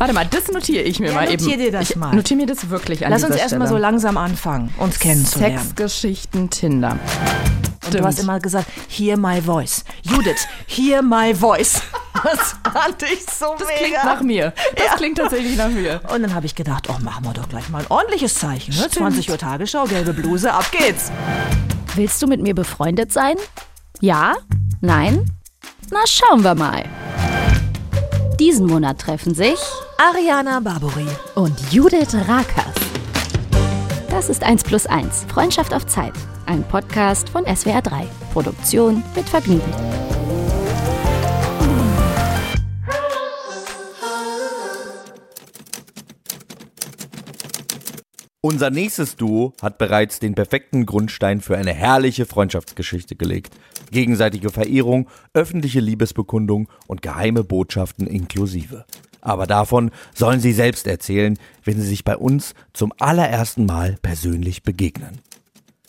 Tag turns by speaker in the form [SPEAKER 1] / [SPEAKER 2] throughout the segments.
[SPEAKER 1] Warte mal, das notiere ich mir
[SPEAKER 2] Ja,
[SPEAKER 1] mal eben.
[SPEAKER 2] notier dir das
[SPEAKER 1] ich
[SPEAKER 2] mal.
[SPEAKER 1] Notiere mir das wirklich an
[SPEAKER 2] Lass uns erstmal so langsam anfangen, uns kennenzulernen.
[SPEAKER 1] Sexgeschichten Tinder.
[SPEAKER 2] Und du hast immer gesagt, hear my voice. Judith, hear my voice. Das fand ich so
[SPEAKER 1] Das
[SPEAKER 2] mega.
[SPEAKER 1] klingt nach mir. Das klingt tatsächlich nach mir.
[SPEAKER 2] Und dann habe ich gedacht, oh, machen wir doch gleich mal ein ordentliches Zeichen. Ne? 20 Uhr Tagesschau, gelbe Bluse, ab geht's.
[SPEAKER 3] Willst du mit mir befreundet sein? Ja? Nein? Na, schauen wir mal. Diesen Monat treffen sich
[SPEAKER 2] Ariana Barbori.
[SPEAKER 3] und Judith Rakers. Das ist 1 plus 1, Freundschaft auf Zeit. Ein Podcast von SWR 3. Produktion mit Vergnügen.
[SPEAKER 4] Unser nächstes Duo hat bereits den perfekten Grundstein für eine herrliche Freundschaftsgeschichte gelegt. Gegenseitige Verehrung, öffentliche Liebesbekundung und geheime Botschaften inklusive. Aber davon sollen sie selbst erzählen, wenn sie sich bei uns zum allerersten Mal persönlich begegnen.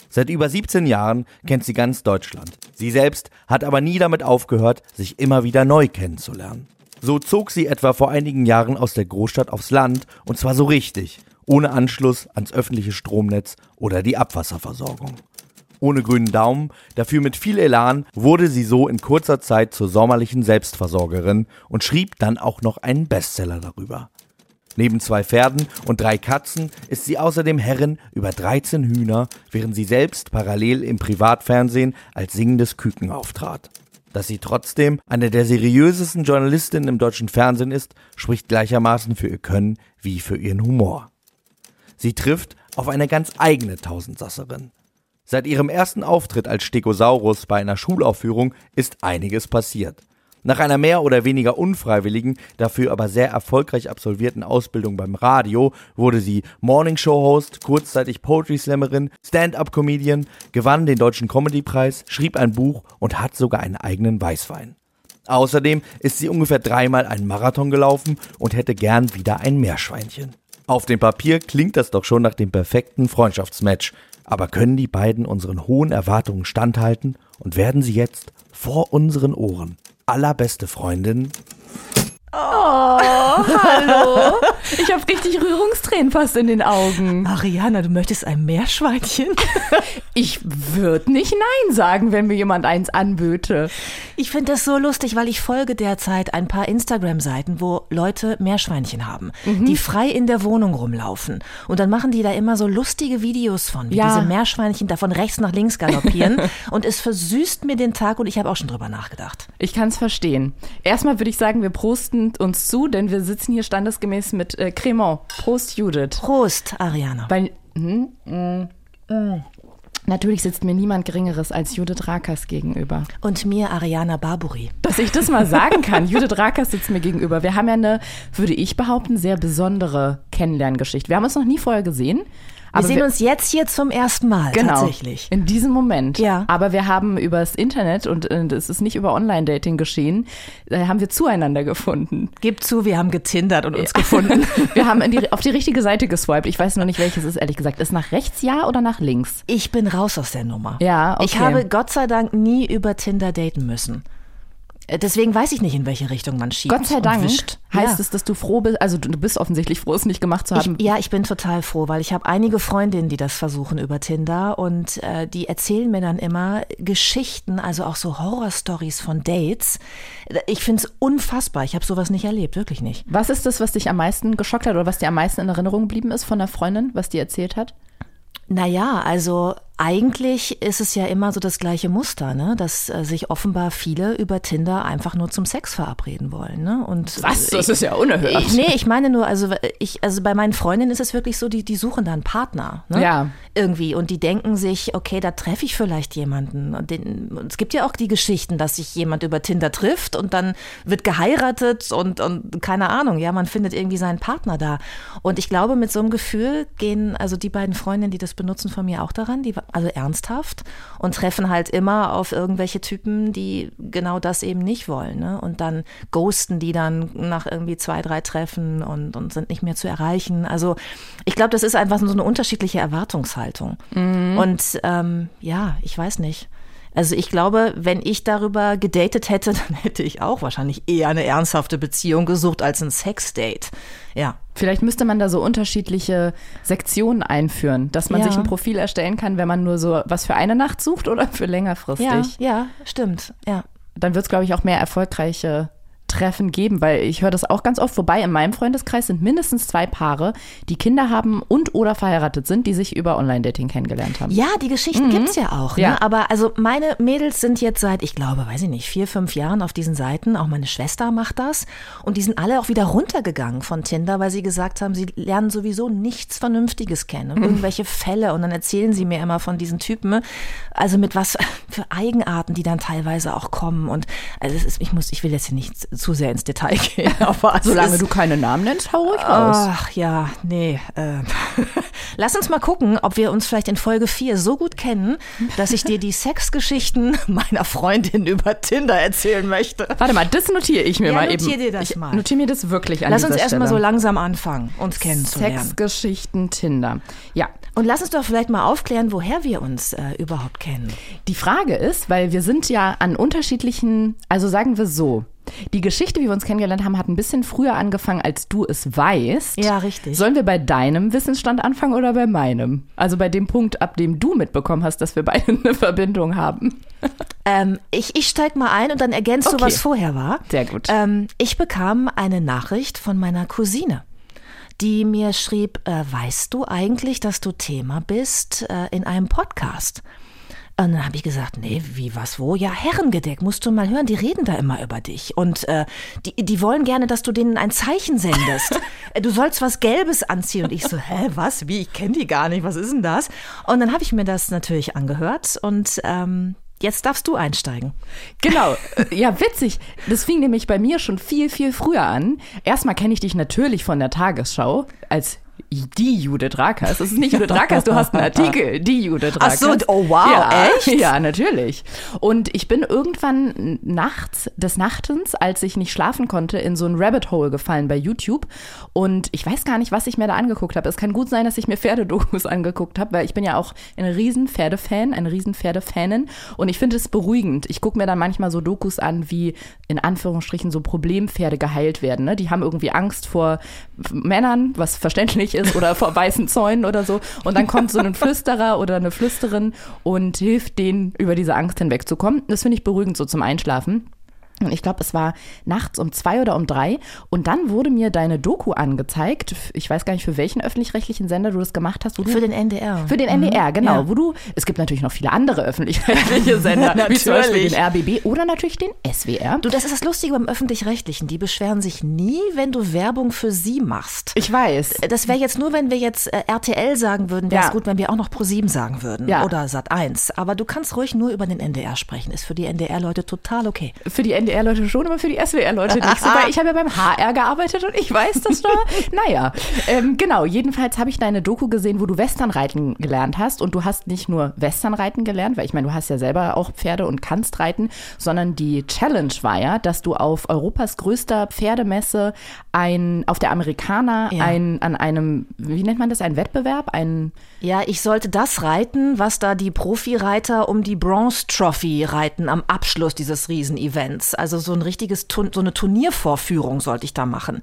[SPEAKER 4] Seit über 17 Jahren kennt sie ganz Deutschland. Sie selbst hat aber nie damit aufgehört, sich immer wieder neu kennenzulernen. So zog sie etwa vor einigen Jahren aus der Großstadt aufs Land und zwar so richtig, ohne Anschluss ans öffentliche Stromnetz oder die Abwasserversorgung. Ohne grünen Daumen, dafür mit viel Elan, wurde sie so in kurzer Zeit zur sommerlichen Selbstversorgerin und schrieb dann auch noch einen Bestseller darüber. Neben zwei Pferden und drei Katzen ist sie außerdem Herrin über 13 Hühner, während sie selbst parallel im Privatfernsehen als singendes Küken auftrat. Dass sie trotzdem eine der seriösesten Journalistinnen im deutschen Fernsehen ist, spricht gleichermaßen für ihr Können wie für ihren Humor. Sie trifft auf eine ganz eigene Tausendsasserin. Seit ihrem ersten Auftritt als Stegosaurus bei einer Schulaufführung ist einiges passiert. Nach einer mehr oder weniger unfreiwilligen, dafür aber sehr erfolgreich absolvierten Ausbildung beim Radio wurde sie Morningshow-Host, kurzzeitig Poetry-Slammerin, Stand-up-Comedian, gewann den Deutschen Comedy-Preis, schrieb ein Buch und hat sogar einen eigenen Weißwein. Außerdem ist sie ungefähr dreimal einen Marathon gelaufen und hätte gern wieder ein Meerschweinchen. Auf dem Papier klingt das doch schon nach dem perfekten Freundschaftsmatch. Aber können die beiden unseren hohen Erwartungen standhalten und werden sie jetzt vor unseren Ohren. Allerbeste Freundinnen?
[SPEAKER 1] Hallo. Ich habe richtig Rührungstränen fast in den Augen.
[SPEAKER 2] Ariana, du möchtest ein Meerschweinchen?
[SPEAKER 1] Ich würde nicht Nein sagen, wenn mir jemand eins anböte.
[SPEAKER 2] Ich finde das so lustig, weil ich folge derzeit ein paar Instagram-Seiten, wo Leute Meerschweinchen haben,
[SPEAKER 1] Mhm.
[SPEAKER 2] die frei in der Wohnung rumlaufen. Und dann machen die da immer so lustige Videos von, wie
[SPEAKER 1] Ja.
[SPEAKER 2] diese Meerschweinchen da von rechts nach links galoppieren. und es versüßt mir den Tag und ich habe auch schon drüber nachgedacht.
[SPEAKER 1] Ich kann es verstehen. Erstmal würde ich sagen, wir prosten uns zu, denn wir sitzen hier standesgemäß mit äh, Cremant. Prost, Judith.
[SPEAKER 2] Prost, Ariana.
[SPEAKER 1] Weil, hm, mm, mm. natürlich sitzt mir niemand Geringeres als Judith Rakers gegenüber.
[SPEAKER 2] Und mir Ariana Barbori.
[SPEAKER 1] Dass ich das mal sagen kann. Judith Rakers sitzt mir gegenüber. Wir haben ja eine, würde ich behaupten, sehr besondere Kennenlerngeschichte. Wir haben uns noch nie vorher gesehen.
[SPEAKER 2] Wir
[SPEAKER 1] aber
[SPEAKER 2] sehen uns jetzt hier zum ersten Mal,
[SPEAKER 1] Genau.
[SPEAKER 2] tatsächlich.
[SPEAKER 1] In diesem Moment.
[SPEAKER 2] Ja.
[SPEAKER 1] Aber wir haben übers Internet und äh, es ist nicht über Online-Dating geschehen, äh, haben wir zueinander gefunden.
[SPEAKER 2] Gib zu, wir haben getindert und uns gefunden.
[SPEAKER 1] Wir haben die, auf die richtige Seite geswiped. Ich weiß noch nicht, welches ist, ehrlich gesagt. Ist nach rechts ja oder nach links?
[SPEAKER 2] Ich bin raus aus der Nummer.
[SPEAKER 1] Ja, okay.
[SPEAKER 2] Ich habe Gott sei Dank nie über Tinder daten müssen. Äh, Deswegen weiß ich nicht, in welche Richtung man schiebt.
[SPEAKER 1] Gott sei Dank
[SPEAKER 2] wischt.
[SPEAKER 1] heißt
[SPEAKER 2] ja.
[SPEAKER 1] es, dass du froh bist, also du bist offensichtlich froh, es nicht gemacht zu haben.
[SPEAKER 2] Ich, ja, ich bin total froh, weil ich habe einige Freundinnen, die das versuchen über Tinder und äh, die erzählen mir dann immer Geschichten, also auch so Horrorstories von Dates. Ich finde es unfassbar. Ich habe sowas nicht erlebt, wirklich nicht.
[SPEAKER 1] was ist das, was dich am meisten geschockt hat oder was dir am meisten in Erinnerung geblieben ist von der Freundin, was die erzählt hat?
[SPEAKER 2] Naja, also eigentlich ist es ja immer so das gleiche Muster, ne? dass äh, sich offenbar viele über Tinder einfach nur zum Sex verabreden wollen. Ne? Und
[SPEAKER 1] Was? Das
[SPEAKER 2] ich-
[SPEAKER 1] ist ja unerhört.
[SPEAKER 2] Ich, nee, ich meine nur, also ich, also bei meinen Freundinnen ist es wirklich so, die, die suchen da einen Partner. Ne?
[SPEAKER 1] Ja.
[SPEAKER 2] Irgendwie. Und die denken sich, okay, da treffe ich vielleicht jemanden. Und, den, es gibt ja auch die Geschichten, dass sich jemand über Tinder trifft und dann wird geheiratet und, und keine Ahnung, ja, man findet irgendwie seinen Partner da. Und ich glaube, mit so einem Gefühl gehen also die beiden Freundinnen, die das benutzen, von mir auch daran, die, also ernsthaft und treffen halt immer auf irgendwelche Typen, die genau das eben nicht wollen. Ne? Und dann ghosten die dann nach irgendwie zwei, drei Treffen und, und sind nicht mehr zu erreichen. Also ich glaube, das ist einfach so eine unterschiedliche Erwartungshaltung. Und ähm, ja, ich weiß nicht. Also ich glaube, wenn ich darüber gedatet hätte, dann hätte ich auch wahrscheinlich eher eine ernsthafte Beziehung gesucht als ein Sexdate. Ja.
[SPEAKER 1] Vielleicht müsste man da so unterschiedliche Sektionen einführen, dass man
[SPEAKER 2] Ja.
[SPEAKER 1] sich ein Profil erstellen kann, wenn man nur so was für eine Nacht sucht oder für längerfristig.
[SPEAKER 2] Ja, ja, stimmt. Ja.
[SPEAKER 1] Dann wird es, glaube ich, auch mehr erfolgreiche Treffen geben, weil ich höre das auch ganz oft. Wobei in meinem Freundeskreis sind mindestens zwei Paare, die Kinder haben und oder verheiratet sind, die sich über Online-Dating kennengelernt haben.
[SPEAKER 2] Ja, die Geschichten gibt's ja auch. Ne?
[SPEAKER 1] Ja.
[SPEAKER 2] Aber also meine Mädels sind jetzt seit, ich glaube, weiß ich nicht, vier, fünf Jahren auf diesen Seiten. Auch meine Schwester macht das. Und die sind alle auch wieder runtergegangen von Tinder, weil sie gesagt haben, sie lernen sowieso nichts Vernünftiges kennen. Und irgendwelche Fälle. Und dann erzählen sie mir immer von diesen Typen. Also mit was für Eigenarten, die dann teilweise auch kommen. Und also es ist, ich muss, ich will jetzt hier nicht zu sehr ins Detail gehen. Aber
[SPEAKER 1] Solange du keine Namen nennst, hau ruhig raus.
[SPEAKER 2] Ach ja, nee. Äh. Lass uns mal gucken, ob wir uns vielleicht in Folge 4 so gut kennen, dass ich dir die Sexgeschichten meiner Freundin über Tinder erzählen möchte.
[SPEAKER 1] Warte mal, das notiere ich mir
[SPEAKER 2] Ja,
[SPEAKER 1] mal
[SPEAKER 2] notier
[SPEAKER 1] eben.
[SPEAKER 2] dir das
[SPEAKER 1] ich
[SPEAKER 2] mal.
[SPEAKER 1] notiere mir das wirklich an
[SPEAKER 2] Lass uns erstmal so langsam anfangen, uns kennenzulernen.
[SPEAKER 1] Sexgeschichten Tinder. Ja,
[SPEAKER 2] Und lass uns doch vielleicht mal aufklären, woher wir uns äh, überhaupt kennen.
[SPEAKER 1] Die Frage ist, weil wir sind ja an unterschiedlichen, also sagen wir so, die Geschichte, wie wir uns kennengelernt haben, hat ein bisschen früher angefangen, als du es weißt.
[SPEAKER 2] Ja, richtig.
[SPEAKER 1] Sollen wir bei deinem Wissensstand anfangen oder bei meinem? Also bei dem Punkt, ab dem du mitbekommen hast, dass wir beide eine Verbindung haben.
[SPEAKER 2] Ähm, ich ich steig mal ein und dann ergänzt
[SPEAKER 1] Okay.
[SPEAKER 2] du, was vorher war.
[SPEAKER 1] Sehr gut.
[SPEAKER 2] Ähm, ich bekam eine Nachricht von meiner Cousine, die mir schrieb, äh, weißt du eigentlich, dass du Thema bist äh, in einem Podcast? Und dann habe ich gesagt, nee, wie, was, wo? Ja, Herrengedeck, musst du mal hören, die reden da immer über dich. Und äh, die, die wollen gerne, dass du denen ein Zeichen sendest. Äh, du sollst was Gelbes anziehen. Und ich so, hä, was, wie, ich kenne die gar nicht, was ist denn das? Und dann habe ich mir das natürlich angehört und ähm, jetzt darfst du einsteigen.
[SPEAKER 1] Genau. Ja, witzig. Das fing nämlich bei mir schon viel, viel früher an. Erstmal kenne ich dich natürlich von der Tagesschau als die Judith Rakers. Es ist nicht Judith Rakers, du hast einen Artikel, die Judith
[SPEAKER 2] Ach
[SPEAKER 1] Rakers.
[SPEAKER 2] so, oh wow,
[SPEAKER 1] ja,
[SPEAKER 2] echt?
[SPEAKER 1] Ja, natürlich. Und ich bin irgendwann nachts, des Nachtens, als ich nicht schlafen konnte, in so ein Rabbit Hole gefallen bei YouTube. Und ich weiß gar nicht, was ich mir da angeguckt habe. Es kann gut sein, dass ich mir Pferdedokus angeguckt habe, weil ich bin ja auch ein riesen Pferdefan, eine riesen Pferdefanin. Und ich finde es beruhigend. Ich gucke mir dann manchmal so Dokus an, wie in Anführungsstrichen so Problempferde geheilt werden. Ne? Die haben irgendwie Angst vor Männern, was verständlich ist, oder vor weißen Zäunen oder so. Und dann kommt so ein Flüsterer oder eine Flüsterin und hilft denen, über diese Angst hinwegzukommen. Das finde ich beruhigend so zum Einschlafen. Ich glaube, es war nachts um zwei oder um drei. Und dann wurde mir deine Doku angezeigt. Ich weiß gar nicht, für welchen öffentlich-rechtlichen Sender du das gemacht hast.
[SPEAKER 2] Für den NDR.
[SPEAKER 1] für den NDR, genau.
[SPEAKER 2] ja.
[SPEAKER 1] Wo du, es gibt natürlich noch viele andere öffentlich-rechtliche Sender, wie zum Beispiel den RBB oder natürlich den SWR.
[SPEAKER 2] Du, das ist das Lustige beim Öffentlich-Rechtlichen. Die beschweren sich nie, wenn du Werbung für sie machst.
[SPEAKER 1] ich weiß.
[SPEAKER 2] Das wäre jetzt nur, wenn wir jetzt äh, RTL sagen würden, wäre es
[SPEAKER 1] Ja.
[SPEAKER 2] gut, wenn wir auch noch Pro7 sagen würden.
[SPEAKER 1] Ja.
[SPEAKER 2] Oder Sat1. Aber du kannst ruhig nur über den NDR sprechen. Ist für die NDR-Leute total okay.
[SPEAKER 1] Für die NDR-Leute schon, aber für die SWR-Leute nicht. So, weil ich habe ja beim HR gearbeitet und ich weiß das da. naja, ähm, genau. Jedenfalls habe ich deine Doku gesehen, wo du Westernreiten gelernt hast. Und du hast nicht nur Westernreiten gelernt, weil ich meine, du hast ja selber auch Pferde und kannst reiten, sondern die Challenge war ja, dass du auf Europas größter Pferdemesse ein, auf der Amerikaner
[SPEAKER 2] Ja.
[SPEAKER 1] ein, an einem, wie nennt man das, ein Wettbewerb, ein
[SPEAKER 2] Ja, ich sollte das reiten, was da die Profireiter um die Bronze Trophy reiten am Abschluss dieses Riesenevents. Also so ein richtiges, so eine Turniervorführung sollte ich da machen.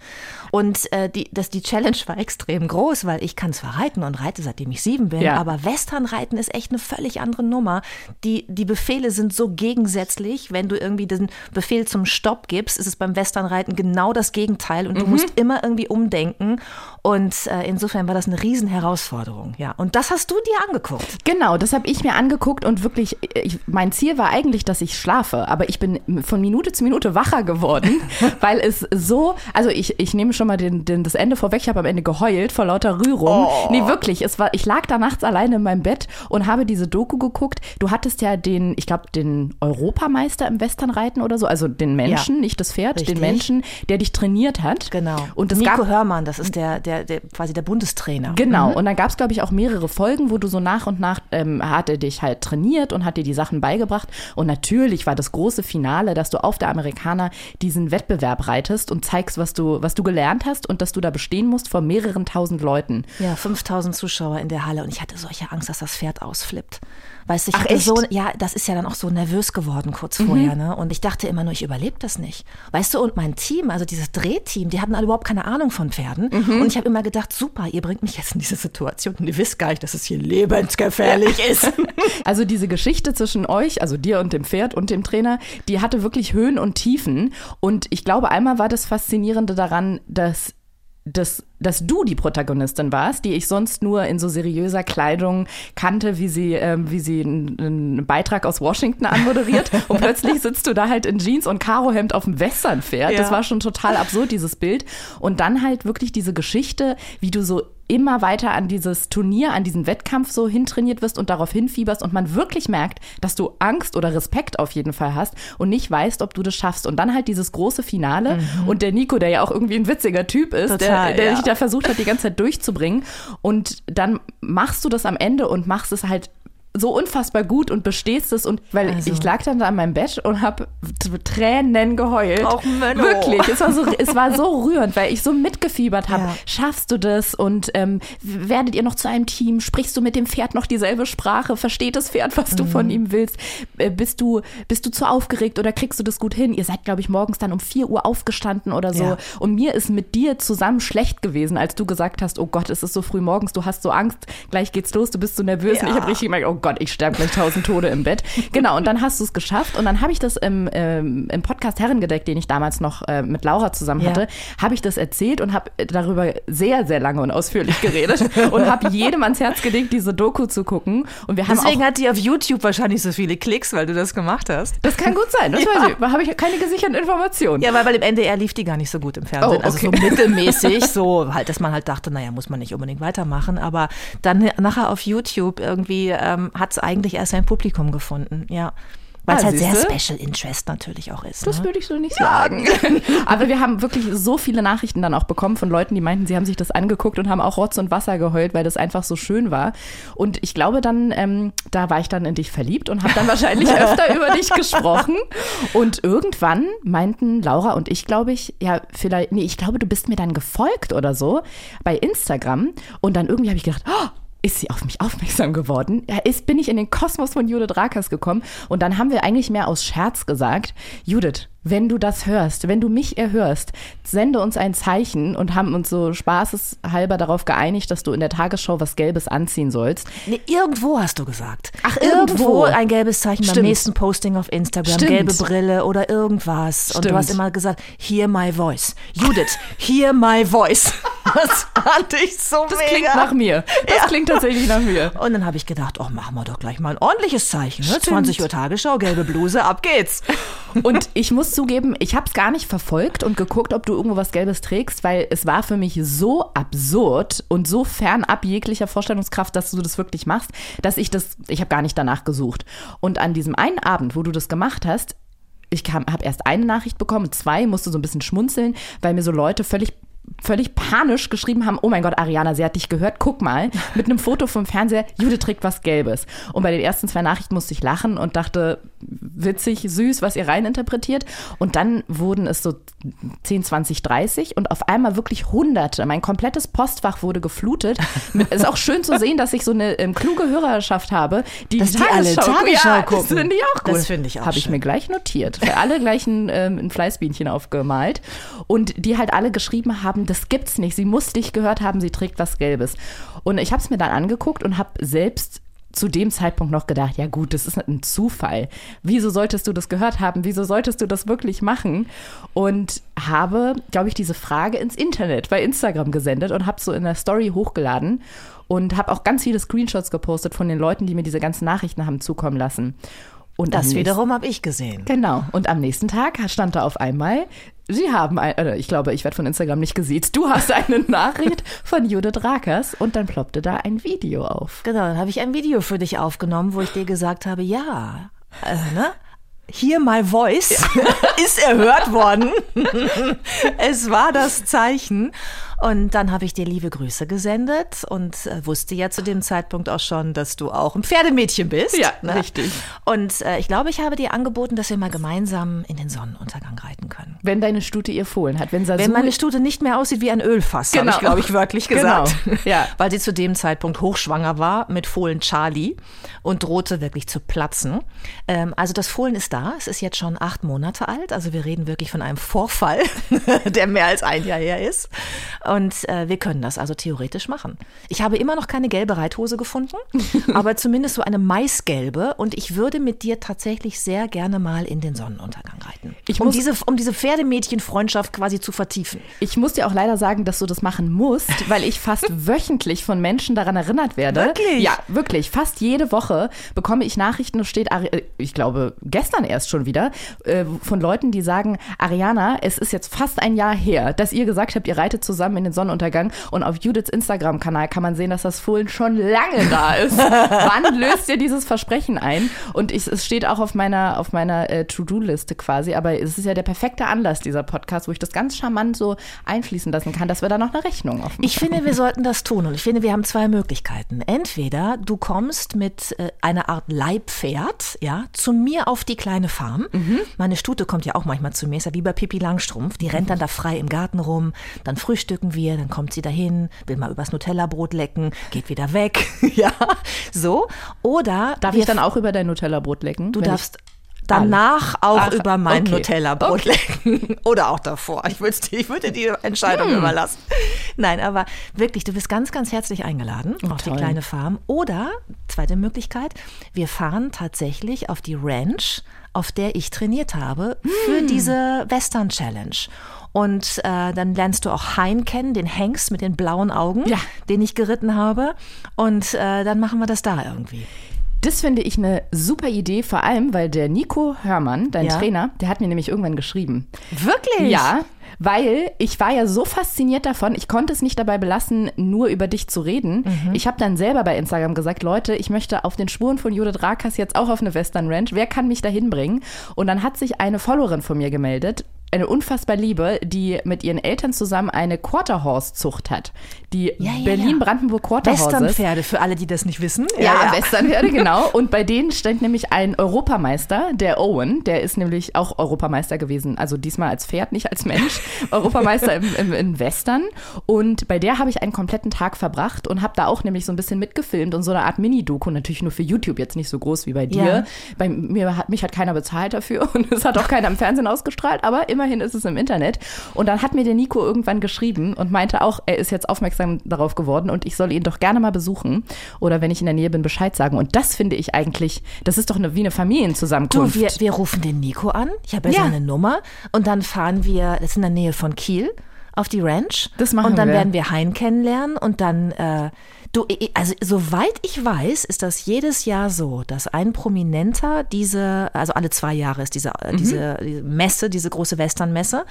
[SPEAKER 2] Und äh, die, das, die Challenge war extrem groß, weil ich kann zwar reiten und reite, seitdem ich sieben bin,
[SPEAKER 1] Ja.
[SPEAKER 2] aber Westernreiten ist echt eine völlig andere Nummer. Die, die Befehle sind so gegensätzlich. Wenn du irgendwie den Befehl zum Stopp gibst, ist es beim Westernreiten genau das Gegenteil und du
[SPEAKER 1] Mhm.
[SPEAKER 2] musst immer irgendwie umdenken. Und äh, insofern war das eine Riesenherausforderung. Ja, und das hast du dir angeguckt.
[SPEAKER 1] Genau, das habe ich mir angeguckt und wirklich, ich, mein Ziel war eigentlich, dass ich schlafe, aber ich bin von Minute zu Minute wacher geworden, weil es so, also ich, ich nehme schon mal den, den, das Ende vorweg, ich habe am Ende geheult vor lauter Rührung. Nee, wirklich, es war, ich lag da nachts alleine in meinem Bett und habe diese Doku geguckt. Du hattest ja den, ich glaube, den Europameister im Westernreiten oder so, also den Menschen,
[SPEAKER 2] Ja.
[SPEAKER 1] nicht das Pferd,
[SPEAKER 2] Richtig.
[SPEAKER 1] den Menschen, der dich trainiert hat.
[SPEAKER 2] Genau.
[SPEAKER 1] Und es
[SPEAKER 2] Nico
[SPEAKER 1] gab
[SPEAKER 2] Hörmann, das ist der, der, der quasi der Bundestrainer.
[SPEAKER 1] Genau, und dann gab es, glaube ich, auch mehrere Folgen, wo du so nach und nach ähm, er dich halt trainiert und hat dir die Sachen beigebracht. Und natürlich war das große Finale, dass du auf der Amerikaner diesen Wettbewerb reitest und zeigst, was du, was du gelernt hast und dass du da bestehen musst vor mehreren tausend Leuten.
[SPEAKER 2] Ja, 5000 Zuschauer in der Halle und ich hatte solche Angst, dass das Pferd ausflippt. Weißt du, ich
[SPEAKER 1] Ach,
[SPEAKER 2] hatte so, ja, das ist ja dann auch so nervös geworden kurz vorher, ne? Und ich dachte immer nur, ich überlebe das nicht. Weißt du, und mein Team, also dieses Drehteam, die hatten alle überhaupt keine Ahnung von Pferden. Und ich habe immer gedacht, super, ihr bringt mich jetzt in diese Situation und ihr wisst gar nicht, dass es hier lebensgefährlich ist.
[SPEAKER 1] Also diese Geschichte zwischen euch, also dir und dem Pferd und dem Trainer, die hatte wirklich Höhen und Tiefen. Und ich glaube, einmal war das Faszinierende daran, dass dass, dass du die Protagonistin warst, die ich sonst nur in so seriöser Kleidung kannte, wie sie, ähm, wie sie einen, Beitrag aus Washington anmoderiert. und plötzlich sitzt du da halt in Jeans und Karohemd auf dem Westernpferd. Das
[SPEAKER 2] Ja.
[SPEAKER 1] war schon total absurd, dieses Bild. Und dann halt wirklich diese Geschichte, wie du so immer weiter an dieses Turnier, an diesen Wettkampf so hintrainiert wirst und darauf hinfieberst und man wirklich merkt, dass du Angst oder Respekt auf jeden Fall hast und nicht weißt, ob du das schaffst. Und dann halt dieses große Finale und der Nico, der ja auch irgendwie ein witziger Typ ist,
[SPEAKER 2] Mhm. Total,
[SPEAKER 1] der, der
[SPEAKER 2] ja.
[SPEAKER 1] sich da versucht hat, die ganze Zeit durchzubringen. Und dann machst du das am Ende und machst es halt so unfassbar gut und bestehst es und weil
[SPEAKER 2] Also.
[SPEAKER 1] ich lag dann da an meinem Bett und habe Tränen geheult.
[SPEAKER 2] Och, Menno.
[SPEAKER 1] Wirklich, es war so es war so rührend, weil ich so mitgefiebert habe.
[SPEAKER 2] Ja.
[SPEAKER 1] Schaffst du das und ähm, werdet ihr noch zu einem Team? Sprichst du mit dem Pferd noch dieselbe Sprache? Versteht das Pferd, was du
[SPEAKER 2] Mhm.
[SPEAKER 1] von ihm willst? Äh, bist du bist du zu aufgeregt oder kriegst du das gut hin? Ihr seid glaube ich morgens dann um 4 Uhr aufgestanden oder so
[SPEAKER 2] Ja.
[SPEAKER 1] und mir ist mit dir zusammen schlecht gewesen, als du gesagt hast, oh Gott, es ist so früh morgens, du hast so Angst, gleich geht's los, du bist so nervös und ich habe richtig gemerkt, oh Gott, ich sterbe gleich tausend Tode im Bett. Genau, und dann hast du es geschafft und dann habe ich das im, ähm, im Podcast Herrengedeck, den ich damals noch äh, mit Laura zusammen
[SPEAKER 2] Ja.
[SPEAKER 1] hatte, habe ich das erzählt und habe darüber sehr, sehr lange und ausführlich geredet und habe jedem ans Herz gelegt, diese Doku zu gucken und wir haben
[SPEAKER 2] Deswegen
[SPEAKER 1] auch
[SPEAKER 2] hat die auf YouTube wahrscheinlich so viele Klicks, weil du das gemacht hast.
[SPEAKER 1] das kann gut sein, das
[SPEAKER 2] Ja.
[SPEAKER 1] weiß ich. Da habe ich keine gesicherten Informationen.
[SPEAKER 2] Ja, weil, weil im NDR lief die gar nicht so gut im Fernsehen.
[SPEAKER 1] Oh,
[SPEAKER 2] Also so
[SPEAKER 1] okay.
[SPEAKER 2] mittelmäßig, so halt, dass man halt dachte, naja, muss man nicht unbedingt weitermachen. Aber dann nachher auf YouTube irgendwie ähm, hat es eigentlich erst ein Publikum gefunden, ja. Weil es
[SPEAKER 1] Ah,
[SPEAKER 2] halt sehr? Special Interest natürlich auch ist.
[SPEAKER 1] Das
[SPEAKER 2] ne?
[SPEAKER 1] würde ich so nicht sagen. Aber wir haben wirklich so viele Nachrichten dann auch bekommen von Leuten, die meinten, sie haben sich das angeguckt und haben auch Rotz und Wasser geheult, weil das einfach so schön war. Und ich glaube dann, ähm, da war ich dann in dich verliebt und habe dann wahrscheinlich öfter über dich gesprochen. Und irgendwann meinten Laura und ich, glaube ich, ja, vielleicht, nee, ich glaube, du bist mir dann gefolgt oder so bei Instagram. Und dann irgendwie habe ich gedacht, oh, ist sie auf mich aufmerksam geworden? Ja, ist, bin ich in den Kosmos von Judith Rakers gekommen und dann haben wir eigentlich mehr aus Scherz gesagt, Judith, wenn du das hörst, wenn du mich erhörst, sende uns ein Zeichen und haben uns so spaßeshalber darauf geeinigt, dass du in der Tagesschau was Gelbes anziehen sollst.
[SPEAKER 2] Nee, irgendwo hast du gesagt.
[SPEAKER 1] Ach,
[SPEAKER 2] irgendwo
[SPEAKER 1] irgendwo.
[SPEAKER 2] ein gelbes Zeichen beim
[SPEAKER 1] Stimmt.
[SPEAKER 2] nächsten Posting auf Instagram,
[SPEAKER 1] Stimmt.
[SPEAKER 2] gelbe Brille oder irgendwas. Und du
[SPEAKER 1] Stimmt.
[SPEAKER 2] hast immer gesagt, hear my voice. Judith, hear my voice. Das fand ich so
[SPEAKER 1] Das
[SPEAKER 2] mega.
[SPEAKER 1] klingt nach mir. Das klingt tatsächlich nach mir.
[SPEAKER 2] Und dann habe ich gedacht, oh, machen wir doch gleich mal ein ordentliches Zeichen. Ne?
[SPEAKER 1] Stimmt.
[SPEAKER 2] 20 Uhr Tagesschau, gelbe Bluse, ab geht's.
[SPEAKER 1] Und ich muss zugeben, ich habe es gar nicht verfolgt und geguckt, ob du irgendwo was Gelbes trägst, weil es war für mich so absurd und so fernab jeglicher Vorstellungskraft, dass du das wirklich machst, dass ich das, ich habe gar nicht danach gesucht. Und an diesem einen Abend, wo du das gemacht hast, ich habe erst eine Nachricht bekommen, zwei, musste so ein bisschen schmunzeln, weil mir so Leute völlig völlig panisch geschrieben haben, oh mein Gott, Ariana, sie hat dich gehört, guck mal, mit einem Foto vom Fernseher, Jude trägt was Gelbes. Und bei den ersten zwei Nachrichten musste ich lachen und dachte, witzig, süß, was ihr reininterpretiert. Und dann wurden es so 10, 20, 30 und auf einmal wirklich hunderte. Mein komplettes Postfach wurde geflutet. Es ist auch schön zu sehen, dass ich so eine ähm, kluge Hörerschaft habe, die
[SPEAKER 2] Dass die alle Tagesschau
[SPEAKER 1] ja,
[SPEAKER 2] gucken.
[SPEAKER 1] Das finde ich auch gut.
[SPEAKER 2] Das finde ich auch
[SPEAKER 1] Habe ich mir gleich notiert. Für alle gleich ein, ähm, ein Fleißbienchen aufgemalt. Und die halt alle geschrieben haben, das gibt's nicht. Sie muss dich gehört haben, sie trägt was Gelbes. Und ich habe es mir dann angeguckt und habe selbst zu dem Zeitpunkt noch gedacht, ja gut, das ist ein Zufall. Wieso solltest du das gehört haben? Wieso solltest du das wirklich machen? Und habe, glaube ich, diese Frage ins Internet bei Instagram gesendet und habe so in der Story hochgeladen und habe auch ganz viele Screenshots gepostet von den Leuten, die mir diese ganzen Nachrichten haben zukommen lassen. Und
[SPEAKER 2] Das wiederum habe ich gesehen.
[SPEAKER 1] Genau. Und am nächsten Tag stand da auf einmal, Sie haben, ein, oder ich glaube, ich werde von Instagram nicht gesiezt. Du hast eine Nachricht von Judith Rakers und dann ploppte da ein Video auf.
[SPEAKER 2] Genau, dann habe ich ein Video für dich aufgenommen, wo ich dir gesagt habe, ja, äh, ne? Hier my voice ist erhört worden. es war das Zeichen. Und dann habe ich dir liebe Grüße gesendet und äh, wusste ja zu dem Zeitpunkt auch schon, dass du auch ein Pferdemädchen bist.
[SPEAKER 1] Ja, richtig.
[SPEAKER 2] Und äh, ich glaube, ich habe dir angeboten, dass wir mal gemeinsam in den Sonnenuntergang reiten können.
[SPEAKER 1] Wenn deine Stute ihr Fohlen hat, wenn Sasu
[SPEAKER 2] Wenn meine Stute nicht mehr aussieht wie ein Ölfass,
[SPEAKER 1] Genau.
[SPEAKER 2] habe ich, glaube ich, wörtlich
[SPEAKER 1] Genau,
[SPEAKER 2] gesagt.
[SPEAKER 1] ja.
[SPEAKER 2] Weil sie zu dem Zeitpunkt hochschwanger war mit Fohlen Charlie und drohte wirklich zu platzen. Ähm, also das Fohlen ist da. Es ist jetzt schon acht Monate alt. Also wir reden wirklich von einem Vorfall, der mehr als ein Jahr her ist. Und äh, wir können das also theoretisch machen. Ich habe immer noch keine gelbe Reithose gefunden, aber zumindest so eine maisgelbe. Und ich würde mit dir tatsächlich sehr gerne mal in den Sonnenuntergang reiten.
[SPEAKER 1] Ich
[SPEAKER 2] um,
[SPEAKER 1] muss-
[SPEAKER 2] diese, um diese Pferdemädchenfreundschaft quasi zu vertiefen.
[SPEAKER 1] Ich muss dir auch leider sagen, dass du das machen musst, weil ich fast wöchentlich von Menschen daran erinnert werde.
[SPEAKER 2] Wirklich?
[SPEAKER 1] Ja, wirklich. Fast jede Woche bekomme ich Nachrichten, steht, äh, ich glaube, gestern erst schon wieder, äh, von Leuten, die sagen, Ariana, es ist jetzt fast ein Jahr her, dass ihr gesagt habt, ihr reitet zusammen in den Sonnenuntergang und auf Judiths Instagram-Kanal kann man sehen, dass das Fohlen schon lange da ist. Wann löst ihr dieses Versprechen ein? Und ich, es steht auch auf meiner, auf meiner äh, To-Do-Liste quasi, aber es ist ja der perfekte Anlass, dieser Podcast, wo ich das ganz charmant so einfließen lassen kann, dass wir da noch eine Rechnung aufmachen.
[SPEAKER 2] Ich finde, wir sollten das tun. Und ich finde, wir haben zwei Möglichkeiten. Entweder du kommst mit äh, einer Art Leibpferd, ja, zu mir auf die kleine Farm. Meine Stute kommt ja auch manchmal zu mir, ist ja wie bei Pippi Langstrumpf. Die rennt dann da frei im Garten rum, dann frühstücken wir, dann kommt sie dahin, will mal übers Nutella-Brot lecken, geht wieder weg. ja, so. Oder
[SPEAKER 1] Darf ich dann auch über dein Nutella-Brot lecken?
[SPEAKER 2] Du darfst danach auch
[SPEAKER 1] Ach,
[SPEAKER 2] über mein
[SPEAKER 1] okay.
[SPEAKER 2] Nutella-Brot lecken. Oder auch davor. Ich, ich würde dir die Entscheidung
[SPEAKER 1] Hm.
[SPEAKER 2] überlassen. Nein, aber wirklich, du bist ganz, ganz herzlich eingeladen auf die
[SPEAKER 1] Oh, toll.
[SPEAKER 2] kleine Farm. Oder, zweite Möglichkeit, wir fahren tatsächlich auf die Ranch, auf der ich trainiert habe, für
[SPEAKER 1] Hm.
[SPEAKER 2] diese Western Challenge. Und äh, dann lernst du auch Hein kennen, den Hengst mit den blauen Augen,
[SPEAKER 1] Ja.
[SPEAKER 2] den ich geritten habe. Und äh, dann machen wir das da irgendwie.
[SPEAKER 1] Das finde ich eine super Idee, vor allem, weil der Nico Hörmann, dein
[SPEAKER 2] Ja.
[SPEAKER 1] Trainer, der hat mir nämlich irgendwann geschrieben.
[SPEAKER 2] Wirklich?
[SPEAKER 1] Ja, weil ich war ja so fasziniert davon, ich konnte es nicht dabei belassen, nur über dich zu reden. Ich habe dann selber bei Instagram gesagt, Leute, ich möchte auf den Spuren von Judith Rakas jetzt auch auf eine Western Ranch. Wer kann mich da hinbringen? Und dann hat sich eine Followerin von mir gemeldet, eine unfassbar Liebe, die mit ihren Eltern zusammen eine Quarter Horse Zucht hat. Die
[SPEAKER 2] Ja, ja,
[SPEAKER 1] Berlin-Brandenburg Quarter Horses.
[SPEAKER 2] Westernpferde, für alle, die das nicht wissen.
[SPEAKER 1] Ja, Westernpferde, genau. Und bei denen stand nämlich ein Europameister, der Owen, der ist nämlich auch Europameister gewesen, also diesmal als Pferd, nicht als Mensch, Europameister im, im, in Western. Und bei der habe ich einen kompletten Tag verbracht und habe da auch nämlich so ein bisschen mitgefilmt und so eine Art Mini-Doku, natürlich nur für YouTube, jetzt nicht so groß wie bei dir.
[SPEAKER 2] Ja.
[SPEAKER 1] Bei mir hat mich hat keiner bezahlt dafür und es hat auch keiner im Fernsehen ausgestrahlt, aber immerhin ist es im Internet. Und dann hat mir der Nico irgendwann geschrieben und meinte auch, er ist jetzt aufmerksam darauf geworden und ich soll ihn doch gerne mal besuchen oder wenn ich in der Nähe bin, Bescheid sagen. Und das finde ich eigentlich, das ist doch eine, wie eine
[SPEAKER 2] Du,
[SPEAKER 1] Familienzusammenkunft.
[SPEAKER 2] wir, wir rufen den Nico an. Ich habe ja,
[SPEAKER 1] Ja.
[SPEAKER 2] seine Nummer. Und dann fahren wir, das ist in der Nähe von Kiel, auf die Ranch.
[SPEAKER 1] Das machen
[SPEAKER 2] Und dann
[SPEAKER 1] wir.
[SPEAKER 2] werden wir Hein kennenlernen. Und dann, äh, du, also soweit ich weiß, ist das jedes Jahr so, dass ein Prominenter diese, also alle zwei Jahre ist diese,
[SPEAKER 1] Mhm.
[SPEAKER 2] äh, diese, diese Messe, diese große Western-Messe.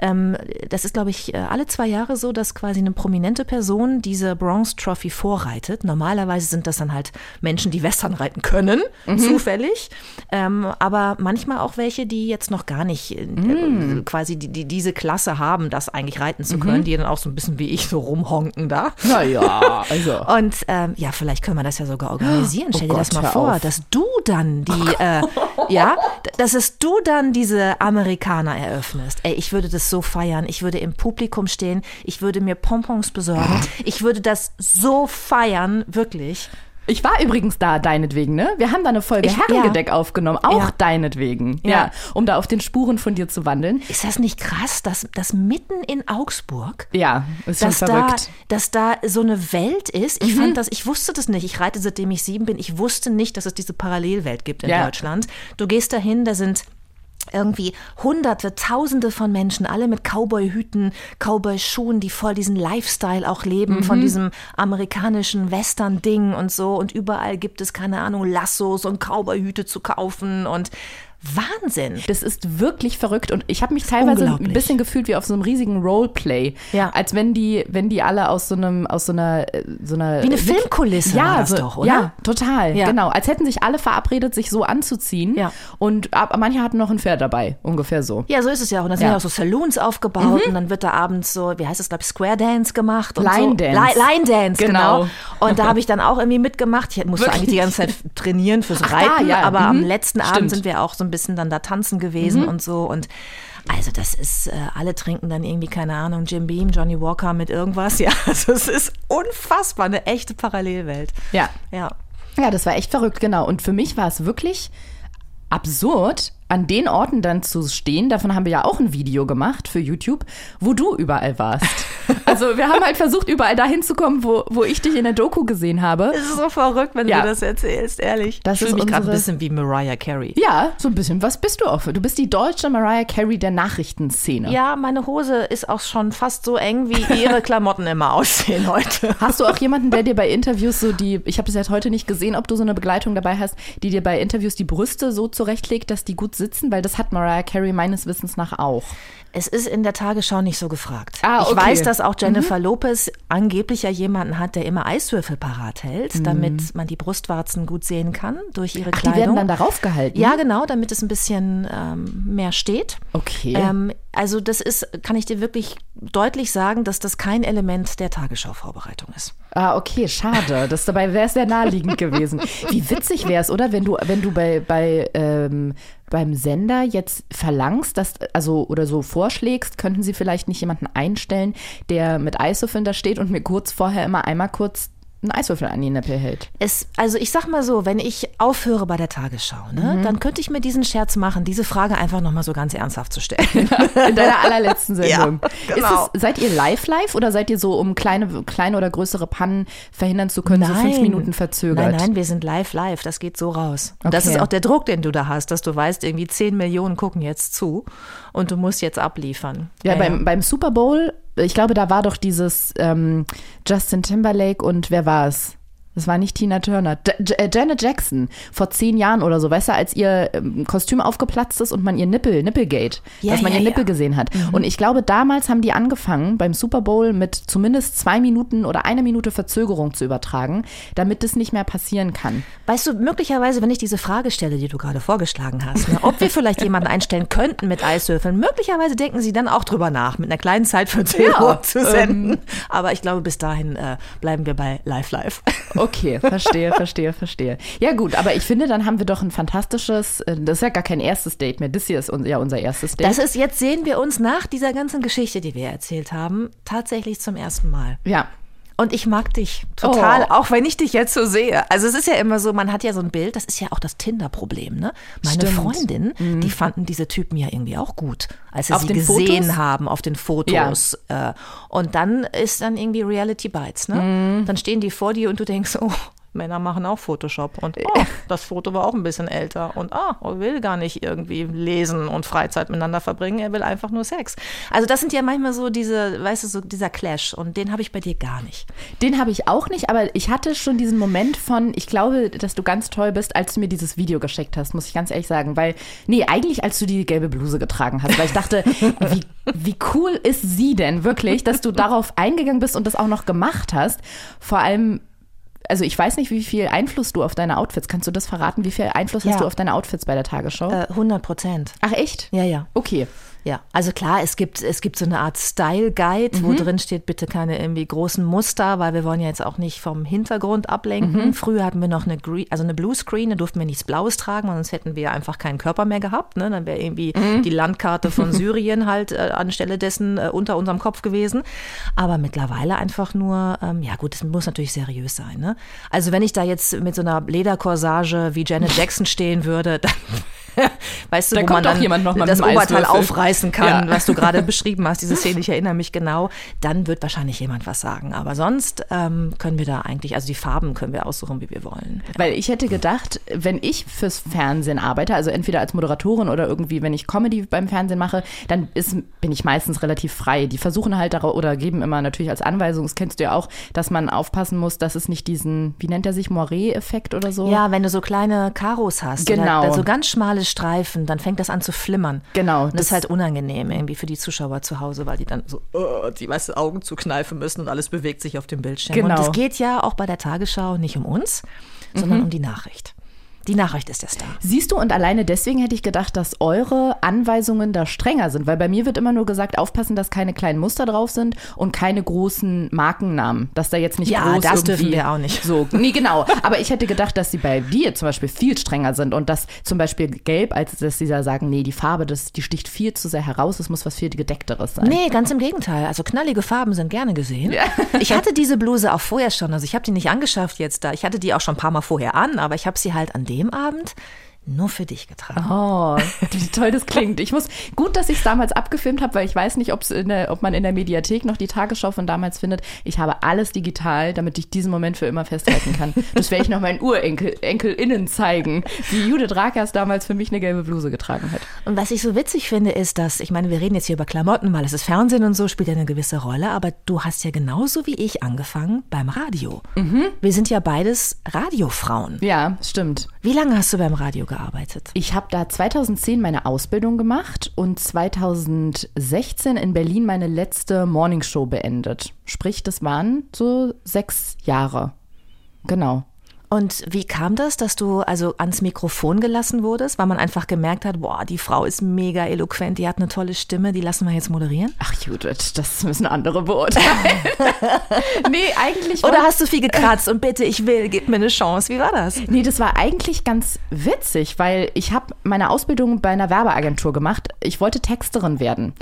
[SPEAKER 2] Ähm, das ist, glaube ich, äh, alle zwei Jahre so, dass quasi eine prominente Person diese Bronze Trophy vorreitet. Normalerweise sind das dann halt Menschen, die Western reiten können,
[SPEAKER 1] Mhm.
[SPEAKER 2] zufällig. Ähm, aber manchmal auch welche, die jetzt noch gar nicht äh,
[SPEAKER 1] Mhm.
[SPEAKER 2] quasi die, die diese Klasse haben, das eigentlich reiten zu können, die dann auch so ein bisschen wie ich so rumhonken da.
[SPEAKER 1] naja, also.
[SPEAKER 2] Und ähm, ja, vielleicht können wir das ja sogar organisieren.
[SPEAKER 1] Oh
[SPEAKER 2] Stell dir das
[SPEAKER 1] Gott,
[SPEAKER 2] mal
[SPEAKER 1] hör
[SPEAKER 2] vor,
[SPEAKER 1] auf.
[SPEAKER 2] dass du dann die, äh, ja, dass es du dann diese Amerikaner eröffnest. Ey, ich würde das so feiern. Ich würde im Publikum stehen. Ich würde mir Pompons besorgen. Ich würde das so feiern, wirklich.
[SPEAKER 1] Ich war übrigens da, deinetwegen, ne? Wir haben da eine Folge
[SPEAKER 2] Ich-
[SPEAKER 1] Herrengedeck aufgenommen, auch
[SPEAKER 2] Ja.
[SPEAKER 1] deinetwegen. Ja.
[SPEAKER 2] Ja.
[SPEAKER 1] Um da auf den Spuren von dir zu wandeln.
[SPEAKER 2] Ist das nicht krass, dass, dass mitten in Augsburg
[SPEAKER 1] Ja, ist schon
[SPEAKER 2] dass da,
[SPEAKER 1] verrückt. Mhm.
[SPEAKER 2] dass da so eine Welt ist. Ich fand das, ich wusste das nicht. Ich reite seitdem ich sieben bin. Ich wusste nicht, dass es diese Parallelwelt gibt in
[SPEAKER 1] Ja.
[SPEAKER 2] Deutschland. Du gehst dahin, da sind irgendwie hunderte, tausende von Menschen, alle mit Cowboy-Hüten, Cowboy-Schuhen, die voll diesen Lifestyle auch leben,
[SPEAKER 1] Mhm.
[SPEAKER 2] von diesem amerikanischen Western-Ding und so. Und überall gibt es, keine Ahnung, Lassos und Cowboy-Hüte zu kaufen und Wahnsinn.
[SPEAKER 1] Das ist wirklich verrückt und ich habe mich teilweise ein bisschen gefühlt wie auf so einem riesigen Roleplay.
[SPEAKER 2] Ja.
[SPEAKER 1] Als wenn die, wenn die alle aus so einem, aus so einer, äh, so einer
[SPEAKER 2] Wie eine Filmkulisse
[SPEAKER 1] ja,
[SPEAKER 2] war das
[SPEAKER 1] so,
[SPEAKER 2] doch, oder?
[SPEAKER 1] Ja, total.
[SPEAKER 2] Ja.
[SPEAKER 1] Genau. Als hätten sich alle verabredet, sich so anzuziehen.
[SPEAKER 2] Ja.
[SPEAKER 1] Und ab, manche hatten noch ein Pferd dabei, ungefähr so.
[SPEAKER 2] Ja, so ist es ja. Und dann sind
[SPEAKER 1] Ja.
[SPEAKER 2] auch so Saloons aufgebaut und dann wird da abends so, wie heißt das, glaube ich, Square Dance gemacht. Und
[SPEAKER 1] Line
[SPEAKER 2] so.
[SPEAKER 1] Dance.
[SPEAKER 2] Li Line Dance, genau.
[SPEAKER 1] Genau.
[SPEAKER 2] Und da habe ich dann auch irgendwie mitgemacht. Ich musste
[SPEAKER 1] Wirklich?
[SPEAKER 2] eigentlich die ganze Zeit trainieren fürs
[SPEAKER 1] Ach, da,
[SPEAKER 2] Reiten,
[SPEAKER 1] ja.
[SPEAKER 2] aber am
[SPEAKER 1] Mhm.
[SPEAKER 2] letzten Abend
[SPEAKER 1] Stimmt. Mhm.
[SPEAKER 2] sind wir auch so ein bisschen dann da tanzen gewesen und so. Und also das ist, äh, alle trinken dann irgendwie, keine Ahnung, Jim Beam, Johnny Walker mit irgendwas. Ja, also es ist unfassbar, eine echte Parallelwelt.
[SPEAKER 1] Ja.
[SPEAKER 2] Ja.
[SPEAKER 1] Ja, das war echt verrückt, genau. Und für mich war es wirklich absurd, an den Orten dann zu stehen. Davon haben wir ja auch ein Video gemacht für YouTube, wo du überall warst. Also wir haben halt versucht, überall dahin zu kommen, wo, wo ich dich in der Doku gesehen habe.
[SPEAKER 2] Es ist so verrückt, wenn
[SPEAKER 1] Ja.
[SPEAKER 2] du das erzählst, ehrlich.
[SPEAKER 1] Das
[SPEAKER 2] ich fühle
[SPEAKER 1] ist
[SPEAKER 2] mich gerade ein bisschen wie Mariah Carey.
[SPEAKER 1] Ja, so ein bisschen. Was bist du auch für? Du bist die deutsche Mariah Carey der Nachrichtenszene.
[SPEAKER 2] Ja, meine Hose ist auch schon fast so eng, wie ihre Klamotten immer aussehen heute.
[SPEAKER 1] Hast du auch jemanden, der dir bei Interviews so die, ich habe das jetzt heute nicht gesehen, ob du so eine Begleitung dabei hast, die dir bei Interviews die Brüste so zurechtlegt, dass die gut sitzen? Weil das hat Mariah Carey meines Wissens nach auch.
[SPEAKER 2] Es ist in der Tagesschau nicht so gefragt.
[SPEAKER 1] Ah,
[SPEAKER 2] Ich
[SPEAKER 1] okay.
[SPEAKER 2] weiß, dass auch Jennifer Lopez angeblich ja jemanden hat, der immer Eiswürfel parat hält, damit man die Brustwarzen gut sehen kann durch ihre
[SPEAKER 1] Mhm. Ach, die
[SPEAKER 2] Kleidung.
[SPEAKER 1] werden dann darauf gehalten?
[SPEAKER 2] ja, genau, damit es ein bisschen ähm, mehr steht.
[SPEAKER 1] Okay.
[SPEAKER 2] Ähm, also das ist, kann ich dir wirklich deutlich sagen, dass das kein Element der Tagesschau-Vorbereitung ist.
[SPEAKER 1] Ah, okay, schade. Das dabei wäre es sehr naheliegend gewesen. Wie witzig wäre es, oder? Wenn du, wenn du bei, bei ähm, beim Sender jetzt verlangst, dass, also oder so vorschlägst, könnten sie vielleicht nicht jemanden einstellen, der mit Eiswürfeln da steht und mir kurz vorher immer einmal kurz einen Eiswürfel an die Nippel hält.
[SPEAKER 2] Es, also ich sag mal so, wenn ich aufhöre bei der Tagesschau, ne, dann könnte ich mir diesen Scherz machen, diese Frage einfach nochmal so ganz ernsthaft zu stellen.
[SPEAKER 1] In deiner allerletzten Sendung.
[SPEAKER 2] Ja, genau.
[SPEAKER 1] Ist es, seid ihr live live oder seid ihr so, um kleine, kleine oder größere Pannen verhindern zu können, so fünf Minuten verzögert?
[SPEAKER 2] Nein, nein, wir sind live, live. Das geht so raus. Und das
[SPEAKER 1] Okay.
[SPEAKER 2] ist auch der Druck, den du da hast, dass du weißt, irgendwie 10 Millionen gucken jetzt zu und du musst jetzt abliefern.
[SPEAKER 1] Ja, beim, beim Super Bowl, ich glaube, da war doch dieses ähm, Justin Timberlake und wer war es? Das war nicht Tina Turner. J äh, Janet Jackson vor zehn Jahren oder so, weißt du, als ihr ähm, Kostüm aufgeplatzt ist und man ihr Nippel, Nippelgate,
[SPEAKER 2] Ja,
[SPEAKER 1] dass man
[SPEAKER 2] ja,
[SPEAKER 1] ihr Nippel
[SPEAKER 2] ja.
[SPEAKER 1] gesehen hat. Und ich glaube, damals haben die angefangen, beim Super Bowl mit zumindest zwei Minuten oder einer Minute Verzögerung zu übertragen, damit das nicht mehr passieren kann.
[SPEAKER 2] Weißt du, möglicherweise, wenn ich diese Frage stelle, die du gerade vorgeschlagen hast, ne, ob wir vielleicht jemanden einstellen könnten mit Eiswürfeln, möglicherweise denken sie dann auch drüber nach, mit einer kleinen Zeitverzögerung zu senden. Aber ich glaube, bis dahin äh, bleiben wir bei Live Live.
[SPEAKER 1] Okay, verstehe, verstehe, verstehe. Ja gut, aber ich finde, dann haben wir doch ein fantastisches, äh, das ist ja gar kein erstes Date mehr, das hier ist ja unser erstes Date.
[SPEAKER 2] Das ist, jetzt sehen wir uns nach dieser ganzen Geschichte, die wir erzählt haben, tatsächlich zum ersten Mal.
[SPEAKER 1] ja.
[SPEAKER 2] Und ich mag dich total,
[SPEAKER 1] Oh.
[SPEAKER 2] auch wenn ich dich jetzt so sehe. Also es ist ja immer so, man hat ja so ein Bild, das ist ja auch das Tinder-Problem, ne? Meine
[SPEAKER 1] Stimmt.
[SPEAKER 2] Freundinnen, die fanden diese Typen ja irgendwie auch gut, als sie
[SPEAKER 1] Auf
[SPEAKER 2] sie gesehen
[SPEAKER 1] Fotos?
[SPEAKER 2] haben auf den Fotos. Äh, Und dann ist dann irgendwie Reality Bites, ne?
[SPEAKER 1] Mhm.
[SPEAKER 2] Dann stehen die vor dir und du denkst, oh, Männer machen auch Photoshop und oh, das Foto war auch ein bisschen älter und ah, er will gar nicht irgendwie lesen und Freizeit miteinander verbringen, er will einfach nur Sex. Also das sind ja manchmal so diese, weißt du, so dieser Clash und den habe ich bei dir gar nicht.
[SPEAKER 1] Den habe ich auch nicht, aber ich hatte schon diesen Moment von, ich glaube, dass du ganz toll bist, als du mir dieses Video geschickt hast, muss ich ganz ehrlich sagen. Weil, nee, eigentlich als du die gelbe Bluse getragen hast, weil ich dachte, wie, wie cool ist sie denn wirklich, dass du darauf eingegangen bist und das auch noch gemacht hast. Vor allem, also ich weiß nicht, wie viel Einfluss du auf deine Outfits, kannst du das verraten? Wie viel Einfluss
[SPEAKER 2] Ja.
[SPEAKER 1] hast du auf deine Outfits bei der Tagesschau?
[SPEAKER 2] Äh, 100 Prozent.
[SPEAKER 1] Ach echt?
[SPEAKER 2] Ja, ja.
[SPEAKER 1] Okay.
[SPEAKER 2] Ja, also klar, es gibt, es gibt so eine Art Style-Guide, wo drin steht, bitte keine irgendwie großen Muster, weil wir wollen ja jetzt auch nicht vom Hintergrund ablenken. Früher hatten wir noch eine, Gre also eine Bluescreen, da durften wir nichts Blaues tragen, weil sonst hätten wir einfach keinen Körper mehr gehabt. Ne? Dann wäre irgendwie die Landkarte von Syrien halt äh, anstelle dessen äh, unter unserem Kopf gewesen. Aber mittlerweile einfach nur, ähm, ja gut, es muss natürlich seriös sein. Ne? Also wenn ich da jetzt mit so einer Lederkorsage wie Janet Jackson stehen würde, dann weißt du,
[SPEAKER 1] Da
[SPEAKER 2] wo
[SPEAKER 1] kommt
[SPEAKER 2] man dann
[SPEAKER 1] jemand noch mal
[SPEAKER 2] das Oberteil aufreißen kann,
[SPEAKER 1] Ja.
[SPEAKER 2] was du gerade beschrieben hast, diese Szene, ich erinnere mich genau, dann wird wahrscheinlich jemand was sagen. Aber sonst ähm, können wir da eigentlich, also die Farben können wir aussuchen, wie wir wollen.
[SPEAKER 1] Weil ich hätte gedacht, wenn ich fürs Fernsehen arbeite, also entweder als Moderatorin oder irgendwie, wenn ich Comedy beim Fernsehen mache, dann ist, bin ich meistens relativ frei. Die versuchen halt darauf oder geben immer natürlich als Anweisung, das kennst du ja auch, dass man aufpassen muss, dass es nicht diesen, wie nennt er sich, Moiré-Effekt oder so?
[SPEAKER 2] Ja, wenn du so kleine Karos hast,
[SPEAKER 1] Genau.
[SPEAKER 2] oder, so ganz schmale Streifen, dann fängt das an zu flimmern.
[SPEAKER 1] Genau,
[SPEAKER 2] Und das, ist halt unangenehm irgendwie für die Zuschauer zu Hause, weil die dann so oh, die weißt, du, Augen zukneifen müssen und alles bewegt sich auf dem Bildschirm.
[SPEAKER 1] Genau.
[SPEAKER 2] Und es geht ja auch bei der Tagesschau nicht um uns, sondern um die Nachricht. Die Nachricht ist der Star.
[SPEAKER 1] Siehst du, und alleine deswegen hätte ich gedacht, dass eure Anweisungen da strenger sind, weil bei mir wird immer nur gesagt, aufpassen, dass keine kleinen Muster drauf sind und keine großen Markennamen, dass da jetzt nicht
[SPEAKER 2] Ja,
[SPEAKER 1] groß
[SPEAKER 2] das dürfen wir auch nicht.
[SPEAKER 1] So, nee, genau. Aber ich hätte gedacht, dass sie bei dir zum Beispiel viel strenger sind und dass zum Beispiel Gelb, als dass sie da sagen, nee, die Farbe, das, die sticht viel zu sehr heraus, es muss was viel gedeckteres sein.
[SPEAKER 2] Nee, ganz im Gegenteil. Also knallige Farben sind gerne gesehen. Ich hatte diese Bluse auch vorher schon. Also ich habe die nicht angeschafft jetzt da. Ich hatte die auch schon ein paar Mal vorher an, aber ich habe sie halt an dem Abend nur für dich getragen.
[SPEAKER 1] Oh, wie toll das klingt. Ich muss, gut, dass ich es damals abgefilmt habe, weil ich weiß nicht, der, ob man in der Mediathek noch die Tagesschau von damals findet. Ich habe alles digital, damit ich diesen Moment für immer festhalten kann. Das werde ich noch meinen Urenkel, EnkelInnen zeigen, wie Judith Rakers damals für mich eine gelbe Bluse getragen hat.
[SPEAKER 2] Und was ich so witzig finde, ist, dass, ich meine, wir reden jetzt hier über Klamotten, weil es ist Fernsehen und so, spielt ja eine gewisse Rolle, aber du hast ja genauso wie ich angefangen beim Radio. Wir sind ja beides Radiofrauen.
[SPEAKER 1] Ja, stimmt.
[SPEAKER 2] Wie lange hast du beim Radio gearbeitet?
[SPEAKER 1] Ich habe da 2010 meine Ausbildung gemacht und 2016 in Berlin meine letzte Morningshow beendet. Sprich, das waren so sechs Jahre. Genau.
[SPEAKER 2] Und wie kam das, dass du also ans Mikrofon gelassen wurdest, weil man einfach gemerkt hat, boah, die Frau ist mega eloquent, die hat eine tolle Stimme, die lassen wir jetzt moderieren?
[SPEAKER 1] Ach Judith, das müssen andere beurteilen. nee, eigentlich
[SPEAKER 2] Oder hast du viel gekratzt und bitte, ich will, gib mir eine Chance. Wie war das?
[SPEAKER 1] Nee, das war eigentlich ganz witzig, weil ich habe meine Ausbildung bei einer Werbeagentur gemacht. Ich wollte Texterin werden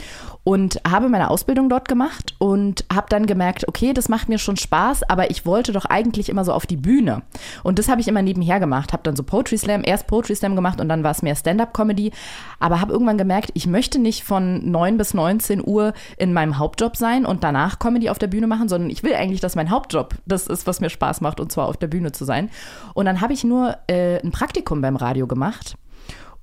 [SPEAKER 1] und habe meine Ausbildung dort gemacht und habe dann gemerkt, okay, das macht mir schon Spaß, aber ich wollte doch eigentlich immer so auf die Bühne. Und das habe ich immer nebenher gemacht, habe dann so Poetry Slam, erst Poetry Slam gemacht und dann war es mehr Stand-up-Comedy, aber habe irgendwann gemerkt, ich möchte nicht von 9 bis 19 Uhr in meinem Hauptjob sein und danach Comedy auf der Bühne machen, sondern ich will eigentlich, dass mein Hauptjob das ist, was mir Spaß macht und zwar auf der Bühne zu sein. Und dann habe ich nur äh, ein Praktikum beim Radio gemacht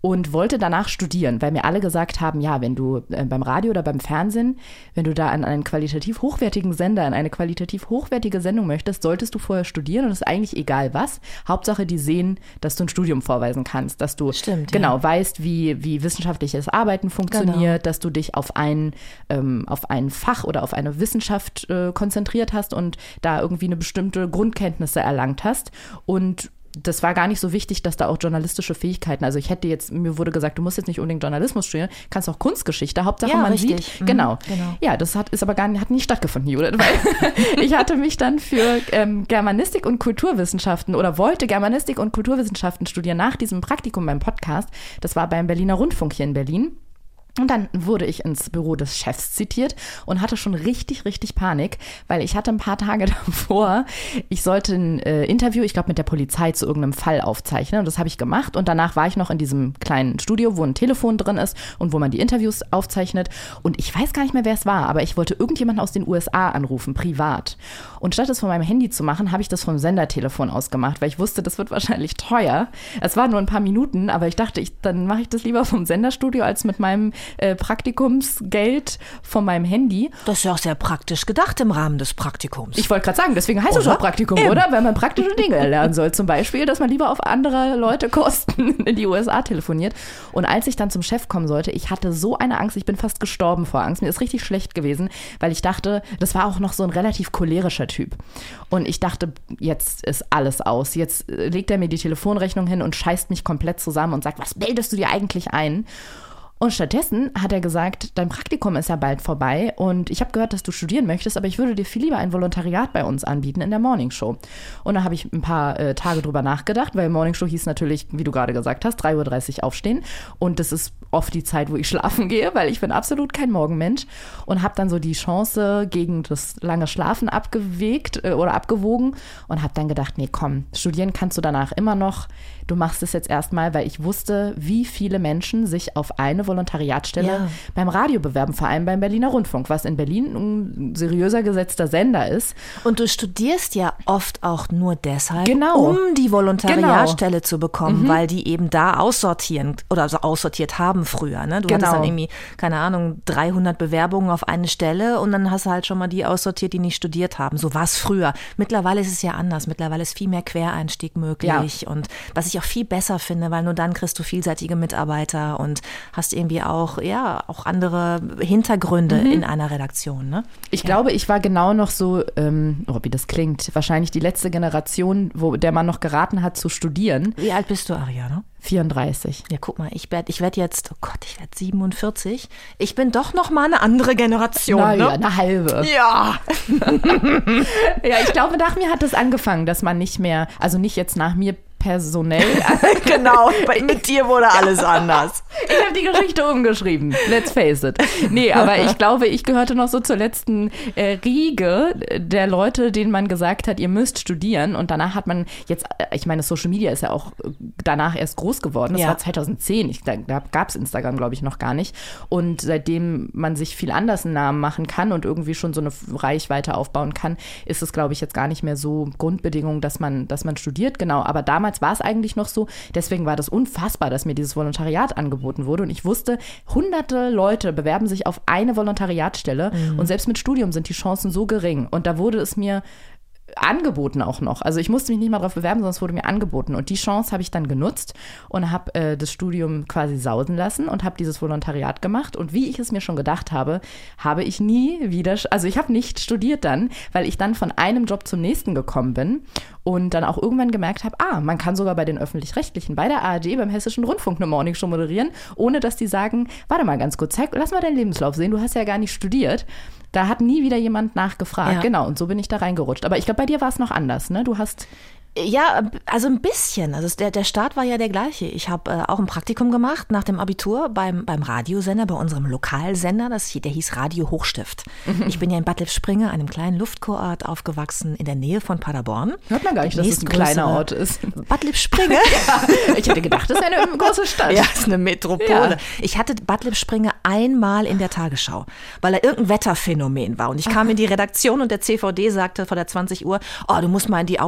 [SPEAKER 1] und wollte danach studieren, weil mir alle gesagt haben, ja, wenn du äh, beim Radio oder beim Fernsehen, wenn du da an einen qualitativ hochwertigen Sender, an eine qualitativ hochwertige Sendung möchtest, solltest du vorher studieren und es ist eigentlich egal was. Hauptsache, die sehen, dass du ein Studium vorweisen kannst, dass du
[SPEAKER 2] Stimmt, ja.
[SPEAKER 1] genau weißt, wie, wie wissenschaftliches Arbeiten funktioniert, dass du dich auf ein, ähm, auf ein Fach oder auf eine Wissenschaft äh, konzentriert hast und da irgendwie eine bestimmte Grundkenntnisse erlangt hast und das war gar nicht so wichtig, dass da auch journalistische Fähigkeiten, also ich hätte jetzt, mir wurde gesagt, du musst jetzt nicht unbedingt Journalismus studieren, kannst auch Kunstgeschichte, Hauptsache
[SPEAKER 2] Ja,
[SPEAKER 1] man
[SPEAKER 2] richtig.
[SPEAKER 1] sieht,
[SPEAKER 2] Mhm,
[SPEAKER 1] genau.
[SPEAKER 2] genau.
[SPEAKER 1] Ja, das hat, ist aber gar nicht, hat nicht stattgefunden, Judith, weil ich hatte mich dann für ähm, Germanistik und Kulturwissenschaften oder wollte Germanistik und Kulturwissenschaften studieren nach diesem Praktikum beim Podcast. Das war beim Berliner Rundfunk hier in Berlin. Und dann wurde ich ins Büro des Chefs zitiert und hatte schon richtig, richtig Panik, weil ich hatte ein paar Tage davor, ich sollte ein äh, Interview, ich glaube mit der Polizei zu irgendeinem Fall aufzeichnen. Und das habe ich gemacht. Und danach war ich noch in diesem kleinen Studio, wo ein Telefon drin ist und wo man die Interviews aufzeichnet. Und ich weiß gar nicht mehr, wer es war, aber ich wollte irgendjemanden aus den USA anrufen, privat. Und statt es von meinem Handy zu machen, habe ich das vom Sendertelefon aus gemacht, weil ich wusste, das wird wahrscheinlich teuer. Es waren nur ein paar Minuten, aber ich dachte, ich, dann mache ich das lieber vom Senderstudio als mit meinem äh, Praktikumsgeld von meinem Handy.
[SPEAKER 2] Das ist ja auch sehr praktisch gedacht im Rahmen des Praktikums.
[SPEAKER 1] Ich wollte gerade sagen, deswegen heißt es auch Praktikum,
[SPEAKER 2] Eben.
[SPEAKER 1] oder? Wenn man praktische Dinge lernen soll. Zum Beispiel, dass man lieber auf andere Leute Kosten in die USA telefoniert. Und als ich dann zum Chef kommen sollte, ich hatte so eine Angst, ich bin fast gestorben vor Angst. Mir ist richtig schlecht gewesen, weil ich dachte, das war auch noch so ein relativ cholerischer Typ. Und ich dachte, jetzt ist alles aus. Jetzt äh, legt er mir die Telefonrechnung hin und scheißt mich komplett zusammen und sagt, was bildest du dir eigentlich ein? Und stattdessen hat er gesagt, dein Praktikum ist ja bald vorbei und ich habe gehört, dass du studieren möchtest, aber ich würde dir viel lieber ein Volontariat bei uns anbieten in der Morningshow. Und da habe ich ein paar äh, Tage drüber nachgedacht, weil Morningshow hieß natürlich, wie du gerade gesagt hast, 3.30 Uhr aufstehen. Und das ist oft die Zeit, wo ich schlafen gehe, weil ich bin absolut kein Morgenmensch. Und habe dann so die Chance gegen das lange Schlafen abgewegt äh, oder abgewogen und habe dann gedacht, nee, komm, studieren kannst du danach immer noch. Du machst es jetzt erstmal, weil ich wusste, wie viele Menschen sich auf eine Volontariatstelle
[SPEAKER 2] Ja.
[SPEAKER 1] beim Radio bewerben, vor allem beim Berliner Rundfunk, was in Berlin ein seriöser gesetzter Sender ist.
[SPEAKER 2] Und du studierst ja oft auch nur deshalb,
[SPEAKER 1] Genau.
[SPEAKER 2] um die Volontariatstelle zu bekommen, weil die eben da aussortieren oder so aussortiert haben beworben früher. Ne? Du
[SPEAKER 1] Genau.
[SPEAKER 2] hattest dann irgendwie, keine Ahnung, 300 Bewerbungen auf eine Stelle und dann hast du halt schon mal die aussortiert, die nicht studiert haben. So war es früher. Mittlerweile ist es ja anders. Mittlerweile ist viel mehr Quereinstieg möglich und was ich auch viel besser finde, weil nur dann kriegst du vielseitige Mitarbeiter und hast irgendwie auch, ja, auch andere Hintergründe in einer Redaktion. Ne?
[SPEAKER 1] Ich glaube, ich war genau noch so, ähm, oh, wie das klingt, wahrscheinlich die letzte Generation, wo der man noch geraten hat zu studieren.
[SPEAKER 2] Wie alt bist du, Ariane?
[SPEAKER 1] 34.
[SPEAKER 2] Ja, guck mal, ich werde ich werd jetzt, oh Gott, ich werde 47. Ich bin doch noch mal eine andere Generation.
[SPEAKER 1] Naja,
[SPEAKER 2] ne?
[SPEAKER 1] eine halbe.
[SPEAKER 2] Ja.
[SPEAKER 1] Ja, ich glaube, nach mir hat es angefangen, dass man nicht mehr, also nicht jetzt nach mir personell.
[SPEAKER 2] genau, mit dir wurde alles anders.
[SPEAKER 1] Ich habe die Geschichte umgeschrieben. Let's face it. Nee, aber ich glaube, ich gehörte noch so zur letzten äh, Riege der Leute, denen man gesagt hat, ihr müsst studieren. Und danach hat man jetzt, äh, ich meine, Social Media ist ja auch äh, danach erst groß geworden. Das
[SPEAKER 2] Ja.
[SPEAKER 1] war 2010. Ich, da da gab es Instagram, glaube ich, noch gar nicht. Und seitdem man sich viel anders einen Namen machen kann und irgendwie schon so eine Reichweite aufbauen kann, ist es, glaube ich, jetzt gar nicht mehr so Grundbedingung, dass man, dass man studiert. Genau. Aber damals war es eigentlich noch so. Deswegen war das unfassbar, dass mir dieses Volontariat angeboten wurde. Und ich wusste, hunderte Leute bewerben sich auf eine Volontariatstelle. Und selbst mit Studium sind die Chancen so gering. Und da wurde es mir angeboten auch noch. Also ich musste mich nicht mal darauf bewerben, es wurde mir angeboten. Und die Chance habe ich dann genutzt und habe äh, das Studium quasi sausen lassen und habe dieses Volontariat gemacht. Und wie ich es mir schon gedacht habe, habe ich nie wieder, also ich habe nicht studiert dann, weil ich dann von einem Job zum nächsten gekommen bin und dann auch irgendwann gemerkt habe, ah, man kann sogar bei den Öffentlich-Rechtlichen, bei der ARD, beim Hessischen Rundfunk eine Morningshow moderieren, ohne dass die sagen, warte mal ganz kurz, zeig, lass mal deinen Lebenslauf sehen, du hast ja gar nicht studiert. Da hat nie wieder jemand nachgefragt.
[SPEAKER 2] Ja.
[SPEAKER 1] Genau, und so bin ich da reingerutscht. Aber ich glaube, bei dir war es noch anders, ne? Du hast.
[SPEAKER 2] Ja, also ein bisschen. Also der, der Start war ja der gleiche. Ich habe äh, auch ein Praktikum gemacht nach dem Abitur beim, beim Radiosender, bei unserem Lokalsender. Das, der hieß Radio Hochstift. Ich bin ja in Bad Lippspringe, einem kleinen Luftkurort, aufgewachsen in der Nähe von Paderborn.
[SPEAKER 1] Hört man gar nicht, dass es ein kleiner Ort ist.
[SPEAKER 2] Bad Lippspringe?
[SPEAKER 1] Ich hätte gedacht, das ist eine große Stadt.
[SPEAKER 2] Ja, ist eine Metropole.
[SPEAKER 1] Ja.
[SPEAKER 2] Ich hatte Bad Lippspringe einmal in der Tagesschau, weil da irgendein Wetterphänomen war. Und ich kam in die Redaktion und der CVD sagte vor der 20 Uhr, oh, du musst mal in die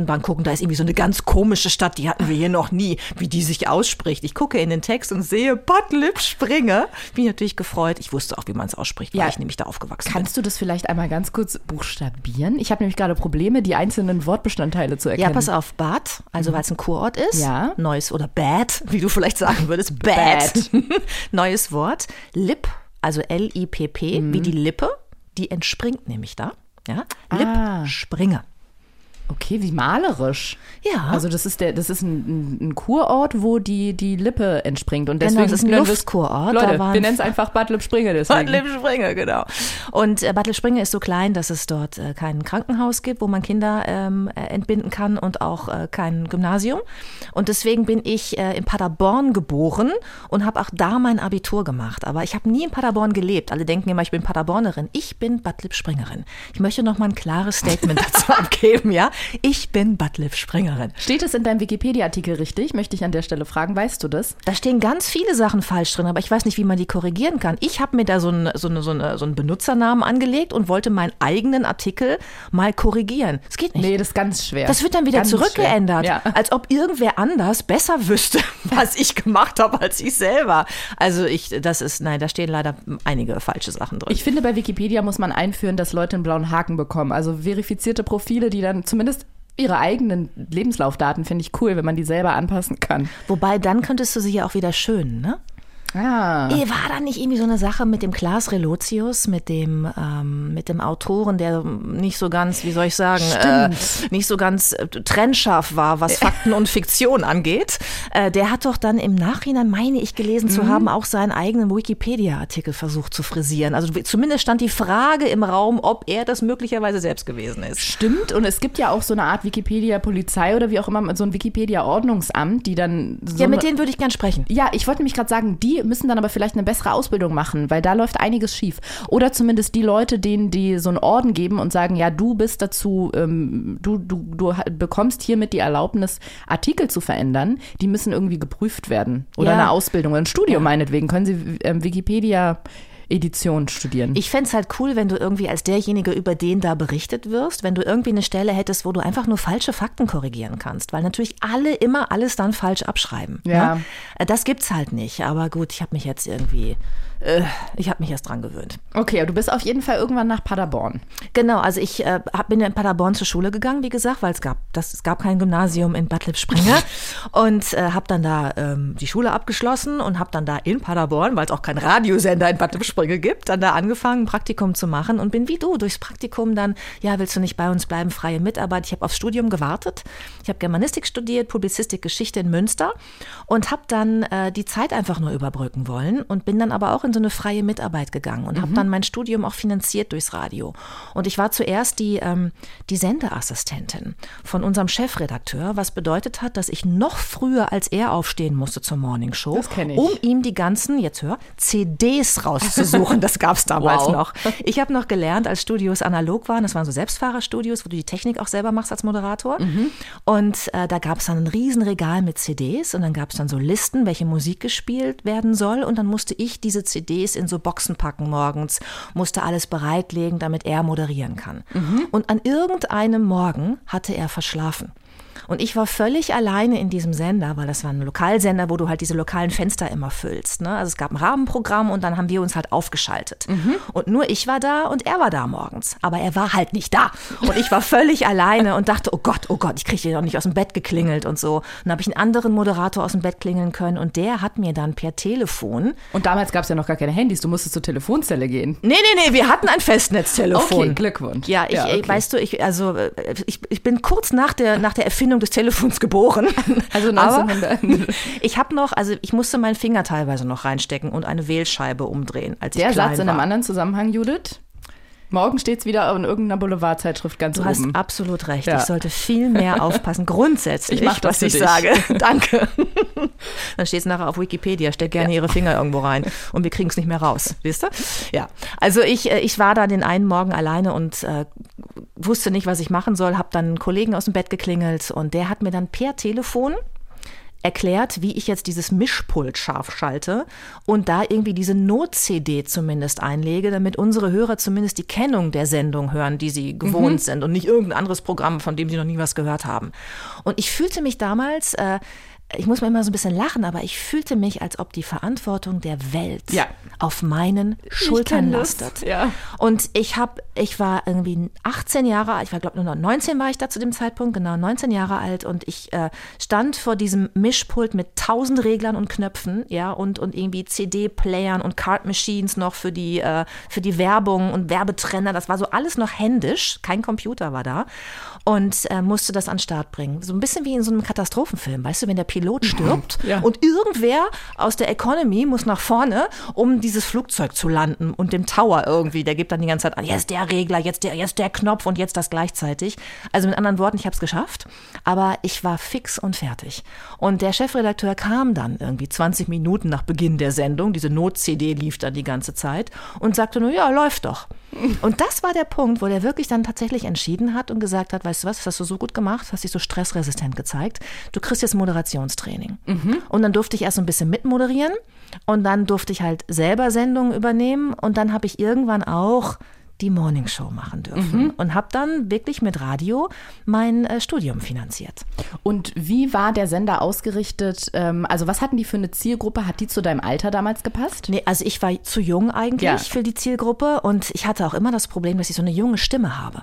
[SPEAKER 2] Aussprachedatenbank gucken, da ist irgendwie so eine ganz komische Stadt, die hatten wir hier noch nie, wie die sich ausspricht. Ich gucke in den Text und sehe Bad Lippspringe. Bin natürlich gefreut. Ich wusste auch, wie man es ausspricht, weil
[SPEAKER 1] Ja.
[SPEAKER 2] ich nämlich da aufgewachsen
[SPEAKER 1] Kannst du das vielleicht einmal ganz kurz buchstabieren? Ich habe nämlich gerade Probleme, die einzelnen Wortbestandteile zu
[SPEAKER 2] bin.
[SPEAKER 1] erkennen.
[SPEAKER 2] Ja, pass auf, Bad, also weil es ein Kurort ist.
[SPEAKER 1] Ja.
[SPEAKER 2] Neues oder Bad, wie du vielleicht sagen würdest. Bad. Neues Wort. Lip, also L-I-P-P,
[SPEAKER 1] Mhm.
[SPEAKER 2] wie die Lippe. Die entspringt nämlich da. Ja.
[SPEAKER 1] Ah.
[SPEAKER 2] Lippspringe.
[SPEAKER 1] Okay, wie malerisch.
[SPEAKER 2] Ja.
[SPEAKER 1] Also das ist der, das ist ein, ein- Kurort, wo die, die Lippe entspringt. Und deswegen
[SPEAKER 2] Genau, das ist ein Luftkurort.
[SPEAKER 1] Leute, wir nennen es einfach Bad Lippspringe deswegen.
[SPEAKER 2] Bad Lippspringe, genau. Und äh, Bad Lippspringe ist so klein, dass es dort äh, kein Krankenhaus gibt, wo man Kinder ähm, äh, entbinden kann und auch äh, kein Gymnasium. Und deswegen bin ich äh, in Paderborn geboren und habe auch da mein Abitur gemacht. Aber ich habe nie in Paderborn gelebt. Alle denken immer, ich bin Paderbornerin. Ich bin Bad Lippspringerin. Ich möchte noch mal ein klares Statement dazu abgeben, ja? Ich bin Bad Lippspringerin.
[SPEAKER 1] Steht es in deinem Wikipedia-Artikel richtig? Möchte ich an der Stelle fragen. Weißt du das?
[SPEAKER 2] Da stehen ganz viele Sachen falsch drin, aber ich weiß nicht, wie man die korrigieren kann. Ich habe mir da so einen, so, eine, so, eine, so einen Benutzernamen angelegt und wollte meinen eigenen Artikel mal korrigieren. Es geht nicht.
[SPEAKER 1] Nee, das ist ganz schwer.
[SPEAKER 2] Das wird dann wieder
[SPEAKER 1] Ganz
[SPEAKER 2] zurückgeändert.
[SPEAKER 1] Ja.
[SPEAKER 2] als ob irgendwer anders besser wüsste, was ich gemacht habe als ich selber. Also ich, das ist, nein, da stehen leider einige falsche Sachen drin.
[SPEAKER 1] Ich finde, bei Wikipedia muss man einführen, dass Leute einen blauen Haken bekommen. Also verifizierte Profile, die dann zumindest ihre eigenen Lebenslaufdaten finde ich cool, wenn man die selber anpassen kann.
[SPEAKER 2] Wobei, dann könntest du sie ja auch wieder schönen, ne?
[SPEAKER 1] Ah.
[SPEAKER 2] Eh, War da nicht irgendwie so eine Sache mit dem Klaas Relotius, mit dem, ähm, mit dem Autoren, der nicht so ganz, wie soll ich sagen, äh, nicht so ganz äh, trennscharf war, was Fakten und Fiktion angeht. Äh, der hat doch dann im Nachhinein, meine ich, gelesen zu haben, auch seinen eigenen Wikipedia-Artikel versucht zu frisieren. Also zumindest stand die Frage im Raum, ob er das möglicherweise selbst gewesen ist.
[SPEAKER 1] Stimmt, und es gibt ja auch so eine Art Wikipedia-Polizei oder wie auch immer, so ein Wikipedia-Ordnungsamt, die dann so
[SPEAKER 2] Ja, mit denen würde ich gern sprechen.
[SPEAKER 1] Ja, ich wollte nämlich gerade sagen, die müssen dann aber vielleicht eine bessere Ausbildung machen, weil da läuft einiges schief. Oder zumindest die Leute, denen die so einen Orden geben und sagen, ja, du bist dazu, ähm, du, du, du bekommst hiermit die Erlaubnis, Artikel zu verändern, die müssen irgendwie geprüft werden. Oder
[SPEAKER 2] Ja.
[SPEAKER 1] eine Ausbildung, ein Studium
[SPEAKER 2] Ja.
[SPEAKER 1] meinetwegen. Können sie ähm, Wikipedia Edition studieren.
[SPEAKER 2] Ich fände es halt cool, wenn du irgendwie als derjenige, über den da berichtet wirst, wenn du irgendwie eine Stelle hättest, wo du einfach nur falsche Fakten korrigieren kannst, weil natürlich alle immer alles dann falsch abschreiben.
[SPEAKER 1] Ja.
[SPEAKER 2] Ne? Das gibt's halt nicht. Aber gut, ich habe mich jetzt irgendwie, äh, ich habe mich erst dran gewöhnt.
[SPEAKER 1] okay, du bist auf jeden Fall irgendwann nach Paderborn.
[SPEAKER 2] Genau, also ich äh, bin in Paderborn zur Schule gegangen, wie gesagt, weil es gab, das, es gab kein Gymnasium in Bad Lippspringe und äh, habe dann da ähm, die Schule abgeschlossen und habe dann da in Paderborn, weil es auch keinen Radiosender in Bad Lippspringe gibt, dann da angefangen, ein Praktikum zu machen und bin wie du durchs Praktikum dann, ja, willst du nicht bei uns bleiben, freie Mitarbeit. Ich habe aufs Studium gewartet. Ich habe Germanistik studiert, Publizistik, Geschichte in Münster und habe dann äh, die Zeit einfach nur überbrücken wollen und bin dann aber auch in so eine freie Mitarbeit gegangen und habe dann mein Studium auch finanziert durchs Radio. Und ich war zuerst die, ähm, die Sendeassistentin von unserem Chefredakteur, was bedeutet hat, dass ich noch früher als er aufstehen musste zur Morning Show,
[SPEAKER 1] Das kenn ich.
[SPEAKER 2] um ihm die ganzen, jetzt hör, CDs rauszusuchen. Das gab es damals
[SPEAKER 1] Wow.
[SPEAKER 2] noch. Ich habe noch gelernt, als Studios analog waren, das waren so Selbstfahrerstudios, wo du die Technik auch selber machst als Moderator. Und äh, da gab es dann ein Riesenregal mit CDs und dann gab es dann so Listen, welche Musik gespielt werden soll. Und dann musste ich diese CDs in so Boxen packen morgens, musste alles bereitlegen, damit er moderieren kann. Und an irgendeinem Morgen hatte er verschlafen. Und ich war völlig alleine in diesem Sender, weil das war ein Lokalsender, wo du halt diese lokalen Fenster immer füllst. Ne? Also es gab ein Rahmenprogramm und dann haben wir uns halt aufgeschaltet. Und nur ich war da und er war da morgens. Aber er war halt nicht da. Und ich war völlig alleine und dachte, oh Gott, oh Gott, ich kriege hier noch nicht aus dem Bett geklingelt und so. Und dann habe ich einen anderen Moderator aus dem Bett klingeln können und der hat mir dann per Telefon
[SPEAKER 1] Und damals gab es ja noch gar keine Handys, du musstest zur Telefonzelle gehen.
[SPEAKER 2] Nee, nee, nee, wir hatten ein Festnetztelefon.
[SPEAKER 1] Okay, Glückwunsch.
[SPEAKER 2] Ja, ich,
[SPEAKER 1] Ja, okay.
[SPEAKER 2] weißt du, ich, also, äh, ich, ich bin kurz nach der, nach der Erfindung des Telefons geboren.
[SPEAKER 1] Also
[SPEAKER 2] Aber
[SPEAKER 1] 1900.
[SPEAKER 2] ich habe noch, also ich musste meinen Finger teilweise noch reinstecken und eine Wählscheibe umdrehen, als ich
[SPEAKER 1] Der
[SPEAKER 2] klein
[SPEAKER 1] Satz in
[SPEAKER 2] war.
[SPEAKER 1] einem anderen Zusammenhang, Judith. Morgen steht's wieder in irgendeiner Boulevardzeitschrift ganz
[SPEAKER 2] Du hast
[SPEAKER 1] oben.
[SPEAKER 2] absolut recht.
[SPEAKER 1] Ja.
[SPEAKER 2] Ich sollte viel mehr aufpassen, grundsätzlich,
[SPEAKER 1] Ich mach das
[SPEAKER 2] was ich
[SPEAKER 1] dich.
[SPEAKER 2] sage. Danke. Dann steht es nachher auf Wikipedia. Stellt gerne Ihre Finger irgendwo rein und wir kriegen es nicht mehr raus. Wisst ihr? Ja. Also ich, äh, ich war da den einen Morgen alleine und äh, wusste nicht, was ich machen soll. Hab dann einen Kollegen aus dem Bett geklingelt und der hat mir dann per Telefon erklärt, wie ich jetzt dieses Mischpult scharf schalte und da irgendwie diese Not-CD zumindest einlege, damit unsere Hörer zumindest die Kennung der Sendung hören, die sie gewohnt sind und nicht irgendein anderes Programm, von dem sie noch nie was gehört haben. Und ich fühlte mich damals, äh, ich muss mir immer so ein bisschen lachen, aber ich fühlte mich, als ob die Verantwortung der Welt
[SPEAKER 1] Ja.
[SPEAKER 2] auf meinen Schultern lastet.
[SPEAKER 1] ja.
[SPEAKER 2] Und ich habe, ich war irgendwie 18 Jahre alt, ich war glaube nur 19 war ich da zu dem Zeitpunkt, genau 19 Jahre alt und ich äh, stand vor diesem Mischpult mit tausend Reglern und Knöpfen, ja, und, und irgendwie CD-Playern und Card Machines noch für die, äh, für die Werbung und Werbetrenner. Das war so alles noch händisch, kein Computer war da und äh, musste das an den Start bringen. So ein bisschen wie in so einem Katastrophenfilm, weißt du, wenn der Pilot stirbt
[SPEAKER 1] Ja.
[SPEAKER 2] und irgendwer aus der Economy muss nach vorne, um dieses Flugzeug zu landen und dem Tower irgendwie, der gibt dann die ganze Zeit an, jetzt der Regler, jetzt der, jetzt der Knopf und jetzt das gleichzeitig. Also mit anderen Worten, ich habe es geschafft, aber ich war fix und fertig. Und der Chefredakteur kam dann irgendwie 20 Minuten nach Beginn der Sendung, diese Not-CD lief dann die ganze Zeit und sagte nur, ja, läuft doch. Und das war der Punkt, wo der wirklich dann tatsächlich entschieden hat und gesagt hat, weißt du was, das hast du so gut gemacht, hast dich so stressresistent gezeigt, du kriegst jetzt Moderationstraining. Und dann durfte ich erst so ein bisschen mitmoderieren und dann durfte ich halt selber Sendungen übernehmen und dann habe ich irgendwann auch die Morningshow machen dürfen und habe dann wirklich mit Radio mein äh, Studium finanziert.
[SPEAKER 1] Und wie war der Sender ausgerichtet? Ähm, also was hatten die für eine Zielgruppe? Hat die zu deinem Alter damals gepasst?
[SPEAKER 2] Nee, also ich war zu jung eigentlich
[SPEAKER 1] Ja.
[SPEAKER 2] für die Zielgruppe und ich hatte auch immer das Problem, dass ich so eine junge Stimme habe.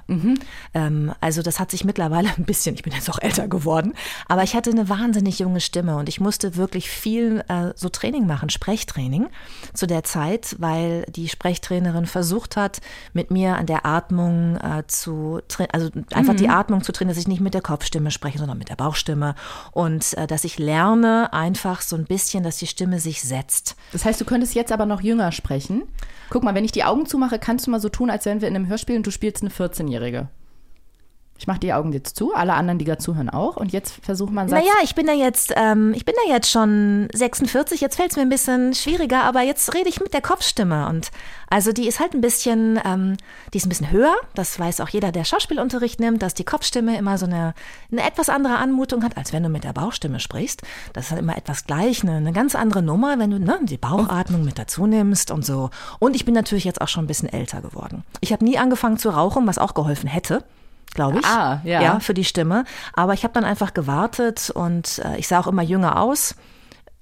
[SPEAKER 2] Ähm, also das hat sich mittlerweile ein bisschen, ich bin jetzt auch älter geworden, aber ich hatte eine wahnsinnig junge Stimme und ich musste wirklich viel äh, so Training machen, Sprechtraining zu der Zeit, weil die Sprechtrainerin versucht hat, mit mir an der Atmung äh, zu, tra- also einfach die Atmung zu trainieren, dass ich nicht mit der Kopfstimme spreche, sondern mit der Bauchstimme und äh, dass ich lerne einfach so ein bisschen, dass die Stimme sich setzt.
[SPEAKER 1] Das heißt, du könntest jetzt aber noch jünger sprechen. Guck mal, wenn ich die Augen zumache, kannst du mal so tun, als wären wir in einem Hörspiel und du spielst eine 14-Jährige. Ich mache die Augen jetzt zu, alle anderen, die gerade zuhören, auch. Und jetzt versucht man Satz.
[SPEAKER 2] Naja, ich bin ja jetzt, ähm, ich bin ja jetzt schon 46, jetzt fällt es mir ein bisschen schwieriger, aber jetzt rede ich mit der Kopfstimme. Und also die ist halt ein bisschen, ähm, die ist ein bisschen höher. Das weiß auch jeder, der Schauspielunterricht nimmt, dass die Kopfstimme immer so eine, eine etwas andere Anmutung hat, als wenn du mit der Bauchstimme sprichst. Das ist halt immer etwas gleich, eine, eine ganz andere Nummer, wenn du ne, die Bauchatmung mit dazu nimmst und so. Und ich bin natürlich jetzt auch schon ein bisschen älter geworden. Ich habe nie angefangen zu rauchen, was auch geholfen hätte glaube ich.
[SPEAKER 1] Ah, ja.
[SPEAKER 2] Ja, für die Stimme. Aber ich habe dann einfach gewartet und äh, ich sah auch immer jünger aus,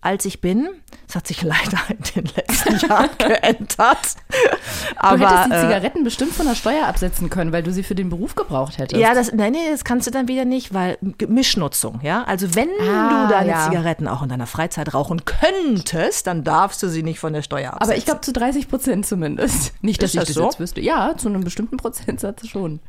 [SPEAKER 2] als ich bin. Das hat sich leider in den letzten Jahren geändert.
[SPEAKER 1] Aber, du hättest die
[SPEAKER 2] äh,
[SPEAKER 1] Zigaretten bestimmt von der Steuer absetzen können, weil du sie für den Beruf gebraucht hättest.
[SPEAKER 2] Ja, das, nein, nee, das kannst du dann wieder nicht, weil Mischnutzung, ja. Also wenn
[SPEAKER 1] Ah,
[SPEAKER 2] du deine
[SPEAKER 1] ja.
[SPEAKER 2] Zigaretten auch in deiner Freizeit rauchen könntest, dann darfst du sie nicht von der Steuer absetzen.
[SPEAKER 1] Aber ich glaube zu 30 Prozent zumindest. Nicht, dass
[SPEAKER 2] Ist
[SPEAKER 1] ich
[SPEAKER 2] das
[SPEAKER 1] das
[SPEAKER 2] so?
[SPEAKER 1] jetzt wüsste. Ja, zu einem bestimmten Prozentsatz schon.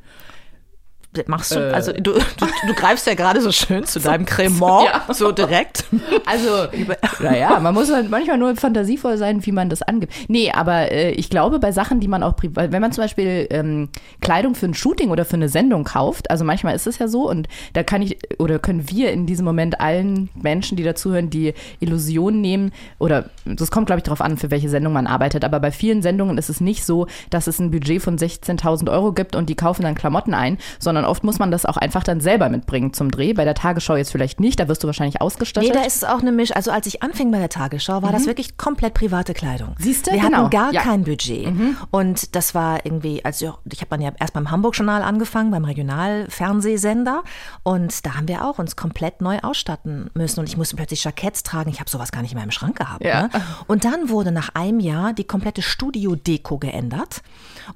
[SPEAKER 2] Machst du,
[SPEAKER 1] Äh.
[SPEAKER 2] also du, du, du greifst ja gerade so schön zu deinem Cremant,
[SPEAKER 1] Ja.
[SPEAKER 2] so direkt.
[SPEAKER 1] Also, naja, man muss halt manchmal nur fantasievoll sein, wie man das angibt. Nee, aber äh, ich glaube, bei Sachen, die man auch privat, wenn man zum Beispiel ähm, Kleidung für ein Shooting oder für eine Sendung kauft, also manchmal ist es ja so und da kann ich oder können wir in diesem Moment allen Menschen, die dazuhören, die Illusion nehmen oder das kommt, glaube ich, darauf an, für welche Sendung man arbeitet, aber bei vielen Sendungen ist es nicht so, dass es ein Budget von 16.000 Euro gibt und die kaufen dann Klamotten ein, sondern oft muss man das auch einfach dann selber mitbringen zum Dreh. Bei der Tagesschau jetzt vielleicht nicht, da wirst du wahrscheinlich ausgestattet.
[SPEAKER 2] Nee, da ist es auch eine Misch. Also als ich anfing bei der Tagesschau, war das wirklich komplett private Kleidung.
[SPEAKER 1] Mhm. Siehste?
[SPEAKER 2] Wir
[SPEAKER 1] Genau.
[SPEAKER 2] hatten gar
[SPEAKER 1] Ja. Mhm.
[SPEAKER 2] kein Budget. Und das war irgendwie, also ich habe dann ja erst beim Hamburg-Journal angefangen, beim Regionalfernsehsender. Und da haben wir auch uns komplett neu ausstatten müssen. Und ich musste plötzlich Jacketts tragen. Ich habe sowas gar nicht mehr im Schrank gehabt.
[SPEAKER 1] Ja.
[SPEAKER 2] Ne? Und dann wurde nach einem Jahr die komplette Studio-Deko geändert.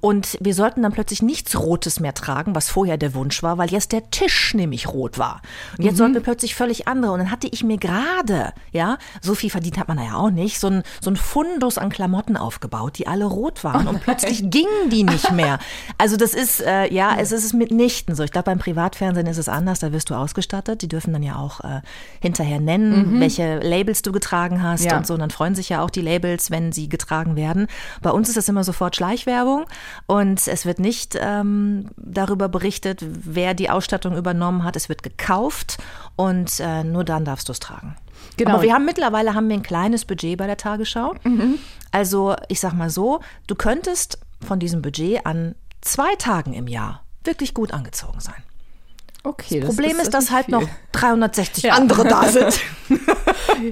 [SPEAKER 2] Und wir sollten dann plötzlich nichts Rotes mehr tragen, was vorher der Wunsch war, weil jetzt der Tisch nämlich rot war. Und jetzt sollten wir plötzlich völlig andere. Und dann hatte ich mir gerade, ja, so viel verdient hat man da ja auch nicht, so ein, so ein Fundus an Klamotten aufgebaut, die alle rot waren. Und plötzlich gingen die nicht mehr. Also das ist, äh, ja, es ist mitnichten so. Ich glaube, beim Privatfernsehen ist es anders, da wirst du ausgestattet. Die dürfen dann ja auch äh, hinterher nennen, welche Labels du getragen hast
[SPEAKER 1] Ja.
[SPEAKER 2] und so. Und dann freuen sich ja auch die Labels, wenn sie getragen werden. Bei uns ist das immer sofort Schleichwerbung und es wird nicht ähm, darüber berichtet, wer die Ausstattung übernommen hat. Es wird gekauft und äh, nur dann darfst du es tragen.
[SPEAKER 1] Genau.
[SPEAKER 2] Aber wir haben mittlerweile haben wir ein kleines Budget bei der Tagesschau. Also ich sag mal so, du könntest von diesem Budget an zwei Tagen im Jahr wirklich gut angezogen sein.
[SPEAKER 1] Okay,
[SPEAKER 2] Das Problem ist, dass
[SPEAKER 1] nicht
[SPEAKER 2] halt
[SPEAKER 1] viel.
[SPEAKER 2] noch 360
[SPEAKER 1] Ja.
[SPEAKER 2] andere da sind.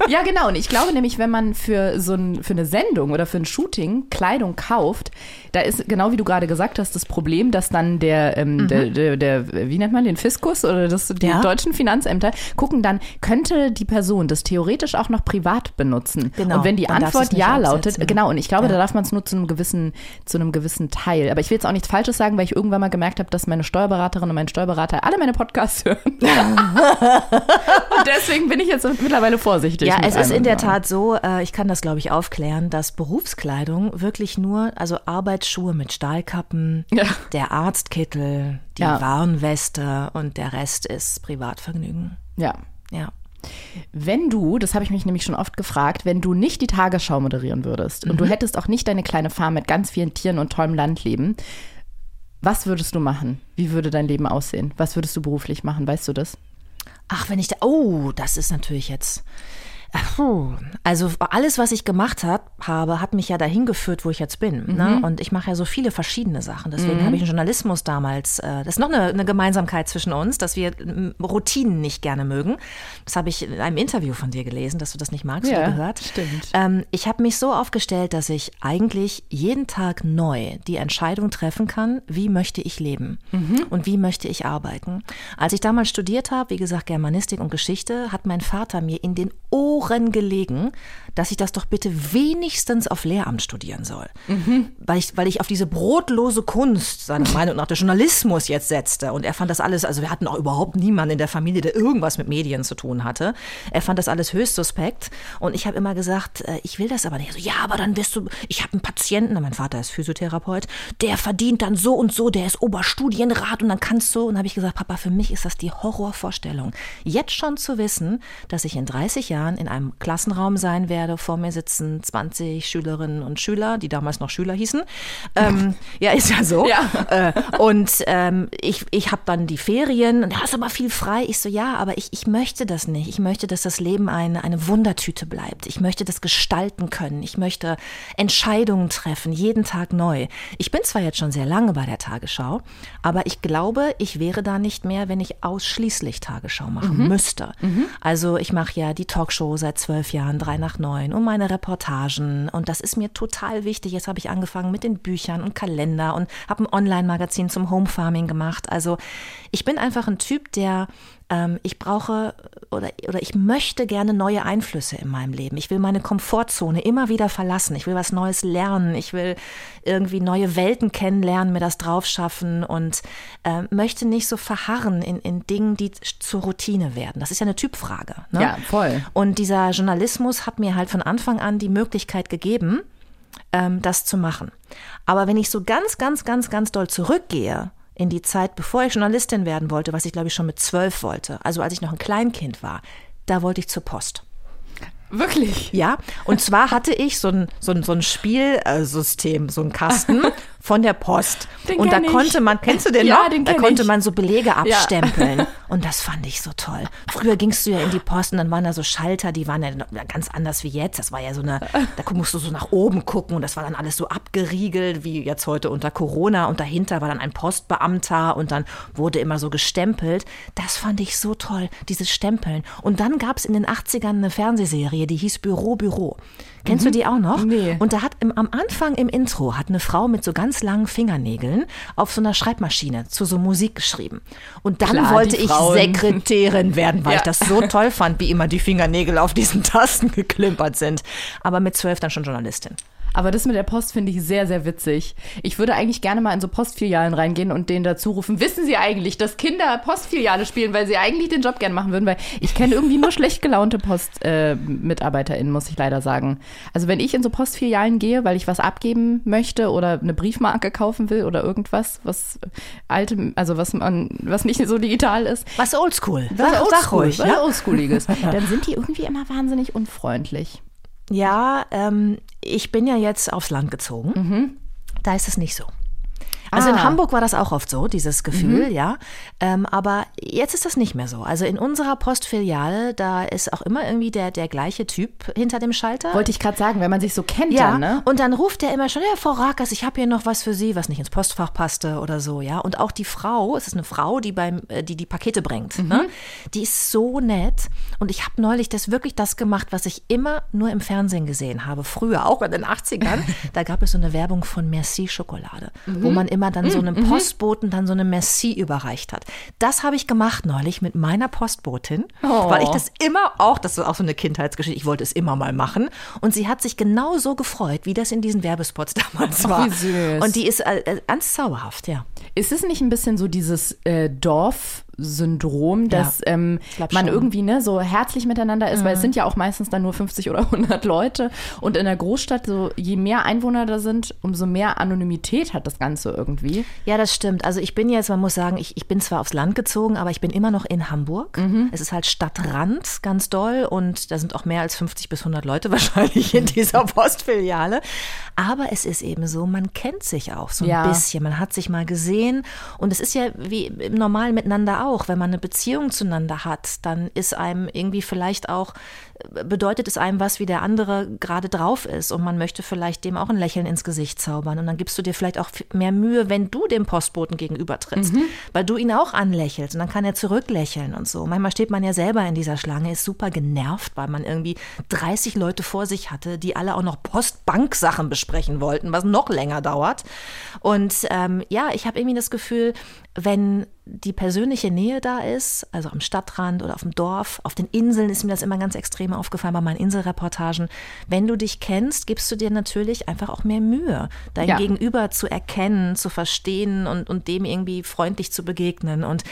[SPEAKER 1] Ja, genau. Und ich glaube nämlich, wenn man für so ein, für eine Sendung oder für ein Shooting Kleidung kauft, da ist genau wie du gerade gesagt hast, das Problem, dass dann der, ähm, der, der, der, wie nennt man den Fiskus oder das, die
[SPEAKER 2] Ja.
[SPEAKER 1] deutschen Finanzämter gucken dann, könnte die Person das theoretisch auch noch privat benutzen?
[SPEAKER 2] Genau,
[SPEAKER 1] Und wenn die
[SPEAKER 2] dann
[SPEAKER 1] Antwort ja lautet,
[SPEAKER 2] absetzen.
[SPEAKER 1] genau. Und ich glaube,
[SPEAKER 2] Ja.
[SPEAKER 1] da darf man es nur zu einem gewissen, zu einem gewissen Teil. Aber ich will jetzt auch nichts Falsches sagen, weil ich irgendwann mal gemerkt habe, dass meine Steuerberaterin und mein Steuerberater alle meine Podcasts hören. und deswegen bin ich jetzt mittlerweile vorsichtig.
[SPEAKER 2] Ja, es ist in der. Tat so, äh, ich kann das glaube ich aufklären, dass Berufskleidung wirklich nur, also Arbeitsschuhe mit Stahlkappen,
[SPEAKER 1] Ja.
[SPEAKER 2] der Arztkittel, die
[SPEAKER 1] Ja.
[SPEAKER 2] Warnweste und der Rest ist Privatvergnügen.
[SPEAKER 1] Ja.
[SPEAKER 2] Ja.
[SPEAKER 1] Wenn du, das habe ich mich nämlich schon oft gefragt, wenn du nicht die Tagesschau moderieren würdest und du
[SPEAKER 2] Mhm.
[SPEAKER 1] hättest auch nicht deine kleine Farm mit ganz vielen Tieren und tollem Landleben, was würdest du machen? Wie würde dein Leben aussehen? Was würdest du beruflich machen? Weißt du das?
[SPEAKER 2] Ach, wenn ich da, oh, das ist natürlich jetzt. Also alles, was ich gemacht hab, habe, hat mich ja dahin geführt, wo ich jetzt bin. Ne? Und ich mache ja so viele verschiedene Sachen. Deswegen habe ich den Journalismus damals. Äh, das ist noch eine, eine Gemeinsamkeit zwischen uns, dass wir Routinen nicht gerne mögen. Das habe ich in einem Interview von dir gelesen, dass du das nicht magst
[SPEAKER 1] Ja,
[SPEAKER 2] oder gehört.
[SPEAKER 1] stimmt.
[SPEAKER 2] Ähm, ich habe mich so aufgestellt, dass ich eigentlich jeden Tag neu die Entscheidung treffen kann, wie möchte ich leben und wie möchte ich arbeiten. Als ich damals studiert habe, wie gesagt Germanistik und Geschichte, hat mein Vater mir in den Ohren gelegen, dass ich das doch bitte wenigstens auf Lehramt studieren soll. Weil, ich, weil ich auf diese brotlose Kunst, seiner Meinung nach, der Journalismus jetzt setzte. Und er fand das alles, also wir hatten auch überhaupt niemanden in der Familie, der irgendwas mit Medien zu tun hatte. Er fand das alles höchst suspekt. Und ich habe immer gesagt, äh, ich will das aber nicht. So, ja, aber dann wirst du, ich habe einen Patienten, mein Vater ist Physiotherapeut, der verdient dann so und so, der ist Oberstudienrat und dann kannst du. Und habe ich gesagt, Papa, für mich ist das die Horrorvorstellung. Jetzt schon zu wissen, dass ich in 30 Jahren in einem Klassenraum sein werde. Vor mir sitzen 20 Schülerinnen und Schüler, die damals noch Schüler hießen. Ähm, ja, ist ja so.
[SPEAKER 1] Ja.
[SPEAKER 2] Äh, und ähm, ich, ich habe dann die Ferien und da ist aber viel frei. Ich so, ja, aber ich, ich möchte das nicht. Ich möchte, dass das Leben eine, eine Wundertüte bleibt. Ich möchte das gestalten können. Ich möchte Entscheidungen treffen, jeden Tag neu. Ich bin zwar jetzt schon sehr lange bei der Tagesschau, aber ich glaube, ich wäre da nicht mehr, wenn ich ausschließlich Tagesschau machen müsste. Also ich mache ja die Talkshow seit zwölf Jahren, drei nach neun und meine Reportagen und das ist mir total wichtig. Jetzt habe ich angefangen mit den Büchern und Kalender und habe ein Online-Magazin zum Home Farming gemacht. Also ich bin einfach ein Typ, der ähm, ich brauche oder, oder ich möchte gerne neue Einflüsse in meinem Leben. Ich will meine Komfortzone immer wieder verlassen. Ich will was Neues lernen. Ich will irgendwie neue Welten kennenlernen, mir das drauf schaffen und äh, möchte nicht so verharren in, in Dingen, die zur Routine werden. Das ist ja eine Typfrage. Ne?
[SPEAKER 1] Ja, voll.
[SPEAKER 2] Und dieser Journalismus hat mir halt von Anfang an die Möglichkeit gegeben, ähm, das zu machen. Aber wenn ich so ganz, ganz, ganz, ganz doll zurückgehe in die Zeit, bevor ich Journalistin werden wollte, was ich glaube ich schon mit zwölf wollte, also als ich noch ein Kleinkind war, da wollte ich zur Post.
[SPEAKER 1] Wirklich?
[SPEAKER 2] Ja, und zwar hatte ich so ein, so ein, so ein Spielsystem, so ein Kasten von der Post.
[SPEAKER 1] Den
[SPEAKER 2] und da
[SPEAKER 1] kenn ich.
[SPEAKER 2] konnte man, kennst du den
[SPEAKER 1] Ja,
[SPEAKER 2] noch?
[SPEAKER 1] den
[SPEAKER 2] da konnte
[SPEAKER 1] ich.
[SPEAKER 2] man so Belege abstempeln. Und das fand ich so toll. Früher gingst du ja in die Post und dann waren da so Schalter, die waren ja ganz anders wie jetzt. Das war ja so eine, da musst du so nach oben gucken und das war dann alles so abgeriegelt, wie jetzt heute unter Corona. Und dahinter war dann ein Postbeamter und dann wurde immer so gestempelt. Das fand ich so toll, dieses Stempeln. Und dann gab es in den 80ern eine Fernsehserie, die hieß Büro, Büro. Kennst du die auch noch?
[SPEAKER 1] Nee.
[SPEAKER 2] Und da hat im, am Anfang im Intro hat eine Frau mit so ganz langen Fingernägeln auf so einer Schreibmaschine zu so Musik geschrieben. Und dann
[SPEAKER 1] Klar,
[SPEAKER 2] wollte ich. Sekretärin werden, weil
[SPEAKER 1] Ja.
[SPEAKER 2] ich das so toll fand, wie immer die Fingernägel auf diesen Tasten geklimpert sind. Aber mit zwölf dann schon Journalistin.
[SPEAKER 1] Aber das mit der Post finde ich sehr, sehr witzig. Ich würde eigentlich gerne mal in so Postfilialen reingehen und denen dazu rufen, wissen Sie eigentlich, dass Kinder Postfiliale spielen, weil sie eigentlich den Job gerne machen würden, weil ich kenne irgendwie nur schlecht gelaunte Post-MitarbeiterInnen, muss ich leider sagen. Also wenn ich in so Postfilialen gehe, weil ich was abgeben möchte oder eine Briefmarke kaufen will oder irgendwas, was alte, also was man, was nicht so digital ist,
[SPEAKER 2] Was oldschool.
[SPEAKER 1] was
[SPEAKER 2] Sag, sag ruhig.
[SPEAKER 1] was
[SPEAKER 2] Ja,
[SPEAKER 1] oldschooliges, dann sind die irgendwie immer wahnsinnig unfreundlich.
[SPEAKER 2] Ja ähm, ich bin ja jetzt aufs Land gezogen. Da ist es nicht so. Also in
[SPEAKER 1] Ah.
[SPEAKER 2] Hamburg war das auch oft so, dieses Gefühl, ja. Ähm, aber jetzt ist das nicht mehr so. Also in unserer Postfiliale, da ist auch immer irgendwie der, der gleiche Typ hinter dem Schalter.
[SPEAKER 1] Wollte ich gerade sagen, wenn man sich so kennt
[SPEAKER 2] ja,
[SPEAKER 1] dann, ne?
[SPEAKER 2] und dann ruft er immer schon, ja, Frau Rakers, ich habe hier noch was für Sie, was nicht ins Postfach passte oder so, ja. Und auch die Frau, es ist eine Frau, die beim, äh, die die Pakete bringt, ne? Die ist so nett. Und ich habe neulich das wirklich das gemacht, was ich immer nur im Fernsehen gesehen habe, früher, auch in den 80ern. da gab es so eine Werbung von Merci Schokolade, wo man immer dann so einem Postboten dann so eine Merci überreicht hat. Das habe ich gemacht neulich mit meiner Postbotin,
[SPEAKER 1] Oh.
[SPEAKER 2] weil ich das immer auch, das ist auch so eine Kindheitsgeschichte, ich wollte es immer mal machen. Und sie hat sich genau so gefreut, wie das in diesen Werbespots damals
[SPEAKER 1] Ach,
[SPEAKER 2] war.
[SPEAKER 1] wie süß.
[SPEAKER 2] Und die ist äh, äh, ganz zauberhaft, ja.
[SPEAKER 1] Ist es nicht ein bisschen so dieses äh, Dorfsyndrom, dass ähm,
[SPEAKER 2] glaub
[SPEAKER 1] man
[SPEAKER 2] schon. Mhm.
[SPEAKER 1] irgendwie ne, so herzlich miteinander ist, weil es sind ja auch meistens dann nur 50 oder 100 Leute und in der Großstadt, so je mehr Einwohner da sind, umso mehr Anonymität hat das Ganze irgendwie.
[SPEAKER 2] Ja, das stimmt. Also ich bin jetzt, man muss sagen, ich, ich bin zwar aufs Land gezogen, aber ich bin immer noch in Hamburg. Es ist halt Stadtrand, ganz doll. Und da sind auch mehr als 50 bis 100 Leute wahrscheinlich in dieser Postfiliale. Aber es ist eben so, man kennt sich auch so ein
[SPEAKER 1] Ja.
[SPEAKER 2] bisschen. Man hat sich mal gesehen. Und es ist ja wie im normalen Miteinander auch. Wenn man eine Beziehung zueinander hat, dann ist einem irgendwie vielleicht auch, bedeutet es einem was, wie der andere gerade drauf ist. Und man möchte vielleicht dem auch ein Lächeln ins Gesicht zaubern. Und dann gibst du dir vielleicht auch mehr Mühe, wenn du dem Postboten gegenüber trittst, weil du ihn auch anlächelst. Und dann kann er zurücklächeln und so. Manchmal steht man ja selber in dieser Schlange, ist super genervt, weil man irgendwie 30 Leute vor sich hatte, die alle auch noch Postbank-Sachen besprechen wollten, was noch länger dauert. Und ähm, ja, ich habe irgendwie das Gefühl, wenn die persönliche Nähe da ist, also am Stadtrand oder auf dem Dorf, auf den Inseln ist mir das immer ganz extrem aufgefallen bei meinen Inselreportagen. Wenn du dich kennst, gibst du dir natürlich einfach auch mehr Mühe, dein
[SPEAKER 1] Ja.
[SPEAKER 2] Gegenüber zu erkennen, zu verstehen und, und dem irgendwie freundlich zu begegnen. Und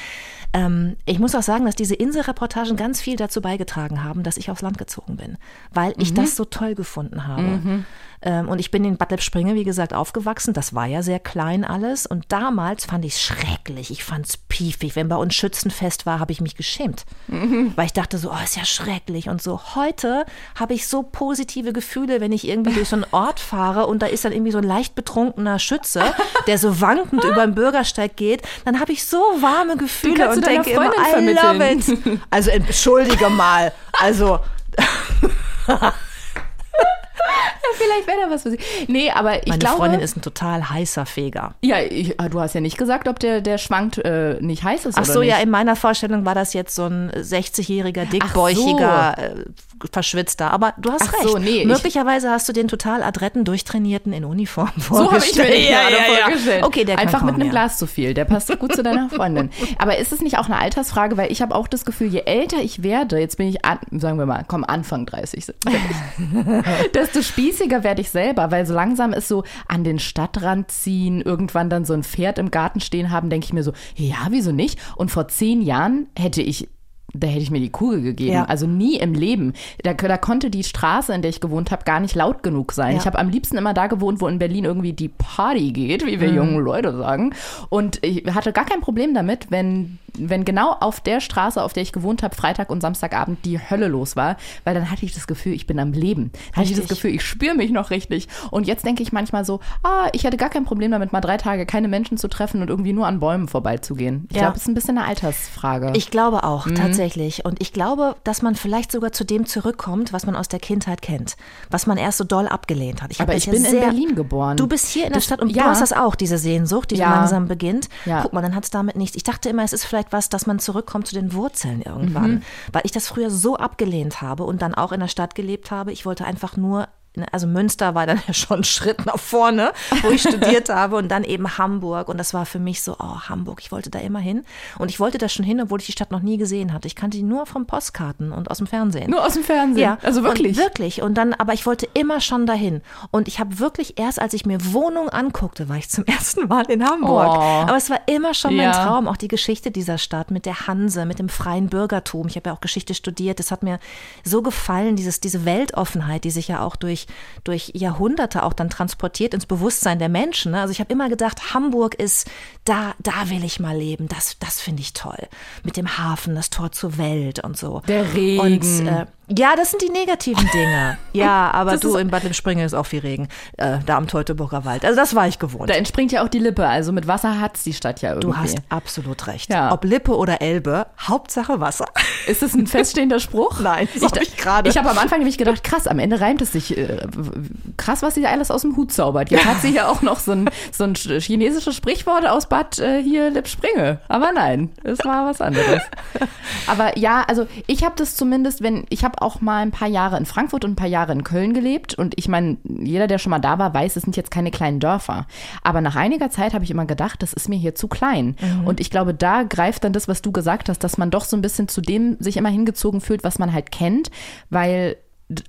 [SPEAKER 2] Ähm, ich muss auch sagen, dass diese Inselreportagen ganz viel dazu beigetragen haben, dass ich aufs Land gezogen bin, weil ich
[SPEAKER 1] Mhm.
[SPEAKER 2] das so toll gefunden habe. Ähm, und ich bin in Bad Lippspringe, wie gesagt, aufgewachsen. Das war ja sehr klein alles. Und damals fand ich es schrecklich. Ich fand es piefig. Wenn bei uns Schützenfest war, habe ich mich geschämt. Weil ich dachte so, oh, ist ja schrecklich und so. Heute habe ich so positive Gefühle, wenn ich irgendwie durch so einen Ort fahre und da ist dann irgendwie so ein leicht betrunkener Schütze, der so wankend über den Bürgersteig geht. Dann habe ich so warme Gefühle und denke immer, I love
[SPEAKER 1] vermitteln.
[SPEAKER 2] it. Also entschuldige mal. Also
[SPEAKER 1] Vielleicht wäre da was für sie. Nee, aber ich
[SPEAKER 2] meine
[SPEAKER 1] glaube.
[SPEAKER 2] Freundin ist ein total heißer Feger.
[SPEAKER 1] ja, ich, ah, du hast ja nicht gesagt, ob der, der schwankt äh, nicht heiß ist
[SPEAKER 2] Ach
[SPEAKER 1] oder
[SPEAKER 2] so,
[SPEAKER 1] nicht.
[SPEAKER 2] ja, in meiner Vorstellung war das jetzt so ein 60-jähriger, dickbäuchiger, äh, verschwitzter. Aber du hast
[SPEAKER 1] Ach
[SPEAKER 2] recht.
[SPEAKER 1] so, nee, ich-
[SPEAKER 2] Möglicherweise hast du den total adretten, durchtrainierten in Uniform
[SPEAKER 1] So habe ich mir den gerade vorgestellt.
[SPEAKER 2] Okay, der kann
[SPEAKER 1] Einfach mit einem
[SPEAKER 2] ja.
[SPEAKER 1] Glas zu viel. Der passt gut zu deiner Freundin. Aber ist es nicht auch eine Altersfrage? Weil ich habe auch das Gefühl, je älter ich werde, jetzt bin ich, an, sagen wir mal, komm, Anfang 30, sind wir, desto spießiger werde ich selber. Weil so langsam ist so an den Stadtrand ziehen, irgendwann dann so ein Pferd im Garten stehen haben, denke ich mir so, ja, wieso nicht? Und vor zehn Jahren hätte ich da hätte ich mir die Kugel gegeben.
[SPEAKER 2] Ja.
[SPEAKER 1] Also nie im Leben. Da, da konnte die Straße, in der ich gewohnt habe, gar nicht laut genug sein.
[SPEAKER 2] Ja.
[SPEAKER 1] Ich habe am liebsten immer da gewohnt, wo in Berlin irgendwie die Party geht, wie
[SPEAKER 2] Mhm.
[SPEAKER 1] wir jungen Leute sagen. Und ich hatte gar kein Problem damit, wenn, wenn genau auf der Straße, auf der ich gewohnt habe, Freitag und Samstagabend die Hölle los war, weil dann hatte ich das Gefühl, ich bin am Leben. Dann hatte ich das. Gefühl, ich spüre mich noch richtig. Und jetzt denke ich manchmal so, ah, ich hätte gar kein Problem damit, mal drei Tage keine Menschen zu treffen und irgendwie nur an Bäumen vorbeizugehen. Ich
[SPEAKER 2] Ja.
[SPEAKER 1] glaube, es ist ein bisschen eine Altersfrage.
[SPEAKER 2] Ich glaube
[SPEAKER 1] Mhm.
[SPEAKER 2] auch, tatsächlich. Und ich glaube, dass man vielleicht sogar zu dem zurückkommt, was man aus der Kindheit kennt, was man erst so doll abgelehnt hat.
[SPEAKER 1] Aber ich
[SPEAKER 2] das ja
[SPEAKER 1] bin in
[SPEAKER 2] sehr-
[SPEAKER 1] Berlin geboren.
[SPEAKER 2] Du bist hier in der
[SPEAKER 1] Das-
[SPEAKER 2] Stadt und
[SPEAKER 1] ja.
[SPEAKER 2] du hast das auch, diese Sehnsucht, die
[SPEAKER 1] Ja.
[SPEAKER 2] langsam beginnt.
[SPEAKER 1] Ja.
[SPEAKER 2] Guck mal, dann hat es damit nichts. Ich dachte immer, es ist vielleicht was, dass man zurückkommt zu den Wurzeln
[SPEAKER 1] Mhm.
[SPEAKER 2] irgendwann. Weil ich das früher so abgelehnt habe und dann auch in der Stadt gelebt habe. Ich wollte einfach nur. Also Münster war dann ja schon ein Schritt nach vorne, wo ich studiert habe und dann eben Hamburg und das war für mich so, oh Hamburg, ich wollte da immer hin und ich wollte da schon hin, obwohl ich die Stadt noch nie gesehen hatte. Ich kannte die nur von Postkarten und aus dem Fernsehen.
[SPEAKER 1] Nur aus dem Fernsehen.
[SPEAKER 2] Ja,
[SPEAKER 1] also wirklich.
[SPEAKER 2] Und wirklich. Und dann, aber ich wollte immer schon dahin. Und ich habe wirklich erst, als ich mir Wohnung anguckte, war ich zum ersten Mal in Hamburg.
[SPEAKER 1] Oh.
[SPEAKER 2] Aber es war immer schon mein
[SPEAKER 1] Ja.
[SPEAKER 2] Traum, auch die Geschichte dieser Stadt mit der Hanse, mit dem freien Bürgertum. Ich habe ja auch Geschichte studiert. Das hat mir so gefallen, dieses, diese Weltoffenheit, die sich ja auch durch, durch Jahrhunderte auch dann transportiert ins Bewusstsein der Menschen. ne? Also ich habe immer gedacht, Hamburg ist, da, da will ich mal leben. Das, das finde ich toll. Mit dem Hafen, das Tor zur Welt und so.
[SPEAKER 1] Der Regen.
[SPEAKER 2] Und, äh, ja, das sind die negativen Dinge. Ja, aber
[SPEAKER 1] Das
[SPEAKER 2] du, in Bad Lippspringe ist auch viel Regen. Äh, da am Teutoburger Wald. Also das war ich gewohnt.
[SPEAKER 1] Da entspringt ja auch die Lippe. Also mit Wasser hat's die Stadt ja irgendwie.
[SPEAKER 2] Du hast absolut recht.
[SPEAKER 1] Ja.
[SPEAKER 2] Ob Lippe oder Elbe, Hauptsache Wasser.
[SPEAKER 1] Ist das ein feststehender Spruch?
[SPEAKER 2] Nein, das hab ich gerade.
[SPEAKER 1] Ich habe am Anfang nämlich gedacht, krass, am Ende reimt es sich. Äh, krass, was sie alles aus dem Hut zaubert. Jetzt hat sie ja auch noch so ein, so ein chinesisches Sprichwort aus Bad äh, hier Lippspringe. Aber nein, es war was anderes. Aber ja, also ich habe das zumindest, wenn ich habe auch mal ein paar Jahre in Frankfurt und ein paar Jahre in Köln gelebt und ich meine, jeder, der schon mal da war, weiß, es sind jetzt keine kleinen Dörfer. Aber nach einiger Zeit habe ich immer gedacht, das ist mir hier zu klein. Und ich glaube, da greift dann das, was du gesagt hast, dass man doch so ein bisschen zu dem sich immer hingezogen fühlt, was man halt kennt, weil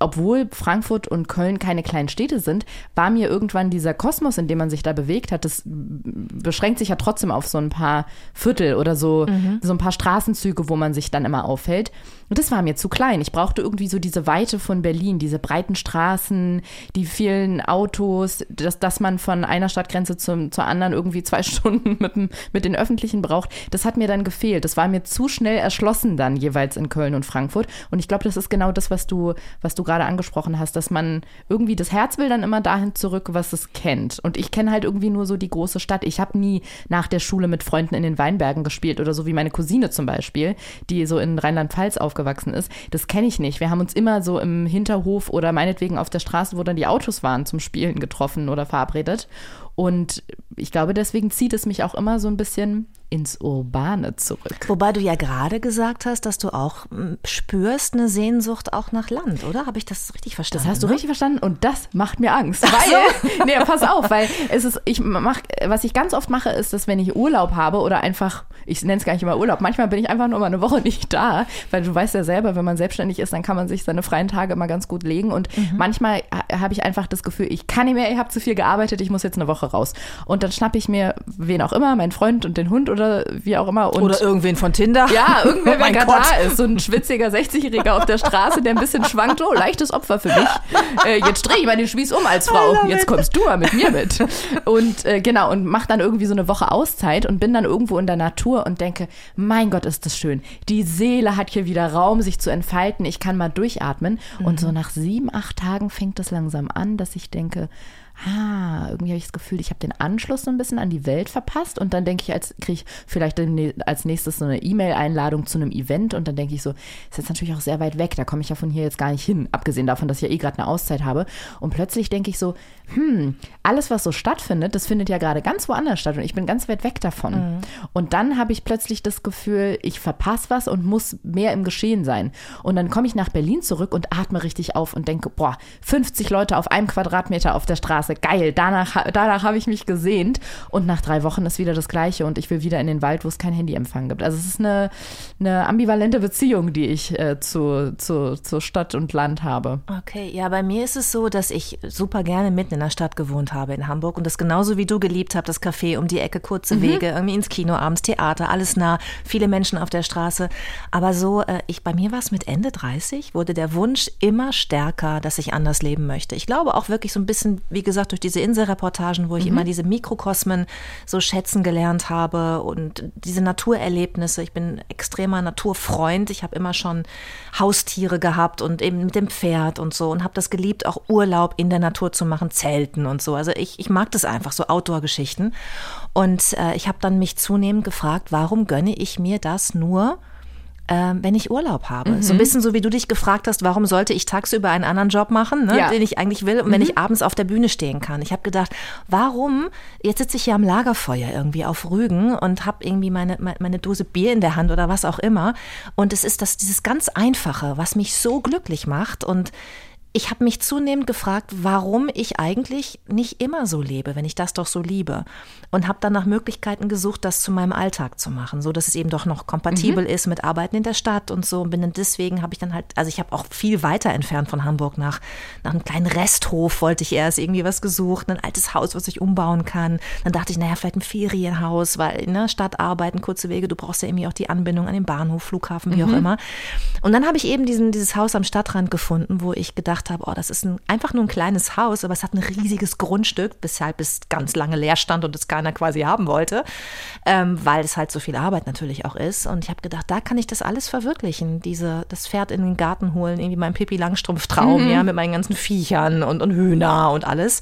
[SPEAKER 1] obwohl Frankfurt und Köln keine kleinen Städte sind, war mir irgendwann dieser Kosmos, in dem man sich da bewegt hat, das beschränkt sich ja trotzdem auf so ein paar Viertel oder so, so ein paar Straßenzüge, wo man sich dann immer aufhält. Und das war mir zu klein. Ich brauchte irgendwie so diese Weite von Berlin, diese breiten Straßen, die vielen Autos, dass, dass man von einer Stadtgrenze zum, zur anderen irgendwie zwei Stunden mit, dem, mit den Öffentlichen braucht. Das hat mir dann gefehlt. Das war mir zu schnell erschlossen dann jeweils in Köln und Frankfurt. Und ich glaube, das ist genau das, was du, was du gerade angesprochen hast, dass man irgendwie das Herz will dann immer dahin zurück, was es kennt. Und ich kenne halt irgendwie nur so die große Stadt. Ich habe nie nach der Schule mit Freunden in den Weinbergen gespielt oder so wie meine Cousine zum Beispiel, die so in Rheinland-Pfalz aufgewachsen ist. Das kenne ich nicht. Wir haben uns immer so im Hinterhof oder meinetwegen auf der Straße, wo dann die Autos waren, zum Spielen getroffen oder verabredet. Und ich glaube, deswegen zieht es mich auch immer so ein bisschen ins Urbane zurück.
[SPEAKER 2] Wobei du ja gerade gesagt hast, dass du auch mm, spürst eine Sehnsucht auch nach Land, oder? Habe ich das richtig verstanden?
[SPEAKER 1] Das hast du
[SPEAKER 2] ne?
[SPEAKER 1] richtig verstanden und das macht mir Angst. Weil, nee, pass auf, weil es ist, ich mach, was ich ganz oft mache, ist, dass wenn ich Urlaub habe oder einfach, ich nenne es gar nicht immer Urlaub, manchmal bin ich einfach nur mal eine Woche nicht da, weil du weißt ja selber, wenn man selbstständig ist, dann kann man sich seine freien Tage immer ganz gut legen und manchmal ha- habe ich einfach das Gefühl, ich kann nicht mehr, ich habe zu viel gearbeitet, ich muss jetzt eine Woche raus. Und dann schnappe ich mir wen auch immer, meinen Freund und den Hund oder oder wie auch immer. Und
[SPEAKER 2] Oder irgendwen von Tinder.
[SPEAKER 1] ja, irgendwer,
[SPEAKER 2] Oh
[SPEAKER 1] wer gerade da ist, so ein schwitziger 60-Jähriger auf der Straße, der ein bisschen schwankt, oh, leichtes Opfer für mich. Äh, jetzt drehe ich mal den Spieß um als Frau. Jetzt kommst du mal mit mir mit. Und äh, genau, und mach dann irgendwie so eine Woche Auszeit und bin dann irgendwo in der Natur und denke, mein Gott, ist das schön. Die Seele hat hier wieder Raum, sich zu entfalten. Ich kann mal durchatmen. Und so nach sieben, acht Tagen fängt es langsam an, dass ich denke, ah, irgendwie habe ich das Gefühl, ich habe den Anschluss so ein bisschen an die Welt verpasst. Und dann denke ich, als kriege ich vielleicht als nächstes so eine E-Mail-Einladung zu einem Event. Und dann denke ich so, ist jetzt natürlich auch sehr weit weg, da komme ich ja von hier jetzt gar nicht hin, abgesehen davon, dass ich ja eh gerade eine Auszeit habe. Und plötzlich denke ich so, hm, alles was so stattfindet, das findet ja gerade ganz woanders statt. Und ich bin ganz weit weg davon. Und dann habe ich plötzlich das Gefühl, ich verpasse was und muss mehr im Geschehen sein. Und dann komme ich nach Berlin zurück und atme richtig auf und denke, boah, 50 Leute auf einem Quadratmeter auf der Straße, geil, danach, danach habe ich mich gesehnt. Und nach drei Wochen ist wieder das Gleiche und ich will wieder in den Wald, wo es kein Handyempfang gibt. Also es ist eine, eine ambivalente Beziehung, die ich äh, zu, zu, zu Stadt und Land habe.
[SPEAKER 2] Okay, ja, bei mir ist es so, dass ich super gerne mitten in der Stadt gewohnt habe in Hamburg und das genauso wie du geliebt habe, das Café um die Ecke, kurze Wege, irgendwie ins Kino, abends Theater, alles nah, viele Menschen auf der Straße. Aber so, äh, ich bei mir war es mit Ende 30, wurde der Wunsch immer stärker, dass ich anders leben möchte. Ich glaube auch wirklich so ein bisschen, wie gesagt, durch diese Inselreportagen, wo ich immer diese Mikrokosmen so schätzen gelernt habe und diese Naturerlebnisse. Ich bin extremer Naturfreund. Ich habe immer schon Haustiere gehabt und eben mit dem Pferd und so und habe das geliebt, auch Urlaub in der Natur zu machen, Zelten und so. Also ich, ich mag das einfach, so Outdoor-Geschichten. Und äh, ich habe dann mich zunehmend gefragt, warum gönne ich mir das nur? Ähm, wenn ich Urlaub habe. So ein bisschen so, wie du dich gefragt hast, warum sollte ich tagsüber einen anderen Job machen, ne,
[SPEAKER 1] Ja.
[SPEAKER 2] den ich eigentlich will, und wenn ich abends auf der Bühne stehen kann. Ich habe gedacht, warum, jetzt sitze ich hier am Lagerfeuer irgendwie auf Rügen und habe irgendwie meine, meine, meine Dose Bier in der Hand oder was auch immer. Und es ist das, dieses ganz Einfache, was mich so glücklich macht und ich habe mich zunehmend gefragt, warum ich eigentlich nicht immer so lebe, wenn ich das doch so liebe. Und habe dann nach Möglichkeiten gesucht, das zu meinem Alltag zu machen, so dass es eben doch noch kompatibel ist mit Arbeiten in der Stadt und so. Und bin dann deswegen habe ich dann halt, also ich habe auch viel weiter entfernt von Hamburg nach, nach einem kleinen Resthof wollte ich erst irgendwie was gesucht, ein altes Haus, was ich umbauen kann. Dann dachte ich, naja, vielleicht ein Ferienhaus, weil in der Stadt arbeiten, kurze Wege, du brauchst ja irgendwie auch die Anbindung an den Bahnhof, Flughafen, wie auch immer. Und dann habe ich eben diesen, dieses Haus am Stadtrand gefunden, wo ich gedacht habe, oh, das ist ein, einfach nur ein kleines Haus, aber es hat ein riesiges Grundstück, weshalb es ganz lange leer stand und es keiner quasi haben wollte, ähm, weil es halt so viel Arbeit natürlich auch ist. Und ich habe gedacht, da kann ich das alles verwirklichen. Diese, das Pferd in den Garten holen, irgendwie mein Pippi Langstrumpf-Traum, ja, mit meinen ganzen Viechern und, und Hühner und alles.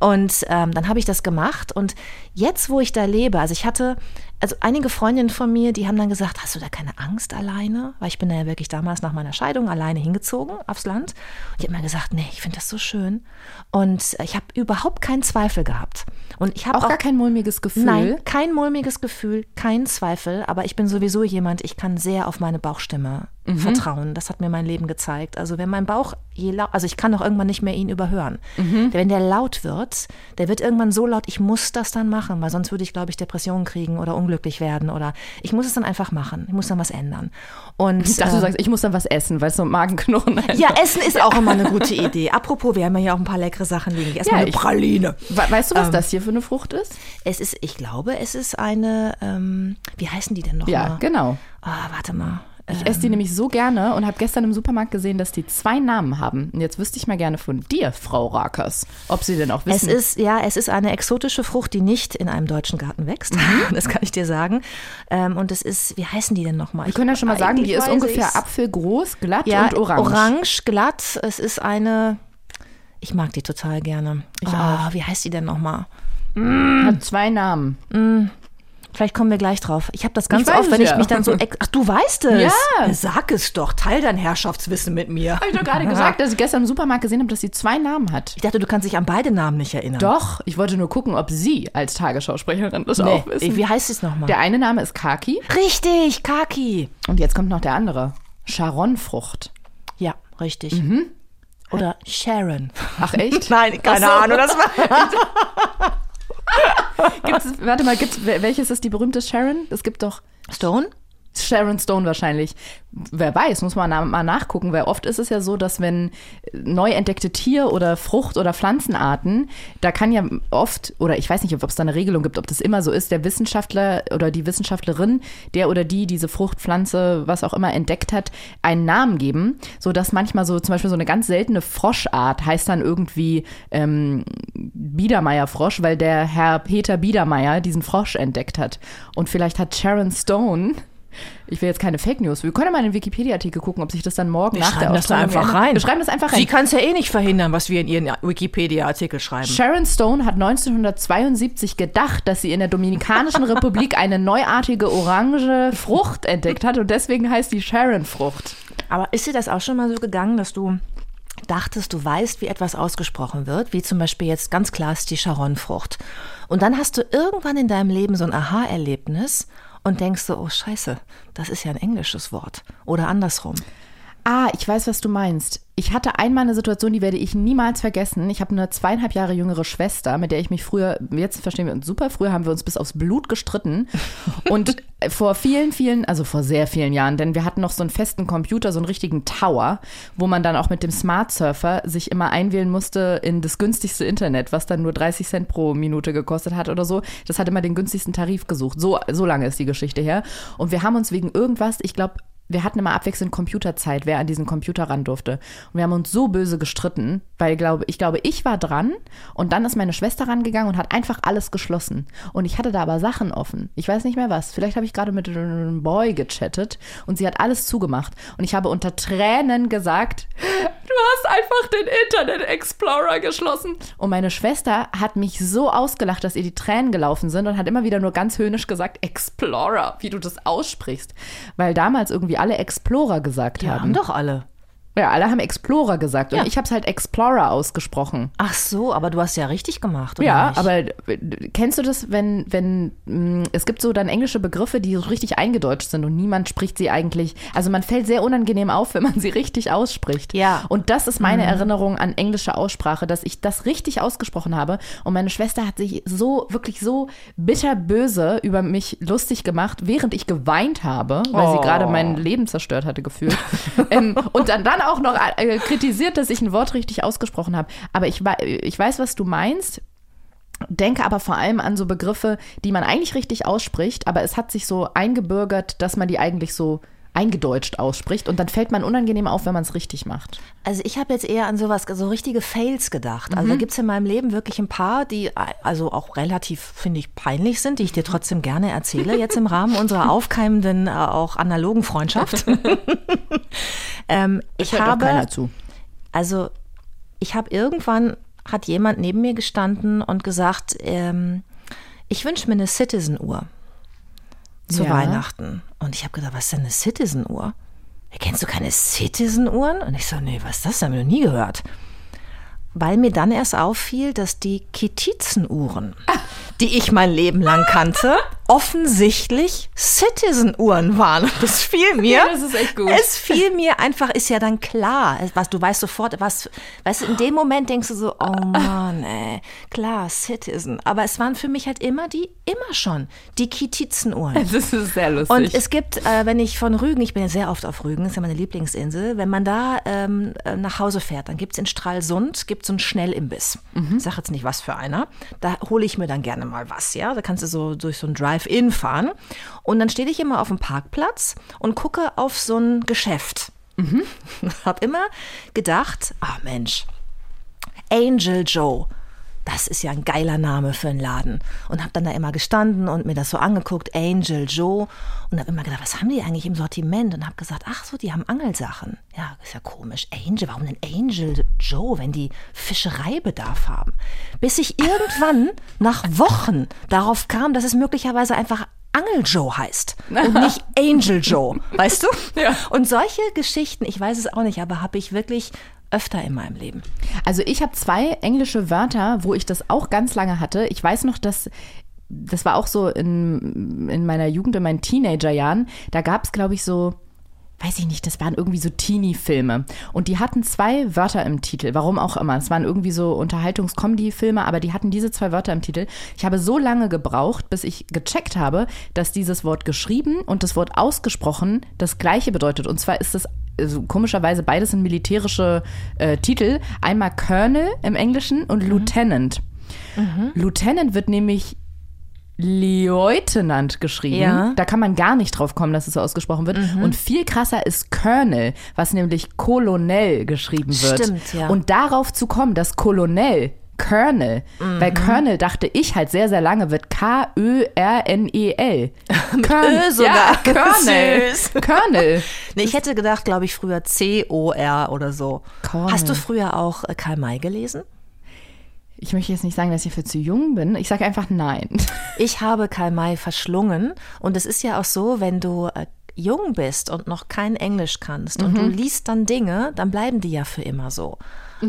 [SPEAKER 2] Und ähm, dann habe ich das gemacht und jetzt, wo ich da lebe, also ich hatte also einige Freundinnen von mir, die haben dann gesagt, hast du da keine Angst alleine? Weil ich bin da ja wirklich damals nach meiner Scheidung alleine hingezogen aufs Land. Und ich habe mir gesagt, nee, ich finde das so schön. Und ich habe überhaupt keinen Zweifel gehabt. Und ich habe
[SPEAKER 1] Auch gar kein mulmiges Gefühl.
[SPEAKER 2] Nein, kein mulmiges Gefühl, kein Zweifel, aber ich bin sowieso jemand, ich kann sehr auf meine Bauchstimme
[SPEAKER 1] Mhm.
[SPEAKER 2] vertrauen. Das hat mir mein Leben gezeigt. Also wenn mein Bauch je laut, also ich kann auch irgendwann nicht mehr ihn überhören.
[SPEAKER 1] Mhm.
[SPEAKER 2] Wenn der laut wird, der wird irgendwann so laut, ich muss das dann machen, weil sonst würde ich, glaube ich, Depressionen kriegen oder unglücklich werden oder ich muss es dann einfach machen. Ich muss dann was ändern. Und
[SPEAKER 1] Ich dachte, du
[SPEAKER 2] ähm,
[SPEAKER 1] sagst, ich muss dann was essen, weil es so Magenknurren einfach-
[SPEAKER 2] ja, Essen ist auch immer eine gute Idee. Apropos, wir haben ja auch ein paar leckere Sachen liegen. Erstmal
[SPEAKER 1] Ja,
[SPEAKER 2] eine
[SPEAKER 1] ich-
[SPEAKER 2] Praline.
[SPEAKER 1] We- Weißt du, was
[SPEAKER 2] Ähm,
[SPEAKER 1] das hier für eine Frucht ist?
[SPEAKER 2] Es ist, ich glaube, es ist eine, ähm, wie heißen die denn nochmal?
[SPEAKER 1] Ja, genau.
[SPEAKER 2] Ah, warte mal.
[SPEAKER 1] Ich esse die nämlich so gerne und habe gestern im Supermarkt gesehen, dass die zwei Namen haben. Und jetzt wüsste ich mal gerne von dir, Frau Rakers, ob sie denn auch
[SPEAKER 2] Es
[SPEAKER 1] wissen.
[SPEAKER 2] ist, ja, es ist eine exotische Frucht, die nicht in einem deutschen Garten wächst. Das kann ich dir sagen. Ähm, und es ist, wie heißen die denn nochmal?
[SPEAKER 1] wir können ja schon mal sagen, die ist ungefähr
[SPEAKER 2] ich's.
[SPEAKER 1] apfelgroß, glatt
[SPEAKER 2] ja,
[SPEAKER 1] und orange.
[SPEAKER 2] orange, glatt. Es ist eine, ich mag die total gerne. Ich auch. Wie heißt die denn nochmal?
[SPEAKER 1] Hat zwei Namen.
[SPEAKER 2] Vielleicht kommen wir gleich drauf. Ich habe das ganz oft, wenn
[SPEAKER 1] es
[SPEAKER 2] ich
[SPEAKER 1] ja.
[SPEAKER 2] mich dann so. Ach, du weißt es.
[SPEAKER 1] Ja.
[SPEAKER 2] Sag es doch. Teil dein Herrschaftswissen mit mir.
[SPEAKER 1] Habe ich doch gerade gesagt, dass ich gestern im Supermarkt gesehen habe, dass sie zwei Namen hat.
[SPEAKER 2] Ich dachte, du kannst dich an beide Namen nicht erinnern.
[SPEAKER 1] Doch, ich wollte nur gucken, ob sie als Tagesschausprecherin das auch
[SPEAKER 2] Nee.
[SPEAKER 1] wissen.
[SPEAKER 2] Wie heißt es nochmal?
[SPEAKER 1] Der eine Name ist Kaki
[SPEAKER 2] Richtig, Kaki.
[SPEAKER 1] und jetzt kommt noch der andere. Charonfrucht.
[SPEAKER 2] Ja, richtig. Oder Sharon.
[SPEAKER 1] Ach echt?
[SPEAKER 2] Nein, keine
[SPEAKER 1] so.
[SPEAKER 2] Ahnung. Das war
[SPEAKER 1] Gibt's, warte mal, gibt's, wel- welches ist die berühmte Sharon? Es gibt doch
[SPEAKER 2] Stone?
[SPEAKER 1] Sharon Stone wahrscheinlich. Wer weiß, muss man mal nachgucken, weil oft ist es ja so, dass wenn neu entdeckte Tier- oder Frucht- oder Pflanzenarten, da kann ja oft, oder ich weiß nicht, ob es da eine Regelung gibt, ob das immer so ist, der Wissenschaftler oder die Wissenschaftlerin, der oder die diese Frucht, Pflanze, was auch immer entdeckt hat, einen Namen geben, sodass manchmal so zum Beispiel so eine ganz seltene Froschart heißt dann irgendwie ähm, Biedermeierfrosch, weil der Herr Peter Biedermeier diesen Frosch entdeckt hat. Und vielleicht hat Sharon Stone ich will jetzt keine Fake News. Wir können ja mal in den Wikipedia-Artikel gucken, ob sich das dann morgen
[SPEAKER 2] Wir
[SPEAKER 1] nach der
[SPEAKER 2] das einfach rein.
[SPEAKER 1] Wir schreiben das einfach rein.
[SPEAKER 2] Sie kann es ja eh nicht verhindern, was wir in ihren Wikipedia-Artikel schreiben.
[SPEAKER 1] Sharon Stone hat 1972 gedacht, dass sie in der Dominikanischen Republik eine neuartige orange Frucht entdeckt hat und deswegen heißt die Sharon-Frucht.
[SPEAKER 2] Aber ist dir das auch schon mal so gegangen, dass du dachtest, du weißt, wie etwas ausgesprochen wird, wie zum Beispiel jetzt ganz klar ist die Charonfrucht. Und dann hast du irgendwann in deinem Leben so ein Aha-Erlebnis und denkst so, oh scheiße, das ist ja ein englisches Wort. Oder andersrum.
[SPEAKER 1] Ah, ich weiß, was du meinst. Ich hatte einmal eine Situation, die werde ich niemals vergessen. Ich habe eine zweieinhalb Jahre jüngere Schwester, mit der ich mich früher, jetzt verstehen wir uns super, früher haben wir uns bis aufs Blut gestritten. Und vor vielen, vielen, also vor sehr vielen Jahren, denn wir hatten noch so einen festen Computer, so einen richtigen Tower, wo man dann auch mit dem Smart Surfer sich immer einwählen musste in das günstigste Internet, was dann nur 30 Cent pro Minute gekostet hat oder so. Das hat immer den günstigsten Tarif gesucht. So, so lange ist die Geschichte her. Und wir haben uns wegen irgendwas, ich glaube, wir hatten immer abwechselnd Computerzeit, wer an diesen Computer ran durfte. Und wir haben uns so böse gestritten, weil glaube, ich glaube, ich war dran und dann ist meine Schwester rangegangen und hat einfach alles geschlossen. Und ich hatte da aber Sachen offen. Ich weiß nicht mehr was. Vielleicht habe ich gerade mit einem Boy gechattet und sie hat alles zugemacht. Und ich habe unter Tränen gesagt, du hast einfach den Internet Explorer geschlossen. Und meine Schwester hat mich so ausgelacht, dass ihr die Tränen gelaufen sind und hat immer wieder nur ganz höhnisch gesagt, Explorer, wie du das aussprichst. Weil damals irgendwie alle Explorer gesagt
[SPEAKER 2] Die
[SPEAKER 1] haben.
[SPEAKER 2] haben doch alle.
[SPEAKER 1] Ja, alle haben Explorer gesagt
[SPEAKER 2] Ja.
[SPEAKER 1] und ich habe es halt Explorer ausgesprochen.
[SPEAKER 2] Ach so, aber du hast ja richtig gemacht, oder
[SPEAKER 1] Ja,
[SPEAKER 2] nicht?
[SPEAKER 1] aber äh, kennst du das, wenn, wenn, mh, es gibt so dann englische Begriffe, die so richtig eingedeutscht sind und niemand spricht sie eigentlich, also man fällt sehr unangenehm auf, wenn man sie richtig ausspricht.
[SPEAKER 2] Ja.
[SPEAKER 1] Und das ist meine Erinnerung an englische Aussprache, dass ich das richtig ausgesprochen habe und meine Schwester hat sich so, wirklich so bitterböse über mich lustig gemacht, während ich geweint habe, weil sie
[SPEAKER 2] Oh.
[SPEAKER 1] gerade mein Leben zerstört hatte gefühlt. ähm, und dann, dann auch noch äh, kritisiert, dass ich ein Wort richtig ausgesprochen habe. Aber ich, ich weiß, was du meinst. Denke aber vor allem an so Begriffe, die man eigentlich richtig ausspricht, aber es hat sich so eingebürgert, dass man die eigentlich so eingedeutscht ausspricht und dann fällt man unangenehm auf, wenn man es richtig macht.
[SPEAKER 2] Also ich habe jetzt eher an sowas, so richtige Fails gedacht. Also da gibt es in meinem Leben wirklich ein paar, die also auch relativ, finde ich, peinlich sind, die ich dir trotzdem gerne erzähle, jetzt im Rahmen unserer aufkeimenden, äh, auch analogen Freundschaft. ähm, ich habe,
[SPEAKER 1] keiner zu.
[SPEAKER 2] also ich habe irgendwann, hat jemand neben mir gestanden und gesagt, ähm, ich wünsche mir eine Citizen-Uhr zu
[SPEAKER 1] Ja.
[SPEAKER 2] Weihnachten. Und ich habe gedacht, was ist denn eine Citizen-Uhr? Kennst du keine Citizen-Uhren? Und ich so, nee, was ist das? Haben wir noch nie gehört. Weil mir dann erst auffiel, dass die Kitizen-Uhren, die ich mein Leben lang kannte, offensichtlich Citizen-Uhren waren. Und das fiel mir.
[SPEAKER 1] Ja, das ist echt gut.
[SPEAKER 2] Es fiel mir einfach, ist ja dann klar. Was, du weißt sofort, was, weißt du, in dem Moment denkst du so, oh Mann, ey, klar, Citizen. Aber es waren für mich halt immer die, immer schon, die Kitizen-Uhren.
[SPEAKER 1] Das ist sehr lustig.
[SPEAKER 2] Und es gibt, äh, wenn ich von Rügen, ich bin ja sehr oft auf Rügen, ist ja meine Lieblingsinsel, wenn man da ähm, äh, nach Hause fährt, dann gibt es in Stralsund gibt's so einen Schnellimbiss. Ich sag jetzt nicht, was für einer. Da hole ich mir dann gerne mal was, ja. Da kannst du so durch so ein Drive-In fahren. Und dann stehe ich immer auf dem Parkplatz und gucke auf so ein Geschäft. Hab immer gedacht, ah Mensch, Angel Joe. Das ist ja ein geiler Name für einen Laden. Und habe dann da immer gestanden und mir das so angeguckt, Angel Joe. Und habe immer gedacht, was haben die eigentlich im Sortiment? Und habe gesagt, ach so, die haben Angelsachen. Ja, ist ja komisch. Angel, warum denn Angel Joe, wenn die Fischereibedarf haben? Bis ich irgendwann nach Wochen darauf kam, dass es möglicherweise einfach Angel Joe heißt und nicht Angel Joe, weißt du?
[SPEAKER 1] Ja.
[SPEAKER 2] Und solche Geschichten, ich weiß es auch nicht, aber habe ich wirklich öfter in meinem Leben.
[SPEAKER 1] Also ich habe zwei englische Wörter, wo ich das auch ganz lange hatte. Ich weiß noch, dass das war auch so in, in meiner Jugend, in meinen Teenagerjahren. Da gab es, glaube ich, so weiß ich nicht, das waren irgendwie so Teenie-Filme. Und die hatten zwei Wörter im Titel, warum auch immer. Es waren irgendwie so Unterhaltungs-Comedy-Filme, aber die hatten diese zwei Wörter im Titel. Ich habe so lange gebraucht, bis ich gecheckt habe, dass dieses Wort geschrieben und das Wort ausgesprochen das gleiche bedeutet. Und zwar ist es also komischerweise beides sind militärische äh, Titel. Einmal Colonel im Englischen und Lieutenant. Lieutenant wird nämlich Leutnant geschrieben.
[SPEAKER 2] Ja.
[SPEAKER 1] Da kann man gar nicht drauf kommen, dass es so ausgesprochen wird. Und viel krasser ist Colonel, was nämlich Colonel geschrieben wird.
[SPEAKER 2] Stimmt, ja.
[SPEAKER 1] Und darauf zu kommen, dass Colonel Colonel, weil Colonel dachte ich halt sehr, sehr lange, wird K-Ö-R-N-E-L.
[SPEAKER 2] Ö sogar.
[SPEAKER 1] Ja.
[SPEAKER 2] Süß.
[SPEAKER 1] Colonel.
[SPEAKER 2] Nee, ich hätte gedacht, glaube ich, früher C-O-R oder so.
[SPEAKER 1] Cornel.
[SPEAKER 2] Hast du früher auch äh, Karl May gelesen?
[SPEAKER 1] Ich möchte jetzt nicht sagen, dass ich für zu jung bin. Ich sage einfach nein.
[SPEAKER 2] Ich habe Karl May verschlungen und es ist ja auch so, wenn du äh, jung bist und noch kein Englisch kannst und du liest dann Dinge, dann bleiben die ja für immer so.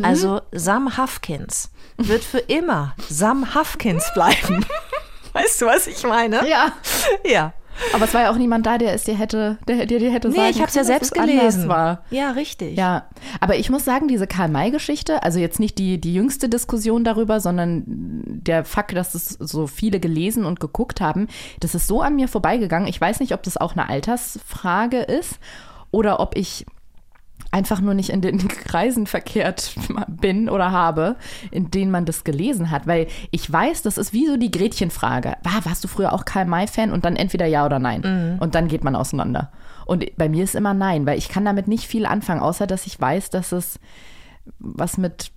[SPEAKER 2] Also Sam Hafkins wird für immer Sam Hafkins bleiben. weißt du, was ich meine?
[SPEAKER 1] Ja.
[SPEAKER 2] Ja.
[SPEAKER 1] Aber es war ja auch niemand da, der es dir hätte, der dir, hätte
[SPEAKER 2] Nee,
[SPEAKER 1] sagen
[SPEAKER 2] ich habe es ja selbst gelesen.
[SPEAKER 1] War.
[SPEAKER 2] Ja, richtig.
[SPEAKER 1] Ja, aber ich muss sagen, diese Karl-May-Geschichte, also jetzt nicht die, die jüngste Diskussion darüber, sondern der Fakt, dass es so viele gelesen und geguckt haben, das ist so an mir vorbeigegangen. Ich weiß nicht, ob das auch eine Altersfrage ist oder ob ich einfach nur nicht in den Kreisen verkehrt bin oder habe, in denen man das gelesen hat. Weil ich weiß, das ist wie so die Gretchenfrage. War, warst du früher auch Karl-May-Fan? Und dann entweder ja oder nein. Und dann geht man auseinander. Und bei mir ist immer nein, weil ich kann damit nicht viel anfangen, außer dass ich weiß, dass es was mit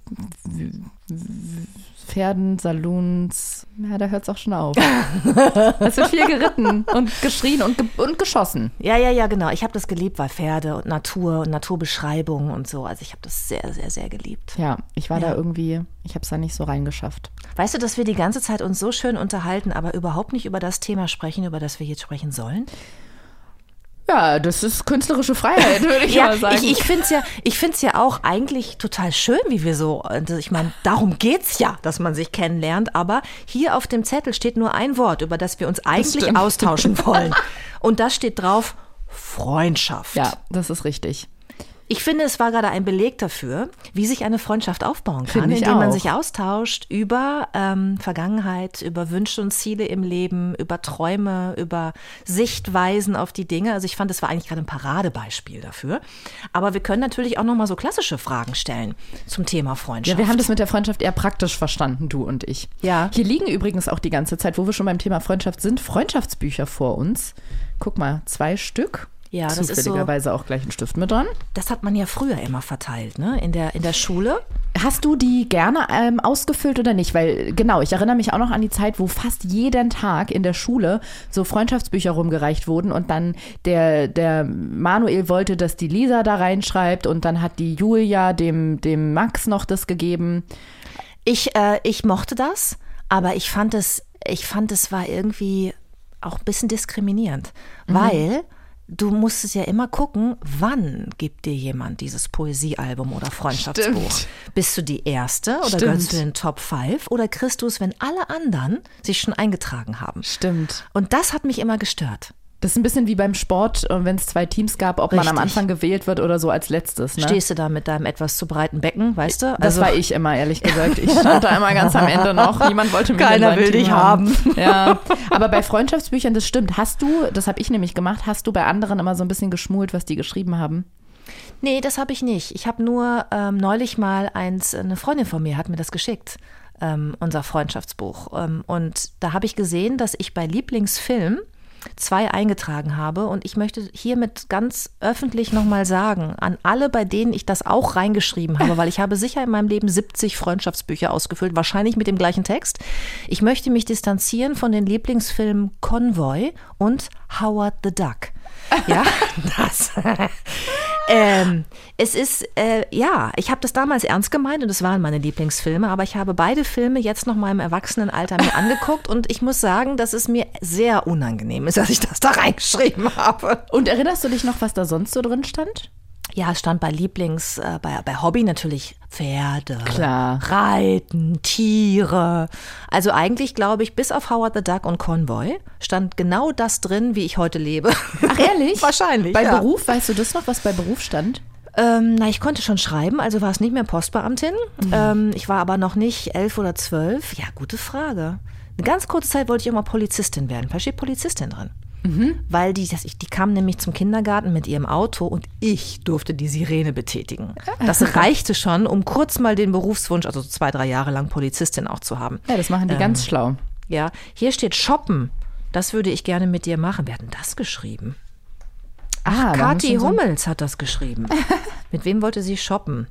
[SPEAKER 1] Pferden, Saloons, ja, da hört es auch schon auf. es wird viel geritten und geschrien und, ge und geschossen.
[SPEAKER 2] Ja, ja, ja, genau. Ich habe das geliebt, weil Pferde und Natur und Naturbeschreibungen und so. Also ich habe das sehr, sehr, sehr geliebt.
[SPEAKER 1] Ja, ich war
[SPEAKER 2] Ja.
[SPEAKER 1] da irgendwie, ich habe es da nicht so reingeschafft.
[SPEAKER 2] Weißt du, dass wir die ganze Zeit uns so schön unterhalten, aber überhaupt nicht über das Thema sprechen, über das wir jetzt sprechen sollen?
[SPEAKER 1] Ja, das ist künstlerische Freiheit, würde ich
[SPEAKER 2] Ja,
[SPEAKER 1] mal sagen.
[SPEAKER 2] ich, ich finde es ja, ich find's ja auch eigentlich total schön, wie wir so, also ich meine, darum geht's ja, dass man sich kennenlernt, aber hier auf dem Zettel steht nur ein Wort, über das wir uns eigentlich austauschen wollen. Und da steht drauf Freundschaft.
[SPEAKER 1] ja, das ist richtig.
[SPEAKER 2] Ich finde, es war gerade ein Beleg dafür, wie sich eine Freundschaft aufbauen kann, indem man
[SPEAKER 1] auch.
[SPEAKER 2] sich austauscht über ähm, Vergangenheit, über Wünsche und Ziele im Leben, über Träume, über Sichtweisen auf die Dinge. Also ich fand, es war eigentlich gerade ein Paradebeispiel dafür. Aber wir können natürlich auch noch mal so klassische Fragen stellen zum Thema Freundschaft.
[SPEAKER 1] Ja, wir haben das mit der Freundschaft eher praktisch verstanden, du und ich.
[SPEAKER 2] Ja.
[SPEAKER 1] Hier liegen übrigens auch die ganze Zeit, wo wir schon beim Thema Freundschaft sind, Freundschaftsbücher vor uns. Guck mal, zwei Stück.
[SPEAKER 2] Ja, das ist so-
[SPEAKER 1] Zufälligerweise auch gleich ein Stift mit dran.
[SPEAKER 2] das hat man ja früher immer verteilt, ne? In der, in der Schule.
[SPEAKER 1] Hast du die gerne ähm, ausgefüllt oder nicht? Weil genau, ich erinnere mich auch noch an die Zeit, wo fast jeden Tag in der Schule so Freundschaftsbücher rumgereicht wurden und dann der, der Manuel wollte, dass die Lisa da reinschreibt und dann hat die Julia dem, dem Max noch das gegeben.
[SPEAKER 2] Ich, äh, ich mochte das, aber ich fand es, ich fand es war irgendwie auch ein bisschen diskriminierend, weil du musstest ja immer gucken, wann gibt dir jemand dieses Poesiealbum oder Freundschaftsbuch.
[SPEAKER 1] Stimmt.
[SPEAKER 2] Bist du die Erste oder
[SPEAKER 1] Stimmt.
[SPEAKER 2] gehörst du in den Top 5 oder kriegst du es, wenn alle anderen sich schon eingetragen haben?
[SPEAKER 1] Stimmt.
[SPEAKER 2] Und das hat mich immer gestört.
[SPEAKER 1] Das ist ein bisschen wie beim Sport, äh, wenn es zwei Teams gab, ob man am
[SPEAKER 2] Richtig.
[SPEAKER 1] Anfang gewählt wird oder so als letztes. Ne?
[SPEAKER 2] Stehst du da mit deinem etwas zu breiten Becken, weißt du?
[SPEAKER 1] Das war ich immer, ehrlich gesagt. Ich stand da immer ganz am Ende noch. Niemand wollte mich in
[SPEAKER 2] Keiner will
[SPEAKER 1] Team
[SPEAKER 2] dich
[SPEAKER 1] Ja, aber bei Freundschaftsbüchern, das stimmt. Hast du, das habe ich nämlich gemacht, hast du bei anderen immer so ein bisschen geschmult, was die geschrieben haben?
[SPEAKER 2] Nee, das habe ich nicht. Ich habe nur ähm, neulich mal eins, eine Freundin von mir hat mir das geschickt, ähm, unser Freundschaftsbuch. Ähm, und da habe ich gesehen, dass ich bei Lieblingsfilm zwei eingetragen habe. Und ich möchte hiermit ganz öffentlich nochmal sagen, an alle, bei denen ich das auch reingeschrieben habe, weil ich habe sicher in meinem Leben 70 Freundschaftsbücher ausgefüllt, wahrscheinlich mit dem gleichen Text. Ich möchte mich distanzieren von den Lieblingsfilmen Convoy und Howard the Duck. Ja, das. ähm, es ist, äh, ja, ich habe das damals ernst gemeint und es waren meine Lieblingsfilme, aber ich habe beide Filme jetzt noch mal im Erwachsenenalter mir angeguckt und ich muss sagen, dass es mir sehr unangenehm ist, dass ich das da reingeschrieben habe.
[SPEAKER 1] Und erinnerst du dich noch, was da sonst so drin stand?
[SPEAKER 2] Ja, es stand bei Lieblings, äh, bei, bei Hobby natürlich Pferde,
[SPEAKER 1] Klar.
[SPEAKER 2] Reiten, Tiere. Also eigentlich glaube ich, bis auf Howard the Duck und Convoy stand genau das drin, wie ich heute lebe.
[SPEAKER 1] Ach, ehrlich?
[SPEAKER 2] Wahrscheinlich,
[SPEAKER 1] Bei
[SPEAKER 2] ja.
[SPEAKER 1] Beruf, weißt du das noch, was bei Beruf stand?
[SPEAKER 2] Ähm, na, ich konnte schon schreiben, also war es nicht mehr Postbeamtin.
[SPEAKER 1] Mhm.
[SPEAKER 2] Ähm, ich war aber noch nicht elf oder zwölf. Ja, gute Frage. Eine ganz kurze Zeit wollte ich immer Polizistin werden. Da steht Polizistin drin.
[SPEAKER 1] Mhm.
[SPEAKER 2] Weil die, das, ich- die kam nämlich zum Kindergarten mit ihrem Auto und ich durfte die Sirene betätigen. Das reichte schon, um kurz mal den Berufswunsch, also so zwei, drei Jahre lang Polizistin auch zu haben.
[SPEAKER 1] Ja, das machen die
[SPEAKER 2] Ähm,
[SPEAKER 1] ganz schlau.
[SPEAKER 2] Ja, hier steht Shoppen. Das würde ich gerne mit dir machen. Wer hat denn das geschrieben?
[SPEAKER 1] Ah, da
[SPEAKER 2] Kathi
[SPEAKER 1] so-
[SPEAKER 2] Hummels hat das geschrieben. mit wem wollte sie shoppen?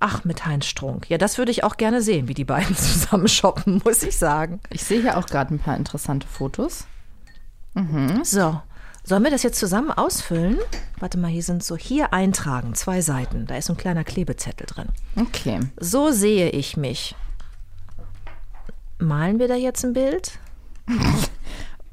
[SPEAKER 2] Ach, mit Heinz Strunk. Ja, das würde ich auch gerne sehen, wie die beiden zusammen shoppen, muss ich sagen.
[SPEAKER 1] Ich sehe hier auch gerade ein paar interessante Fotos.
[SPEAKER 2] So, sollen wir das jetzt zusammen ausfüllen? Warte mal, hier sind so, hier eintragen, zwei Seiten. Da ist so ein kleiner Klebezettel drin.
[SPEAKER 1] Okay.
[SPEAKER 2] So sehe ich mich. Malen wir da jetzt ein Bild?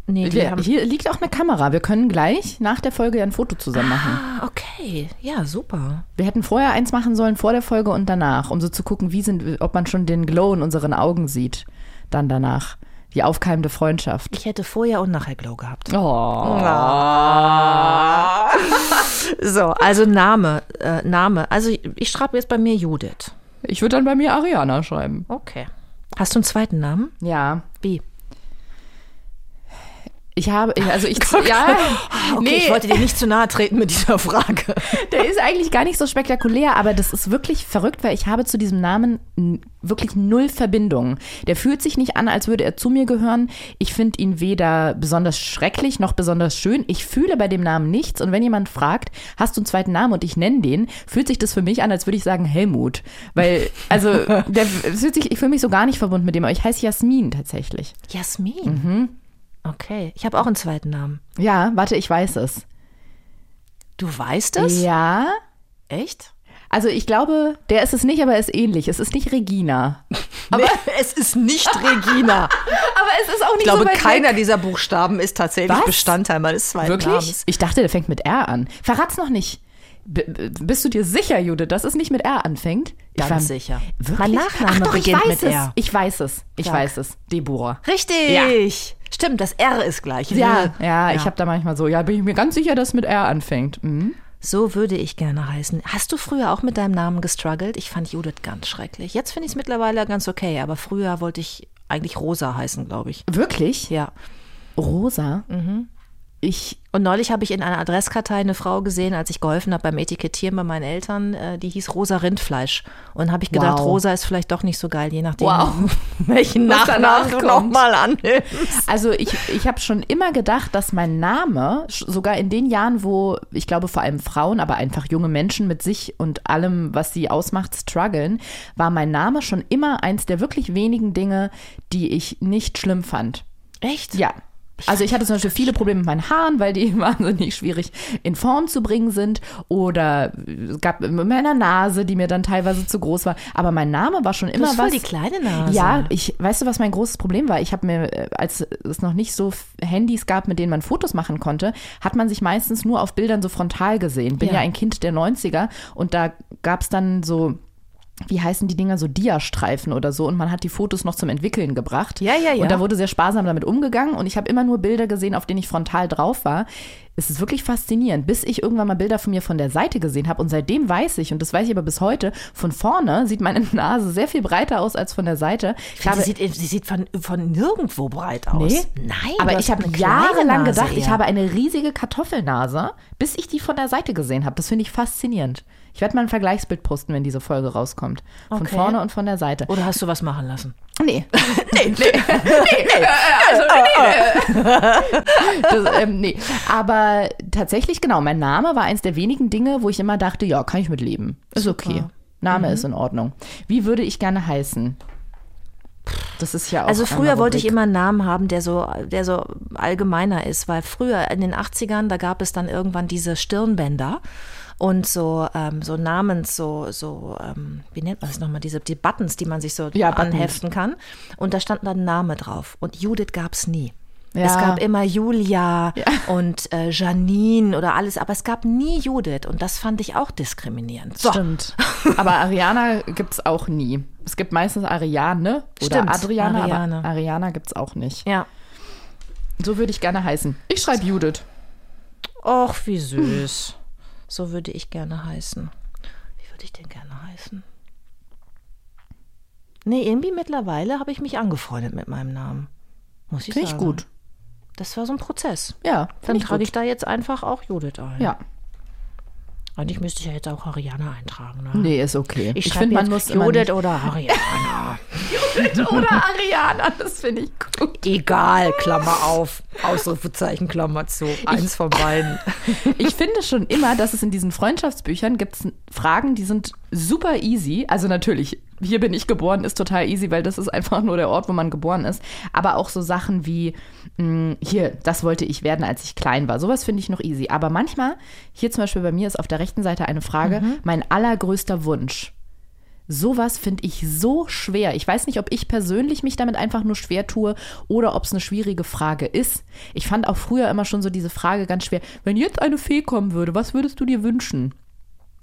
[SPEAKER 2] Nee,
[SPEAKER 1] Wir,
[SPEAKER 2] haben.
[SPEAKER 1] hier liegt auch eine Kamera. Wir können gleich nach der Folge ja ein Foto zusammen machen.
[SPEAKER 2] Ah, okay. Ja, super.
[SPEAKER 1] Wir hätten vorher eins machen sollen, vor der Folge und danach, um so zu gucken, wie sind, ob man schon den Glow in unseren Augen sieht. Dann danach. Die aufkeimende Freundschaft.
[SPEAKER 2] Ich hätte vorher und nachher Glow gehabt.
[SPEAKER 1] Oh.
[SPEAKER 2] So, also Name, äh, Name. Also ich, ich schreibe jetzt bei mir Judith.
[SPEAKER 1] Ich würde dann bei mir Ariana schreiben.
[SPEAKER 2] Okay. Hast du einen zweiten Namen?
[SPEAKER 1] Ja.
[SPEAKER 2] Wie?
[SPEAKER 1] Ich habe, also ich, ja,
[SPEAKER 2] Okay,
[SPEAKER 1] nee,
[SPEAKER 2] ich wollte dir nicht zu nahe treten mit dieser Frage.
[SPEAKER 1] der ist eigentlich gar nicht so spektakulär, aber das ist wirklich verrückt, weil ich habe zu diesem Namen wirklich null Verbindung. Der fühlt sich nicht an, als würde er zu mir gehören. Ich finde ihn weder besonders schrecklich noch besonders schön. Ich fühle bei dem Namen nichts und wenn jemand fragt, hast du einen zweiten Namen und ich nenne den, fühlt sich das für mich an, als würde ich sagen Helmut. Weil, also, der fühlt sich, ich fühle mich so gar nicht verbunden mit dem, aber ich heiße Jasmin tatsächlich.
[SPEAKER 2] Jasmin. Okay, ich habe auch einen zweiten Namen.
[SPEAKER 1] Ja, warte, ich weiß es.
[SPEAKER 2] Du weißt es?
[SPEAKER 1] Ja.
[SPEAKER 2] Echt?
[SPEAKER 1] Also ich glaube, der ist es nicht, aber er ist ähnlich. Es ist nicht Regina.
[SPEAKER 2] Aber es ist nicht Regina.
[SPEAKER 1] Aber es ist auch nicht
[SPEAKER 2] Ich glaube,
[SPEAKER 1] so
[SPEAKER 2] keiner
[SPEAKER 1] weg.
[SPEAKER 2] dieser Buchstaben ist tatsächlich
[SPEAKER 1] Was?
[SPEAKER 2] Bestandteil meines zweiten
[SPEAKER 1] Wirklich?
[SPEAKER 2] Namens.
[SPEAKER 1] Ich dachte, der fängt mit R an. Verrat's noch nicht. Bist du dir sicher, Jude, dass es nicht mit R anfängt? Ich
[SPEAKER 2] Ganz
[SPEAKER 1] war-
[SPEAKER 2] sicher.
[SPEAKER 1] Wirklich?
[SPEAKER 2] Mein Nachname
[SPEAKER 1] Ach doch,
[SPEAKER 2] beginnt
[SPEAKER 1] ich weiß
[SPEAKER 2] mit
[SPEAKER 1] es.
[SPEAKER 2] R.
[SPEAKER 1] Ich weiß es. Ich
[SPEAKER 2] Sag.
[SPEAKER 1] weiß es. Deborah.
[SPEAKER 2] Richtig. Stimmt, das R ist gleich.
[SPEAKER 1] Ja, ja, ich habe da manchmal so, ja, bin ich mir ganz sicher, dass es mit R anfängt. Mhm.
[SPEAKER 2] So würde ich gerne heißen. Hast du früher auch mit deinem Namen gestruggelt? Ich fand Judith ganz schrecklich. Jetzt finde ich es mittlerweile ganz okay, aber früher wollte ich eigentlich Rosa heißen, glaube ich.
[SPEAKER 1] Wirklich?
[SPEAKER 2] Ja.
[SPEAKER 1] Rosa?
[SPEAKER 2] Mhm.
[SPEAKER 1] Ich,
[SPEAKER 2] Und neulich habe ich in einer Adresskartei eine Frau gesehen, als ich geholfen habe beim Etikettieren bei meinen Eltern, äh, die hieß Rosa Rindfleisch. Und habe ich gedacht,
[SPEAKER 1] Wow.
[SPEAKER 2] Rosa ist vielleicht doch nicht so geil, je nachdem,
[SPEAKER 1] Wow.
[SPEAKER 2] welchen Nachnamen du nochmal annimmst.
[SPEAKER 1] Also ich, ich habe schon immer gedacht, dass mein Name, sogar in den Jahren, wo ich glaube vor allem Frauen, aber einfach junge Menschen mit sich und allem, was sie ausmacht, strugglen, war mein Name schon immer eins der wirklich wenigen Dinge, die ich nicht schlimm fand.
[SPEAKER 2] Echt?
[SPEAKER 1] Ja. Also ich hatte zum Beispiel viele Probleme mit meinen Haaren, weil die wahnsinnig schwierig in Form zu bringen sind. Oder es gab mit meiner Nase, die mir dann teilweise zu groß war. Aber mein Name war schon
[SPEAKER 2] Du
[SPEAKER 1] immer
[SPEAKER 2] hast voll
[SPEAKER 1] was.
[SPEAKER 2] die kleine Nase.
[SPEAKER 1] Ja, ich, weißt du, was mein großes Problem war? Ich habe mir, äh, als es noch nicht so Handys gab, mit denen man Fotos machen konnte, hat man sich meistens nur auf Bildern so frontal gesehen. Bin ja,
[SPEAKER 2] Ja.
[SPEAKER 1] ein Kind der 90er und da gab es dann so, wie heißen die Dinger, so Diastreifen oder so und man hat die Fotos noch zum Entwickeln gebracht.
[SPEAKER 2] Ja, ja, ja.
[SPEAKER 1] Und da wurde sehr sparsam damit umgegangen und ich habe immer nur Bilder gesehen, auf denen ich frontal drauf war. Es ist wirklich faszinierend, bis ich irgendwann mal Bilder von mir von der Seite gesehen habe und seitdem weiß ich, und das weiß ich aber bis heute, von vorne sieht meine Nase sehr viel breiter aus als von der Seite. Ich
[SPEAKER 2] Sie sieht, sie sieht von, von nirgendwo breit aus.
[SPEAKER 1] Nee.
[SPEAKER 2] Nein,
[SPEAKER 1] aber ich habe jahrelang gedacht, ich
[SPEAKER 2] eher.
[SPEAKER 1] habe eine riesige Kartoffelnase, bis ich die von der Seite gesehen habe. Das finde ich faszinierend. Ich werde mal ein Vergleichsbild posten, wenn diese Folge rauskommt. Von
[SPEAKER 2] Okay.
[SPEAKER 1] vorne und von der Seite.
[SPEAKER 2] Oder hast du was machen lassen?
[SPEAKER 1] Nee. nee, nee. nee, nee. Also, nee, nee. Das, ähm, nee. Aber tatsächlich, genau, mein Name war eins der wenigen Dinge, wo ich immer dachte, ja, kann ich mit leben. Ist okay. Name ist in Ordnung. Wie würde ich gerne heißen? Das ist ja auch.
[SPEAKER 2] Also früher wollte ich immer einen Namen haben, der so, der so allgemeiner ist, weil früher in den 80ern, da gab es dann irgendwann diese Stirnbänder und so, ähm, so Namens, so, so, ähm, wie nennt man das nochmal, diese die Buttons, die man sich so
[SPEAKER 1] Ja,
[SPEAKER 2] anheften kann. Und da stand dann ein Name drauf. Und Judith gab es nie.
[SPEAKER 1] Ja.
[SPEAKER 2] Es gab immer Julia und äh, Janine oder alles, aber es gab nie Judith und das fand ich auch diskriminierend. So.
[SPEAKER 1] Stimmt. Aber Ariana gibt es auch nie. Es gibt meistens Ariane oder
[SPEAKER 2] Stimmt,
[SPEAKER 1] Adriana,
[SPEAKER 2] Ariane.
[SPEAKER 1] aber Ariana gibt es auch nicht.
[SPEAKER 2] Ja.
[SPEAKER 1] So würde ich gerne heißen. Ich schreibe Judith.
[SPEAKER 2] Och, wie süß. So würde ich gerne heißen. Wie würde ich denn gerne heißen? Nee, irgendwie mittlerweile habe ich mich angefreundet mit meinem Namen. Muss ich
[SPEAKER 1] Finde ich
[SPEAKER 2] sagen.
[SPEAKER 1] gut.
[SPEAKER 2] Das war so ein Prozess.
[SPEAKER 1] Ja,
[SPEAKER 2] Dann
[SPEAKER 1] finde ich
[SPEAKER 2] trage ich da jetzt einfach auch Judith ein.
[SPEAKER 1] Ja.
[SPEAKER 2] Eigentlich müsste ich ja jetzt auch Ariana eintragen. Ne?
[SPEAKER 1] Nee, ist okay.
[SPEAKER 2] Ich,
[SPEAKER 1] Ich finde, man muss
[SPEAKER 2] Judith oder Ariana.
[SPEAKER 1] oder Ariana, das finde ich gut.
[SPEAKER 2] Egal, Klammer auf, Ausrufezeichen, Klammer zu. Eins von beiden.
[SPEAKER 1] Ich finde schon immer, dass es in diesen Freundschaftsbüchern gibt Fragen, die sind super easy. Also natürlich, hier bin ich geboren, ist total easy, weil das ist einfach nur der Ort, wo man geboren ist. Aber auch so Sachen wie, mh, hier, das wollte ich werden, als ich klein war. Sowas finde ich noch easy. Aber manchmal, hier zum Beispiel bei mir ist auf der rechten Seite eine Frage, mein allergrößter Wunsch. Sowas finde ich so schwer. Ich weiß nicht, ob ich persönlich mich damit einfach nur schwer tue oder ob es eine schwierige Frage ist. Ich fand auch früher immer schon so diese Frage ganz schwer. Wenn jetzt eine Fee kommen würde, was würdest du dir wünschen?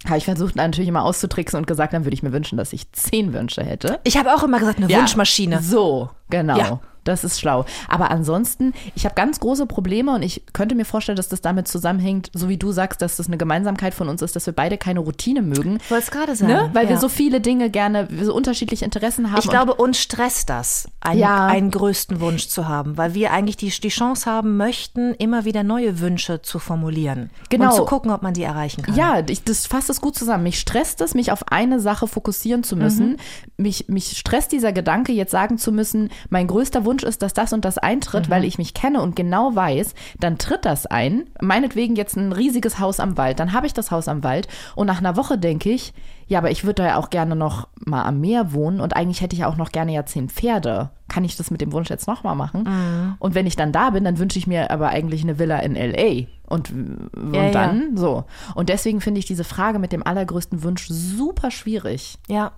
[SPEAKER 1] Habe ich versucht natürlich immer auszutricksen und gesagt, dann würde ich mir wünschen, dass ich zehn Wünsche hätte.
[SPEAKER 2] Ich habe auch immer gesagt, eine
[SPEAKER 1] Ja,
[SPEAKER 2] Wunschmaschine.
[SPEAKER 1] So, genau.
[SPEAKER 2] Ja.
[SPEAKER 1] Das ist schlau. Aber ansonsten, ich habe ganz große Probleme und ich könnte mir vorstellen, dass das damit zusammenhängt, so wie du sagst, dass das eine Gemeinsamkeit von uns ist, dass wir beide keine Routine mögen.
[SPEAKER 2] Ich wollte es gerade sagen.
[SPEAKER 1] Ne? Weil wir
[SPEAKER 2] ja.
[SPEAKER 1] so viele Dinge gerne, wir so unterschiedliche Interessen haben.
[SPEAKER 2] Ich glaube, uns stresst das, einen,
[SPEAKER 1] Ja.
[SPEAKER 2] einen größten Wunsch zu haben, weil wir eigentlich die, die Chance haben möchten, immer wieder neue Wünsche zu formulieren.
[SPEAKER 1] Genau.
[SPEAKER 2] Und zu gucken, ob man die erreichen kann.
[SPEAKER 1] Ja, ich, das fasst es gut zusammen. Mich stresst es, mich auf eine Sache fokussieren zu müssen.
[SPEAKER 2] Mhm.
[SPEAKER 1] Mich, mich stresst dieser Gedanke, jetzt sagen zu müssen, mein größter Wunsch ist, dass das und das eintritt,
[SPEAKER 2] Mhm.
[SPEAKER 1] weil ich mich kenne und genau weiß, dann tritt das ein. Meinetwegen jetzt ein riesiges Haus am Wald. Dann habe ich das Haus am Wald und nach einer Woche denke ich, ja, aber ich würde da ja auch gerne noch mal am Meer wohnen und eigentlich hätte ich auch noch gerne ja zehn Pferde. Kann ich das mit dem Wunsch jetzt noch mal machen?
[SPEAKER 2] Mhm.
[SPEAKER 1] Und wenn ich dann da bin, dann wünsche ich mir aber eigentlich eine Villa in L.A. Und, und
[SPEAKER 2] Ja, ja.
[SPEAKER 1] dann so. Und deswegen finde ich diese Frage mit dem allergrößten Wunsch super schwierig.
[SPEAKER 2] Ja.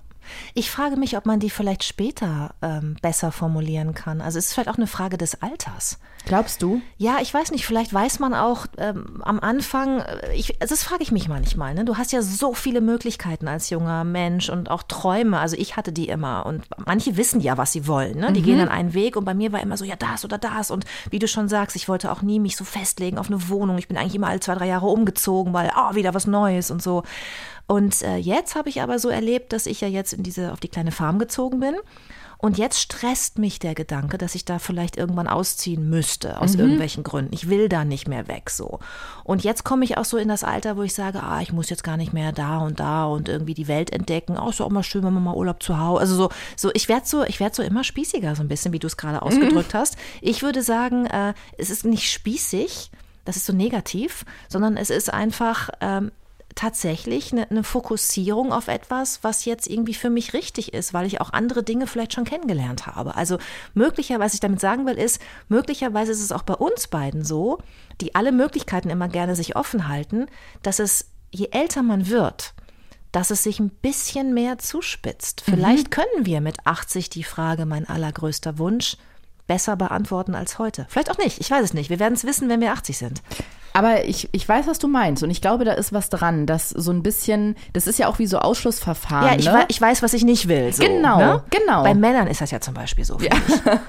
[SPEAKER 2] Ich frage mich, ob man die vielleicht später ähm, besser formulieren kann. Also es ist vielleicht auch eine Frage des Alters.
[SPEAKER 1] Glaubst du?
[SPEAKER 2] Ja, ich weiß nicht, vielleicht weiß man auch ähm, am Anfang, äh, ich, also das frage ich mich manchmal, ne? du hast ja so viele Möglichkeiten als junger Mensch und auch Träume, also ich hatte die immer und manche wissen ja, was sie wollen, ne? die gehen dann einen Weg und bei mir war immer so, ja das oder das und wie du schon sagst, ich wollte auch nie mich so festlegen auf eine Wohnung, ich bin eigentlich immer alle zwei, drei Jahre umgezogen, weil, ah, wieder was Neues und so. Und äh, jetzt habe ich aber so erlebt, dass ich ja jetzt in diese, auf die kleine Farm gezogen bin. Und jetzt stresst mich der Gedanke, dass ich da vielleicht irgendwann ausziehen müsste, aus irgendwelchen Gründen. Ich will da nicht mehr weg so. Und jetzt komme ich auch so in das Alter, wo ich sage, ah, ich muss jetzt gar nicht mehr da und da und irgendwie die Welt entdecken. Oh, ist doch auch mal schön, wenn man mal Urlaub zu Hause. Also so, so ich werde so, ich werde so immer spießiger, so ein bisschen, wie du es gerade ausgedrückt hast. Ich würde sagen, äh, es ist nicht spießig, das ist so negativ, sondern es ist einfach ähm, tatsächlich eine, eine Fokussierung auf etwas, was jetzt irgendwie für mich richtig ist, weil ich auch andere Dinge vielleicht schon kennengelernt habe. Also möglicherweise, was ich damit sagen will, ist, möglicherweise ist es auch bei uns beiden so, die alle Möglichkeiten immer gerne sich offen halten, dass es, je älter man wird, dass es sich ein bisschen mehr zuspitzt. Vielleicht können wir mit 80 die Frage, mein allergrößter Wunsch, besser beantworten als heute. Vielleicht auch nicht, ich weiß es nicht. Wir werden es wissen, wenn wir 80 sind.
[SPEAKER 1] Aber ich, ich weiß, was du meinst. Und ich glaube, da ist was dran, dass so ein bisschen, das ist ja auch wie so Ausschlussverfahren.
[SPEAKER 2] Ja, ich,
[SPEAKER 1] ne?
[SPEAKER 2] ich weiß, was ich nicht will. So,
[SPEAKER 1] Genau,
[SPEAKER 2] ne?
[SPEAKER 1] genau.
[SPEAKER 2] Bei Männern ist das ja zum Beispiel so. Ich.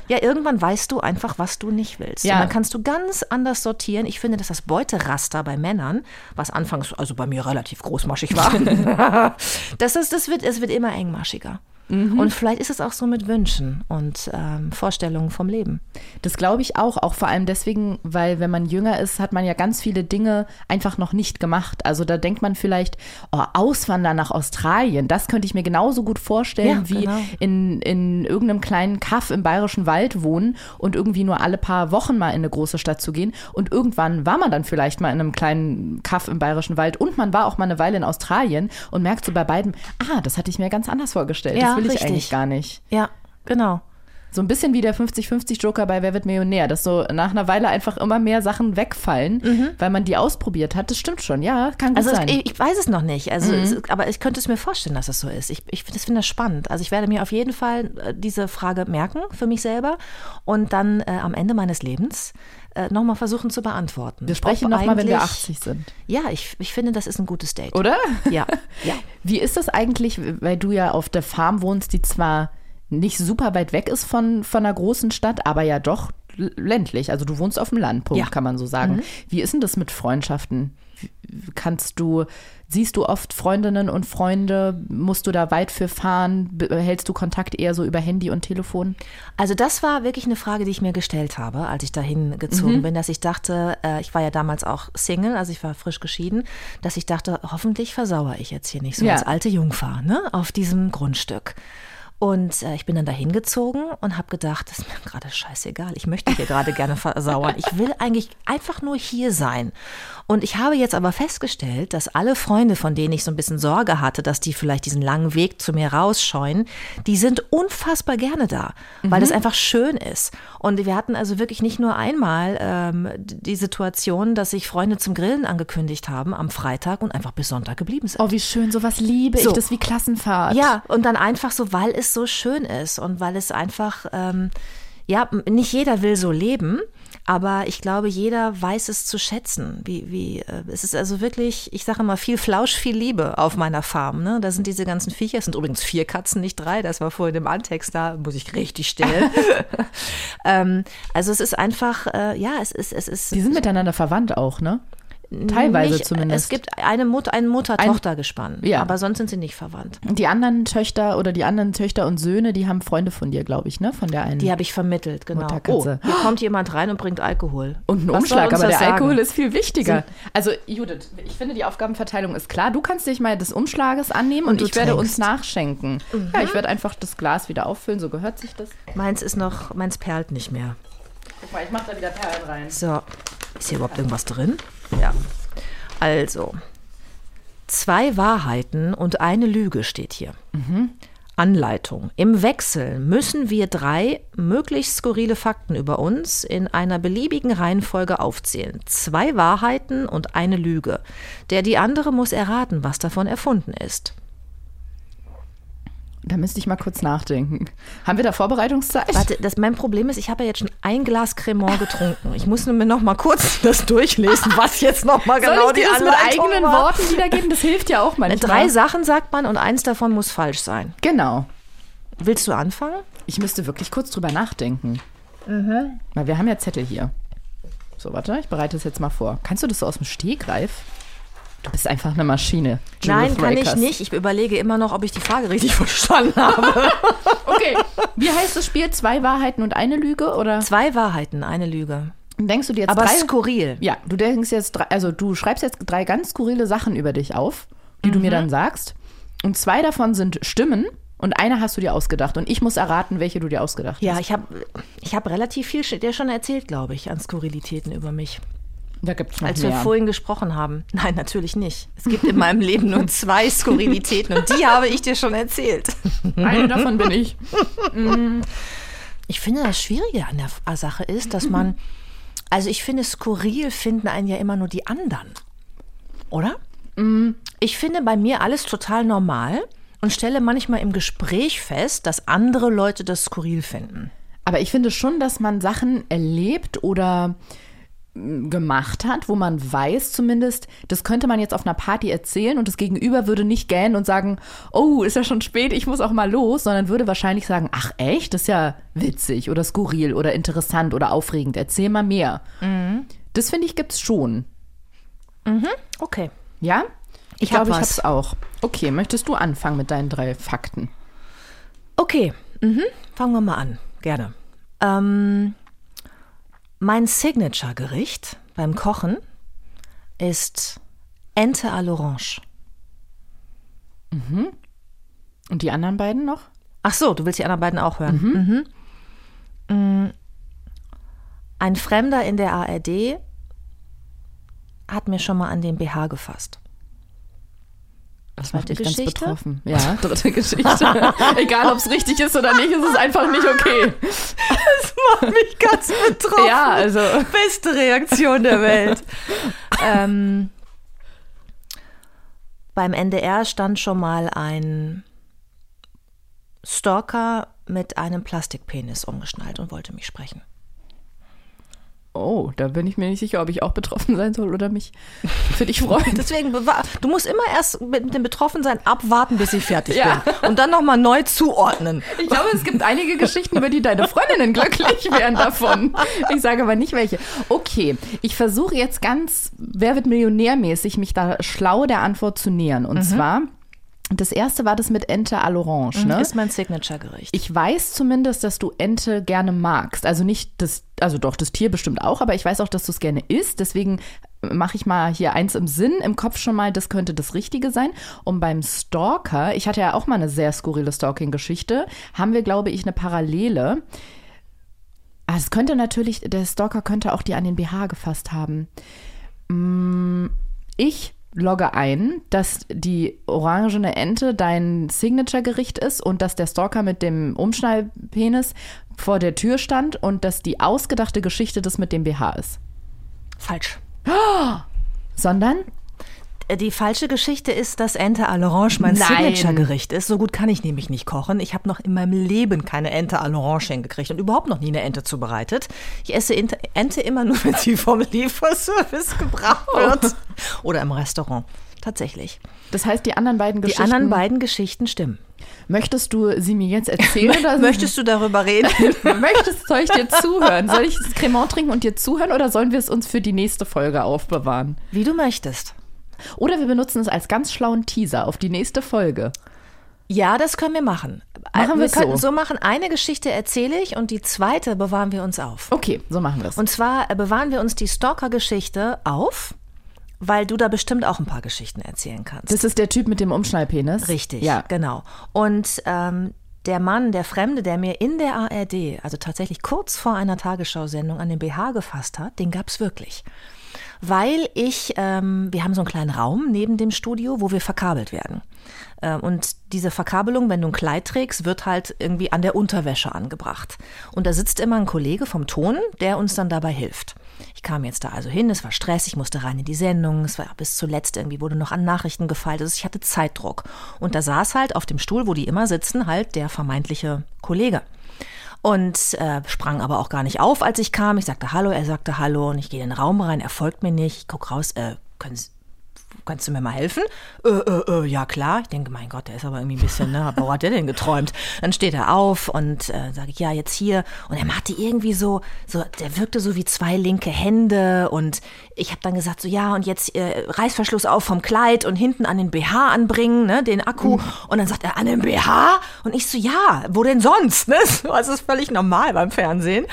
[SPEAKER 2] Ja, irgendwann weißt du einfach, was du nicht willst.
[SPEAKER 1] Ja.
[SPEAKER 2] Und dann kannst du ganz anders sortieren. Ich finde, dass das Beuteraster bei Männern, was anfangs, also bei mir relativ großmaschig war, das, ist, das wird, es wird immer engmaschiger.
[SPEAKER 1] Mhm.
[SPEAKER 2] Und vielleicht ist es auch so mit Wünschen und ähm, Vorstellungen vom Leben.
[SPEAKER 1] Das glaube ich auch, auch vor allem deswegen, weil wenn man jünger ist, hat man ja ganz viele Dinge einfach noch nicht gemacht. Also da denkt man vielleicht, oh, Auswandern nach Australien, das könnte ich mir genauso gut vorstellen,
[SPEAKER 2] Ja,
[SPEAKER 1] wie
[SPEAKER 2] genau.
[SPEAKER 1] in, in irgendeinem kleinen Kaff im bayerischen Wald wohnen und irgendwie nur alle paar Wochen mal in eine große Stadt zu gehen. Und irgendwann war man dann vielleicht mal in einem kleinen Kaff im bayerischen Wald und man war auch mal eine Weile in Australien und merkt so bei beiden, ah, das hatte ich mir ganz anders vorgestellt.
[SPEAKER 2] Ja,
[SPEAKER 1] das will ich
[SPEAKER 2] richtig.
[SPEAKER 1] eigentlich gar nicht.
[SPEAKER 2] Ja, genau.
[SPEAKER 1] So ein bisschen wie der 50-50-Joker bei Wer wird Millionär, dass so nach einer Weile einfach immer mehr Sachen wegfallen, weil man die ausprobiert hat. Das stimmt schon, ja, kann gut
[SPEAKER 2] Also
[SPEAKER 1] sein.
[SPEAKER 2] ich, ich weiß es noch nicht, also es, aber ich könnte es mir vorstellen, dass es so ist. Ich, ich das finde das spannend. Also ich werde mir auf jeden Fall äh, diese Frage merken für mich selber und dann äh, am Ende meines Lebens äh, nochmal versuchen zu beantworten.
[SPEAKER 1] wir sprechen nochmal, wenn wir
[SPEAKER 2] eigentlich-
[SPEAKER 1] 80 sind.
[SPEAKER 2] Ja, ich, ich finde, das ist ein gutes Date.
[SPEAKER 1] Oder?
[SPEAKER 2] Ja, ja.
[SPEAKER 1] Wie ist das eigentlich, weil du ja auf der Farm wohnst, die zwar nicht super weit weg ist von, von einer großen Stadt, aber ja doch ländlich. Also du wohnst auf dem Land, Punkt,
[SPEAKER 2] Ja. Mhm.
[SPEAKER 1] kann man so sagen. Wie ist denn das mit Freundschaften? Kannst du, siehst du oft Freundinnen und Freunde? Musst du da weit für fahren? Hältst du Kontakt eher so über Handy und Telefon?
[SPEAKER 2] Also das war wirklich eine Frage, die ich mir gestellt habe, als ich dahin gezogen bin, dass ich dachte, äh, ich war ja damals auch Single, also ich war frisch geschieden, dass ich dachte, hoffentlich versauere ich jetzt hier nicht so
[SPEAKER 1] Ja.
[SPEAKER 2] als alte Jungfer ne, auf diesem Grundstück. Und äh, ich bin dann dahin gezogen und habe gedacht, das ist mir gerade scheißegal. Ich möchte hier gerade gerne versauern. Ich will eigentlich einfach nur hier sein. Und ich habe jetzt aber festgestellt, dass alle Freunde, von denen ich so ein bisschen Sorge hatte, dass die vielleicht diesen langen Weg zu mir rausscheuen, die sind unfassbar gerne da, weil es einfach schön ist. Und wir hatten also wirklich nicht nur einmal ähm, die Situation, dass sich Freunde zum Grillen angekündigt haben am Freitag und einfach bis Sonntag geblieben sind.
[SPEAKER 1] Oh, wie schön, sowas liebe
[SPEAKER 2] So.
[SPEAKER 1] ich, das ist wie Klassenfahrt.
[SPEAKER 2] Ja, und dann einfach so, weil es so schön ist und weil es einfach, ähm, ja, nicht jeder will so leben, aber ich glaube, jeder weiß es zu schätzen. Wie, wie, äh, es ist also wirklich, ich sage immer, viel Flausch, viel Liebe auf meiner Farm. Ne? Da sind diese ganzen Viecher, es sind übrigens vier Katzen, nicht drei, das war vorhin im Antext, da muss ich richtig stellen. ähm, also es ist einfach, äh, ja, es ist, es ist.
[SPEAKER 1] Die sind miteinander verwandt auch, ne? Teilweise
[SPEAKER 2] nicht,
[SPEAKER 1] zumindest.
[SPEAKER 2] Es gibt eine Mutter, ein Mutter-Tochter-Gespann,
[SPEAKER 1] Ja.
[SPEAKER 2] aber sonst sind sie nicht verwandt.
[SPEAKER 1] Und die anderen Töchter oder die anderen Töchter und Söhne, die haben Freunde von dir, glaube ich, ne? Von der einen.
[SPEAKER 2] Die habe ich vermittelt, genau. Oh, hier kommt jemand rein und bringt Alkohol.
[SPEAKER 1] Und ein
[SPEAKER 2] Was
[SPEAKER 1] Umschlag, aber der
[SPEAKER 2] sagen?
[SPEAKER 1] Alkohol ist viel wichtiger. Also Judith, ich finde, die Aufgabenverteilung ist klar. Du kannst dich mal des Umschlages annehmen und,
[SPEAKER 2] du
[SPEAKER 1] ich werde
[SPEAKER 2] trinkst.
[SPEAKER 1] uns nachschenken. Ja, ich werde einfach das Glas wieder auffüllen, so gehört sich das.
[SPEAKER 2] Meins ist noch, meins perlt nicht mehr.
[SPEAKER 1] Guck mal, ich mache da wieder Perlen rein.
[SPEAKER 2] So, ist hier überhaupt irgendwas drin? Ja. Also, zwei Wahrheiten und eine Lüge steht hier. Anleitung. Im Wechsel müssen wir drei möglichst skurrile Fakten über uns in einer beliebigen Reihenfolge aufzählen. Zwei Wahrheiten und eine Lüge. Der die andere muss erraten, was davon erfunden ist.
[SPEAKER 1] Da müsste ich mal kurz nachdenken. Haben wir da Vorbereitungszeit?
[SPEAKER 2] Warte, das, mein Problem ist, ich habe ja jetzt schon ein Glas Cremant getrunken. Ich muss nur mir noch mal kurz das durchlesen, was jetzt noch mal
[SPEAKER 1] Soll
[SPEAKER 2] genau
[SPEAKER 1] ich
[SPEAKER 2] die
[SPEAKER 1] dir das mit
[SPEAKER 2] Anleitung
[SPEAKER 1] eigenen
[SPEAKER 2] war.
[SPEAKER 1] Worten wiedergeben? Das hilft ja auch manchmal.
[SPEAKER 2] Drei Sachen sagt man und eins davon muss falsch sein.
[SPEAKER 1] Genau.
[SPEAKER 2] Willst du anfangen?
[SPEAKER 1] Ich müsste wirklich kurz drüber nachdenken. Weil wir haben ja Zettel hier. So, warte, ich bereite es jetzt mal vor. Kannst du das so aus dem Stegreif? Du bist einfach eine Maschine.
[SPEAKER 2] Nein,
[SPEAKER 1] Judith
[SPEAKER 2] kann ich
[SPEAKER 1] Rakers.
[SPEAKER 2] nicht. Ich überlege immer noch, ob ich die Frage richtig verstanden habe.
[SPEAKER 1] Okay, wie heißt das Spiel? Zwei Wahrheiten und eine Lüge? Oder
[SPEAKER 2] Zwei Wahrheiten, eine Lüge.
[SPEAKER 1] denkst du dir jetzt
[SPEAKER 2] Aber
[SPEAKER 1] drei?
[SPEAKER 2] skurril.
[SPEAKER 1] Ja, du denkst jetzt, drei, also du schreibst jetzt drei ganz skurrile Sachen über dich auf, die du mir
[SPEAKER 2] Mhm.
[SPEAKER 1] dann sagst. Und zwei davon sind Stimmen und eine hast du dir ausgedacht. Und ich muss erraten, welche du dir ausgedacht
[SPEAKER 2] Ja,
[SPEAKER 1] hast.
[SPEAKER 2] ich habe ich hab relativ viel dir schon erzählt, glaube ich, an Skurrilitäten über mich.
[SPEAKER 1] Da gibt es noch
[SPEAKER 2] Als wir
[SPEAKER 1] mehr.
[SPEAKER 2] vorhin gesprochen haben. Nein, natürlich nicht. Es gibt in meinem Leben nur zwei Skurrilitäten und die habe ich dir schon erzählt.
[SPEAKER 1] Eine davon bin ich.
[SPEAKER 2] Ich finde, das Schwierige an der Sache ist, dass man, also ich finde, skurril finden einen ja immer nur die anderen. Oder? Ich finde bei mir alles total normal und stelle manchmal im Gespräch fest, dass andere Leute das skurril finden.
[SPEAKER 1] Aber ich finde schon, dass man Sachen erlebt oder gemacht hat, wo man weiß zumindest, das könnte man jetzt auf einer Party erzählen und das Gegenüber würde nicht gähnen und sagen, oh, ist ja schon spät, ich muss auch mal los, sondern würde wahrscheinlich sagen, ach echt, das ist ja witzig oder skurril oder interessant oder aufregend, erzähl mal mehr. Das finde ich gibt's schon.
[SPEAKER 2] Okay.
[SPEAKER 1] Ja?
[SPEAKER 2] Ich
[SPEAKER 1] glaube, ich
[SPEAKER 2] was.
[SPEAKER 1] hab's auch. Okay, möchtest du anfangen mit deinen drei Fakten?
[SPEAKER 2] Okay, mhm. fangen wir mal an. Gerne. Ähm, mein Signature-Gericht beim Kochen ist Ente à l'Orange.
[SPEAKER 1] Und die anderen beiden noch?
[SPEAKER 2] Ach so, du willst die anderen beiden auch hören. Mhm. Mm. Ein Fremder in der ARD hat mir schon mal an den BH gefasst.
[SPEAKER 1] Das macht mich ganz betroffen. Ja, dritte Geschichte. Egal, ob es richtig ist oder nicht, ist es einfach nicht okay.
[SPEAKER 2] macht mich ganz betroffen.
[SPEAKER 1] Ja, also
[SPEAKER 2] Beste Reaktion der Welt. ähm, beim NDR stand schon mal ein Stalker mit einem Plastikpenis umgeschnallt und wollte mich sprechen.
[SPEAKER 1] Oh, da bin ich mir nicht sicher, ob ich auch betroffen sein soll oder mich für dich freuen.
[SPEAKER 2] Deswegen, du musst immer erst mit dem Betroffensein abwarten, bis ich fertig
[SPEAKER 1] Ja.
[SPEAKER 2] bin. Und dann nochmal neu zuordnen.
[SPEAKER 1] Ich glaube, es gibt einige Geschichten, über die deine Freundinnen glücklich wären davon. Ich sage aber nicht welche. Okay, ich versuche jetzt ganz Wer wird Millionär-mäßig mich da schlau der Antwort zu nähern. Und zwar, das erste war das mit Ente à l'Orange. Ne?
[SPEAKER 2] Ist mein Signature-Gericht.
[SPEAKER 1] Ich weiß zumindest, dass du Ente gerne magst. Also nicht das, also doch das Tier bestimmt auch, aber ich weiß auch, dass du es gerne isst. Deswegen mache ich mal hier eins im Sinn, im Kopf schon mal, das könnte das Richtige sein. Und beim Stalker, ich hatte ja auch mal eine sehr skurrile Stalking-Geschichte, haben wir, glaube ich, eine Parallele. Ah, es könnte natürlich, der Stalker könnte auch die an den BH gefasst haben. Mm, Ich logge ein, dass die orangene Ente dein Signature-Gericht ist und dass der Stalker mit dem Umschnallpenis vor der Tür stand und dass die ausgedachte Geschichte das mit dem BH ist.
[SPEAKER 2] Falsch.
[SPEAKER 1] Sondern?
[SPEAKER 2] Äh, Die falsche Geschichte ist, dass Ente à l'Orange mein. Signature-Gericht ist. So gut kann ich nämlich nicht kochen. Ich habe noch in meinem Leben keine Ente à l'Orange hingekriegt und überhaupt noch nie eine Ente zubereitet. Ich esse Ente, immer nur, wenn sie vom Lieferservice gebracht wird. Oder im Restaurant. Tatsächlich.
[SPEAKER 1] Das heißt, die anderen beiden
[SPEAKER 2] Die
[SPEAKER 1] Geschichten.
[SPEAKER 2] anderen beiden Geschichten stimmen.
[SPEAKER 1] Möchtest du sie mir jetzt erzählen? oder
[SPEAKER 2] Möchtest du darüber reden?
[SPEAKER 1] Möchtest, soll ich dir zuhören? Soll ich das Cremant trinken und dir zuhören oder sollen wir es uns für die nächste Folge aufbewahren?
[SPEAKER 2] Wie du möchtest.
[SPEAKER 1] Oder wir benutzen es als ganz schlauen Teaser auf die nächste Folge.
[SPEAKER 2] Ja, das können wir machen.
[SPEAKER 1] Machen
[SPEAKER 2] wir könnten
[SPEAKER 1] so.
[SPEAKER 2] so machen, eine Geschichte erzähle ich und die zweite bewahren wir uns auf.
[SPEAKER 1] Okay, so machen wir es.
[SPEAKER 2] Und zwar äh, bewahren wir uns die Stalker-Geschichte auf, weil du da bestimmt auch ein paar Geschichten erzählen kannst.
[SPEAKER 1] Das ist der Typ mit dem Umschnallpenis.
[SPEAKER 2] Richtig,
[SPEAKER 1] Ja.
[SPEAKER 2] genau. Und ähm, der Mann, der Fremde, der mir in der ARD, also tatsächlich kurz vor einer Tagesschau-Sendung an den BH gefasst hat, den gab's wirklich. Weil ich, ähm, wir haben so einen kleinen Raum neben dem Studio, wo wir verkabelt werden. Ähm, und diese Verkabelung, wenn du ein Kleid trägst, wird halt irgendwie an der Unterwäsche angebracht. Und da sitzt immer ein Kollege vom Ton, der uns dann dabei hilft. Ich kam jetzt da also hin, es war Stress, ich musste rein in die Sendung, es war bis zuletzt irgendwie wurde noch an Nachrichten gefeilt, also ich hatte Zeitdruck. Und da saß halt auf dem Stuhl, wo die immer sitzen, halt der vermeintliche Kollege. Und äh, sprang aber auch gar nicht auf, als ich kam. Ich sagte Hallo, er sagte Hallo und ich gehe in den Raum rein, er folgt mir nicht. Ich guck raus, äh, können Sie, kannst du mir mal helfen? Äh, äh, äh, ja klar. Ich denke, mein Gott, der ist aber irgendwie ein bisschen, ne, wo hat der denn geträumt? Dann steht er auf und äh, sage ich, ja, jetzt hier. Und er machte irgendwie so, so, der wirkte so wie zwei linke Hände und ich habe dann gesagt, so ja, und jetzt äh, Reißverschluss auf vom Kleid und hinten an den BH anbringen, ne, den Akku. Und dann sagt er, an den BH? Und ich so, ja, wo denn sonst? Ne? So, Das ist völlig normal beim Fernsehen.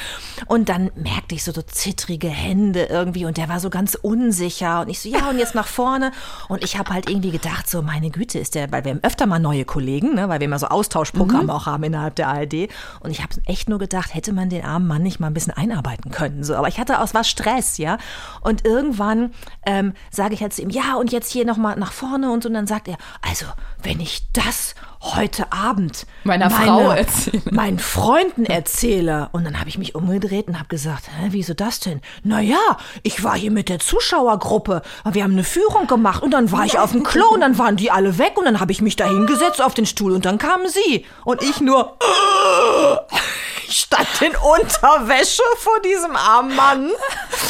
[SPEAKER 2] Und dann merkte ich so, so zittrige Hände irgendwie und der war so ganz unsicher. Und ich so, ja, und jetzt nach vorne. Und ich habe halt irgendwie gedacht, so, meine Güte, ist der, weil wir haben öfter mal neue Kollegen, ne, weil wir immer so Austauschprogramme auch haben innerhalb der ARD. Und ich habe echt nur gedacht, hätte man den armen Mann nicht mal ein bisschen einarbeiten können. So, aber ich hatte aus was Stress, ja. Und irgendwann ähm, sage ich halt zu ihm, ja, und jetzt hier nochmal nach vorne und so. Und dann sagt er, also, wenn ich das heute Abend
[SPEAKER 1] Meiner Frau erzähle.
[SPEAKER 2] meinen Freunden erzähle. Und dann habe ich mich umgedreht und habe gesagt, Hä, wieso das denn? Naja, ich war hier mit der Zuschauergruppe. Wir haben eine Führung gemacht und dann war ich auf dem Klo und dann waren die alle weg und dann habe ich mich da hingesetzt auf den Stuhl und dann kamen sie. Und ich nur... Ich stand in Unterwäsche vor diesem armen Mann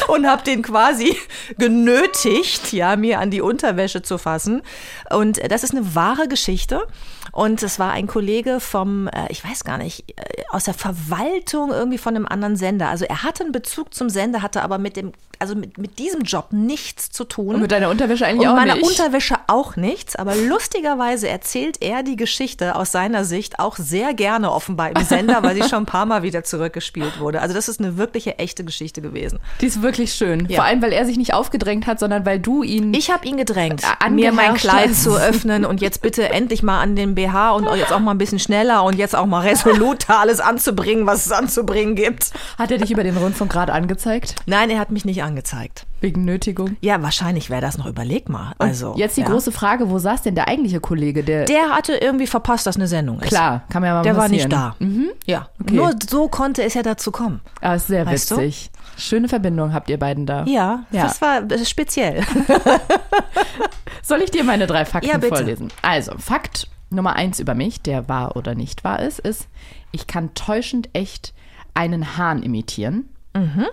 [SPEAKER 2] und habe den quasi genötigt, ja, mir an die Unterwäsche zu fassen. Und das ist eine wahre Geschichte. Und es war ein Kollege vom, äh, ich weiß gar nicht, äh, aus der Verwaltung irgendwie von einem anderen Sender. Also er hatte einen Bezug zum Sender, hatte aber mit dem, also mit, mit diesem Job nichts zu tun.
[SPEAKER 1] Und mit deiner Unterwäsche eigentlich
[SPEAKER 2] Und
[SPEAKER 1] auch
[SPEAKER 2] meiner
[SPEAKER 1] nicht.
[SPEAKER 2] Unterwäsche auch nichts, aber lustigerweise erzählt er die Geschichte aus seiner Sicht auch sehr gerne offenbar im Sender, weil sie schon ein paar Mal wieder zurückgespielt wurde. Also das ist eine wirkliche, echte Geschichte gewesen.
[SPEAKER 1] Die ist wirklich schön.
[SPEAKER 2] Ja.
[SPEAKER 1] Vor allem, weil er sich nicht aufgedrängt hat, sondern weil du ihn.
[SPEAKER 2] Ich habe ihn gedrängt,
[SPEAKER 1] Äh,
[SPEAKER 2] mir mein Kleid zu öffnen und jetzt bitte endlich mal an den BH und jetzt auch mal ein bisschen schneller und jetzt auch mal resoluter alles anzubringen, was es anzubringen gibt.
[SPEAKER 1] hat er dich über den Rundfunk gerade angezeigt?
[SPEAKER 2] Nein, er hat mich nicht angezeigt.
[SPEAKER 1] Wegen Nötigung?
[SPEAKER 2] Ja, wahrscheinlich wäre das noch. Überleg mal. Also
[SPEAKER 1] Jetzt die
[SPEAKER 2] ja.
[SPEAKER 1] große Frage, wo saß denn der eigentliche Kollege? Der,
[SPEAKER 2] Der hatte irgendwie verpasst, dass eine Sendung ist.
[SPEAKER 1] klar, kann man ja mal
[SPEAKER 2] Der war
[SPEAKER 1] passieren.
[SPEAKER 2] nicht da.
[SPEAKER 1] Mhm.
[SPEAKER 2] Ja.
[SPEAKER 1] Okay.
[SPEAKER 2] Nur so konnte es ja dazu kommen.
[SPEAKER 1] Ah, ist sehr
[SPEAKER 2] Weißt du?
[SPEAKER 1] witzig. Schöne Verbindung habt ihr beiden da.
[SPEAKER 2] Ja,
[SPEAKER 1] Ja.
[SPEAKER 2] das war speziell.
[SPEAKER 1] Soll ich dir meine drei Fakten
[SPEAKER 2] Ja, bitte.
[SPEAKER 1] vorlesen? Also, Fakt Nummer eins über mich, der wahr oder nicht wahr ist, ist, ich kann täuschend echt einen Hahn imitieren.
[SPEAKER 2] Mhm.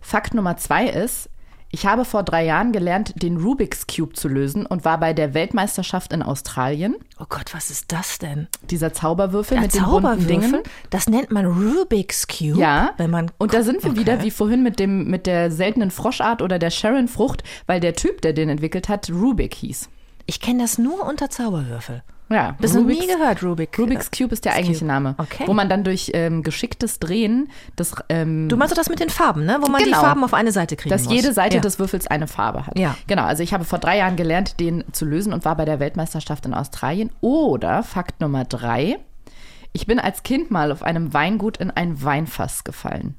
[SPEAKER 1] Fakt Nummer zwei ist, ich habe vor drei Jahren gelernt, den Rubik's Cube zu lösen und war bei der Weltmeisterschaft in Australien.
[SPEAKER 2] Oh Gott, was ist das denn?
[SPEAKER 1] Dieser Zauberwürfel
[SPEAKER 2] Der
[SPEAKER 1] mit den bunten Dingen.
[SPEAKER 2] Zauberwürfel? Das nennt man Rubik's Cube.
[SPEAKER 1] Ja,
[SPEAKER 2] Wenn man
[SPEAKER 1] und da sind wir
[SPEAKER 2] Okay.
[SPEAKER 1] wieder wie vorhin mit dem mit der seltenen Froschart oder der Sharon-Frucht, weil der Typ, der den entwickelt hat, Rubik hieß.
[SPEAKER 2] Ich kenne das nur unter Zauberwürfel.
[SPEAKER 1] Ja,
[SPEAKER 2] Das noch nie gehört, Rubik.
[SPEAKER 1] Rubik's Cube ist der eigentliche Name.
[SPEAKER 2] Okay.
[SPEAKER 1] Wo man dann durch ähm, geschicktes Drehen das, ähm,
[SPEAKER 2] Du meinst doch das mit den Farben, ne? Wo man die
[SPEAKER 1] Genau.
[SPEAKER 2] Farben auf eine Seite kriegen
[SPEAKER 1] dass
[SPEAKER 2] muss.
[SPEAKER 1] jede Seite
[SPEAKER 2] ja.
[SPEAKER 1] des Würfels eine Farbe hat.
[SPEAKER 2] Ja.
[SPEAKER 1] Genau, also ich habe vor drei Jahren gelernt, den zu lösen und war bei der Weltmeisterschaft in Australien. Oder Fakt Nummer drei, ich bin als Kind mal auf einem Weingut in ein Weinfass gefallen.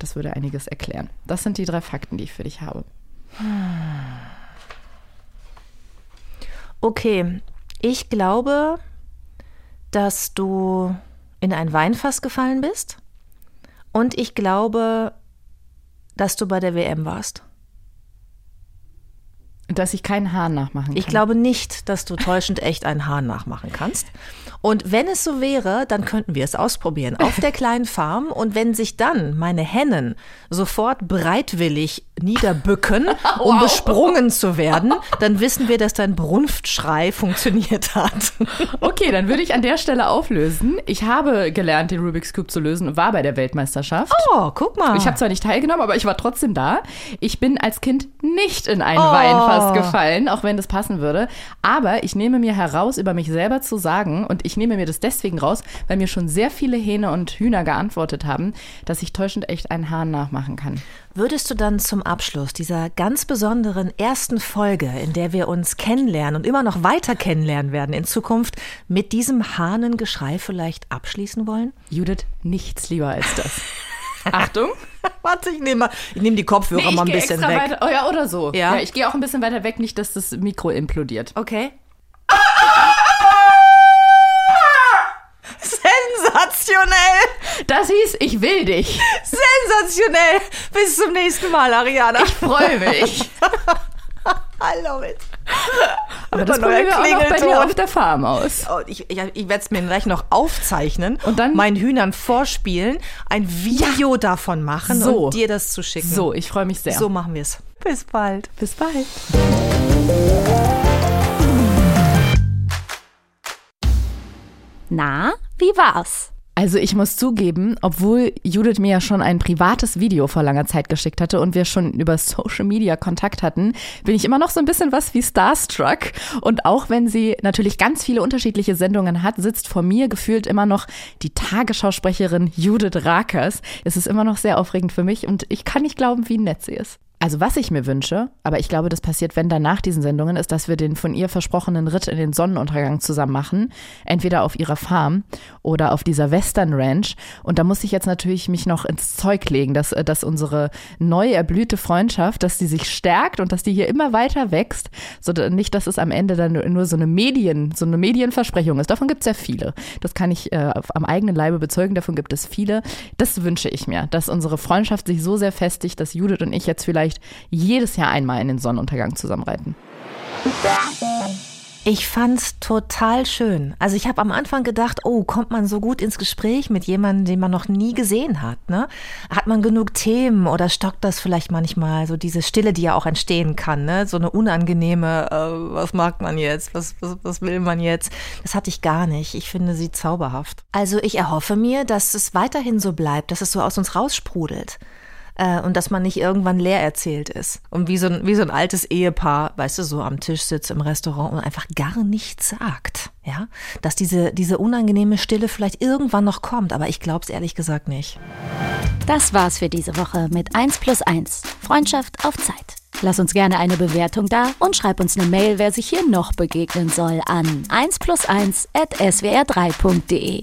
[SPEAKER 1] Das würde einiges erklären. Das sind die drei Fakten, die ich für dich habe.
[SPEAKER 2] Okay, ich glaube, dass du in ein Weinfass gefallen bist. Und ich glaube, dass du bei der WM warst.
[SPEAKER 1] Dass ich keinen Hahn nachmachen kann.
[SPEAKER 2] Ich glaube nicht, dass du täuschend echt einen Hahn nachmachen kannst. Und wenn es so wäre, dann könnten wir es ausprobieren auf der kleinen Farm. Und wenn sich dann meine Hennen sofort bereitwillig niederbücken, um besprungen zu werden, dann wissen wir, dass dein Brunftschrei funktioniert hat.
[SPEAKER 1] Okay, dann würde ich an der Stelle auflösen. Ich habe gelernt, den Rubik's Cube zu lösen und war bei der Weltmeisterschaft.
[SPEAKER 2] Oh, guck mal.
[SPEAKER 1] Ich habe zwar nicht teilgenommen, aber ich war trotzdem da. Ich bin als Kind nicht in ein
[SPEAKER 2] Oh.
[SPEAKER 1] Weinfass gefallen, auch wenn das passen würde. Aber ich nehme mir heraus, über mich selber zu sagen, und ich nehme mir das deswegen raus, weil mir schon sehr viele Hähne und Hühner geantwortet haben, dass ich täuschend echt einen Hahn nachmachen kann.
[SPEAKER 2] Würdest du dann zum Abschluss dieser ganz besonderen ersten Folge, in der wir uns kennenlernen und immer noch weiter kennenlernen werden in Zukunft, mit diesem Hahnengeschrei vielleicht abschließen wollen?
[SPEAKER 1] Judith, nichts lieber als das. Achtung.
[SPEAKER 2] Warte, ich nehme ich nehm die Kopfhörer mal ein bisschen weg.
[SPEAKER 1] Weiter, oh ja, oder so.
[SPEAKER 2] Ja?
[SPEAKER 1] ich gehe auch ein bisschen weiter weg, nicht, dass das Mikro implodiert.
[SPEAKER 2] Okay. Sensationell!
[SPEAKER 1] Das hieß, ich will dich.
[SPEAKER 2] Sensationell! Bis zum nächsten Mal, Ariana.
[SPEAKER 1] Ich freue mich.
[SPEAKER 2] I love it.
[SPEAKER 1] Aber das probieren wir auch noch bei dir auf der Farm aus.
[SPEAKER 2] Oh, ich ich, ich werde es mir gleich noch aufzeichnen
[SPEAKER 1] Und dann-
[SPEAKER 2] meinen Hühnern vorspielen, ein Video davon machen
[SPEAKER 1] So.
[SPEAKER 2] und dir das zu schicken.
[SPEAKER 1] So, ich freue mich sehr.
[SPEAKER 2] So machen wir es. Bis bald.
[SPEAKER 1] bis bald.
[SPEAKER 3] Na, wie war's?
[SPEAKER 1] Also ich muss zugeben, obwohl Judith mir ja schon ein privates Video vor langer Zeit geschickt hatte und wir schon über Social Media Kontakt hatten, bin ich immer noch so ein bisschen was wie Starstruck. Und auch wenn sie natürlich ganz viele unterschiedliche Sendungen hat, sitzt vor mir gefühlt immer noch die Tagesschausprecherin Judith Rakers. Es ist immer noch sehr aufregend für mich und ich kann nicht glauben, wie nett sie ist. Also was ich mir wünsche, aber ich glaube, das passiert, wenn dann nach diesen Sendungen, ist, dass wir den von ihr versprochenen Ritt in den Sonnenuntergang zusammen machen. Entweder auf ihrer Farm oder auf dieser Western Ranch. Und da muss ich jetzt natürlich mich noch ins Zeug legen, dass, äh, dass unsere neu erblühte Freundschaft, dass die sich stärkt und dass die hier immer weiter wächst. So, nicht, dass es am Ende dann nur so eine Medien, so eine Medienversprechung ist. Davon gibt es ja viele. Das kann ich äh, am eigenen Leibe bezeugen. Davon gibt es viele. Das wünsche ich mir, dass unsere Freundschaft sich so sehr festigt, dass Judith und ich jetzt vielleicht jedes Jahr einmal in den Sonnenuntergang zusammenreiten.
[SPEAKER 2] Ich fand's total schön. Also ich habe am Anfang gedacht, oh, kommt man so gut ins Gespräch mit jemandem, den man noch nie gesehen hat, ne? Hat man genug Themen oder stockt das vielleicht manchmal so diese Stille, die ja auch entstehen kann, ne? So eine unangenehme, äh, was mag man jetzt? Was, was, was will man jetzt? Das hatte ich gar nicht. Ich finde sie zauberhaft. Also ich erhoffe mir, dass es weiterhin so bleibt, dass es so aus uns raussprudelt. Äh, und dass man nicht irgendwann leer erzählt ist. Und wie so, ein, wie so ein altes Ehepaar, weißt du, so am Tisch sitzt im Restaurant und einfach gar nichts sagt. Ja, dass diese, diese unangenehme Stille vielleicht irgendwann noch kommt, aber ich glaube es ehrlich gesagt nicht.
[SPEAKER 3] Das war's für diese Woche mit 1 plus 1. Freundschaft auf Zeit. Lass uns gerne eine Bewertung da und schreib uns eine Mail, wer sich hier noch begegnen soll, an 1 plus 1 at swr3.de.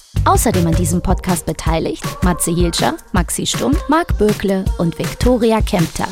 [SPEAKER 3] Außerdem an diesem Podcast beteiligt Matze Hilscher, Maxi Stumm, Marc Bökle und Viktoria Kempter.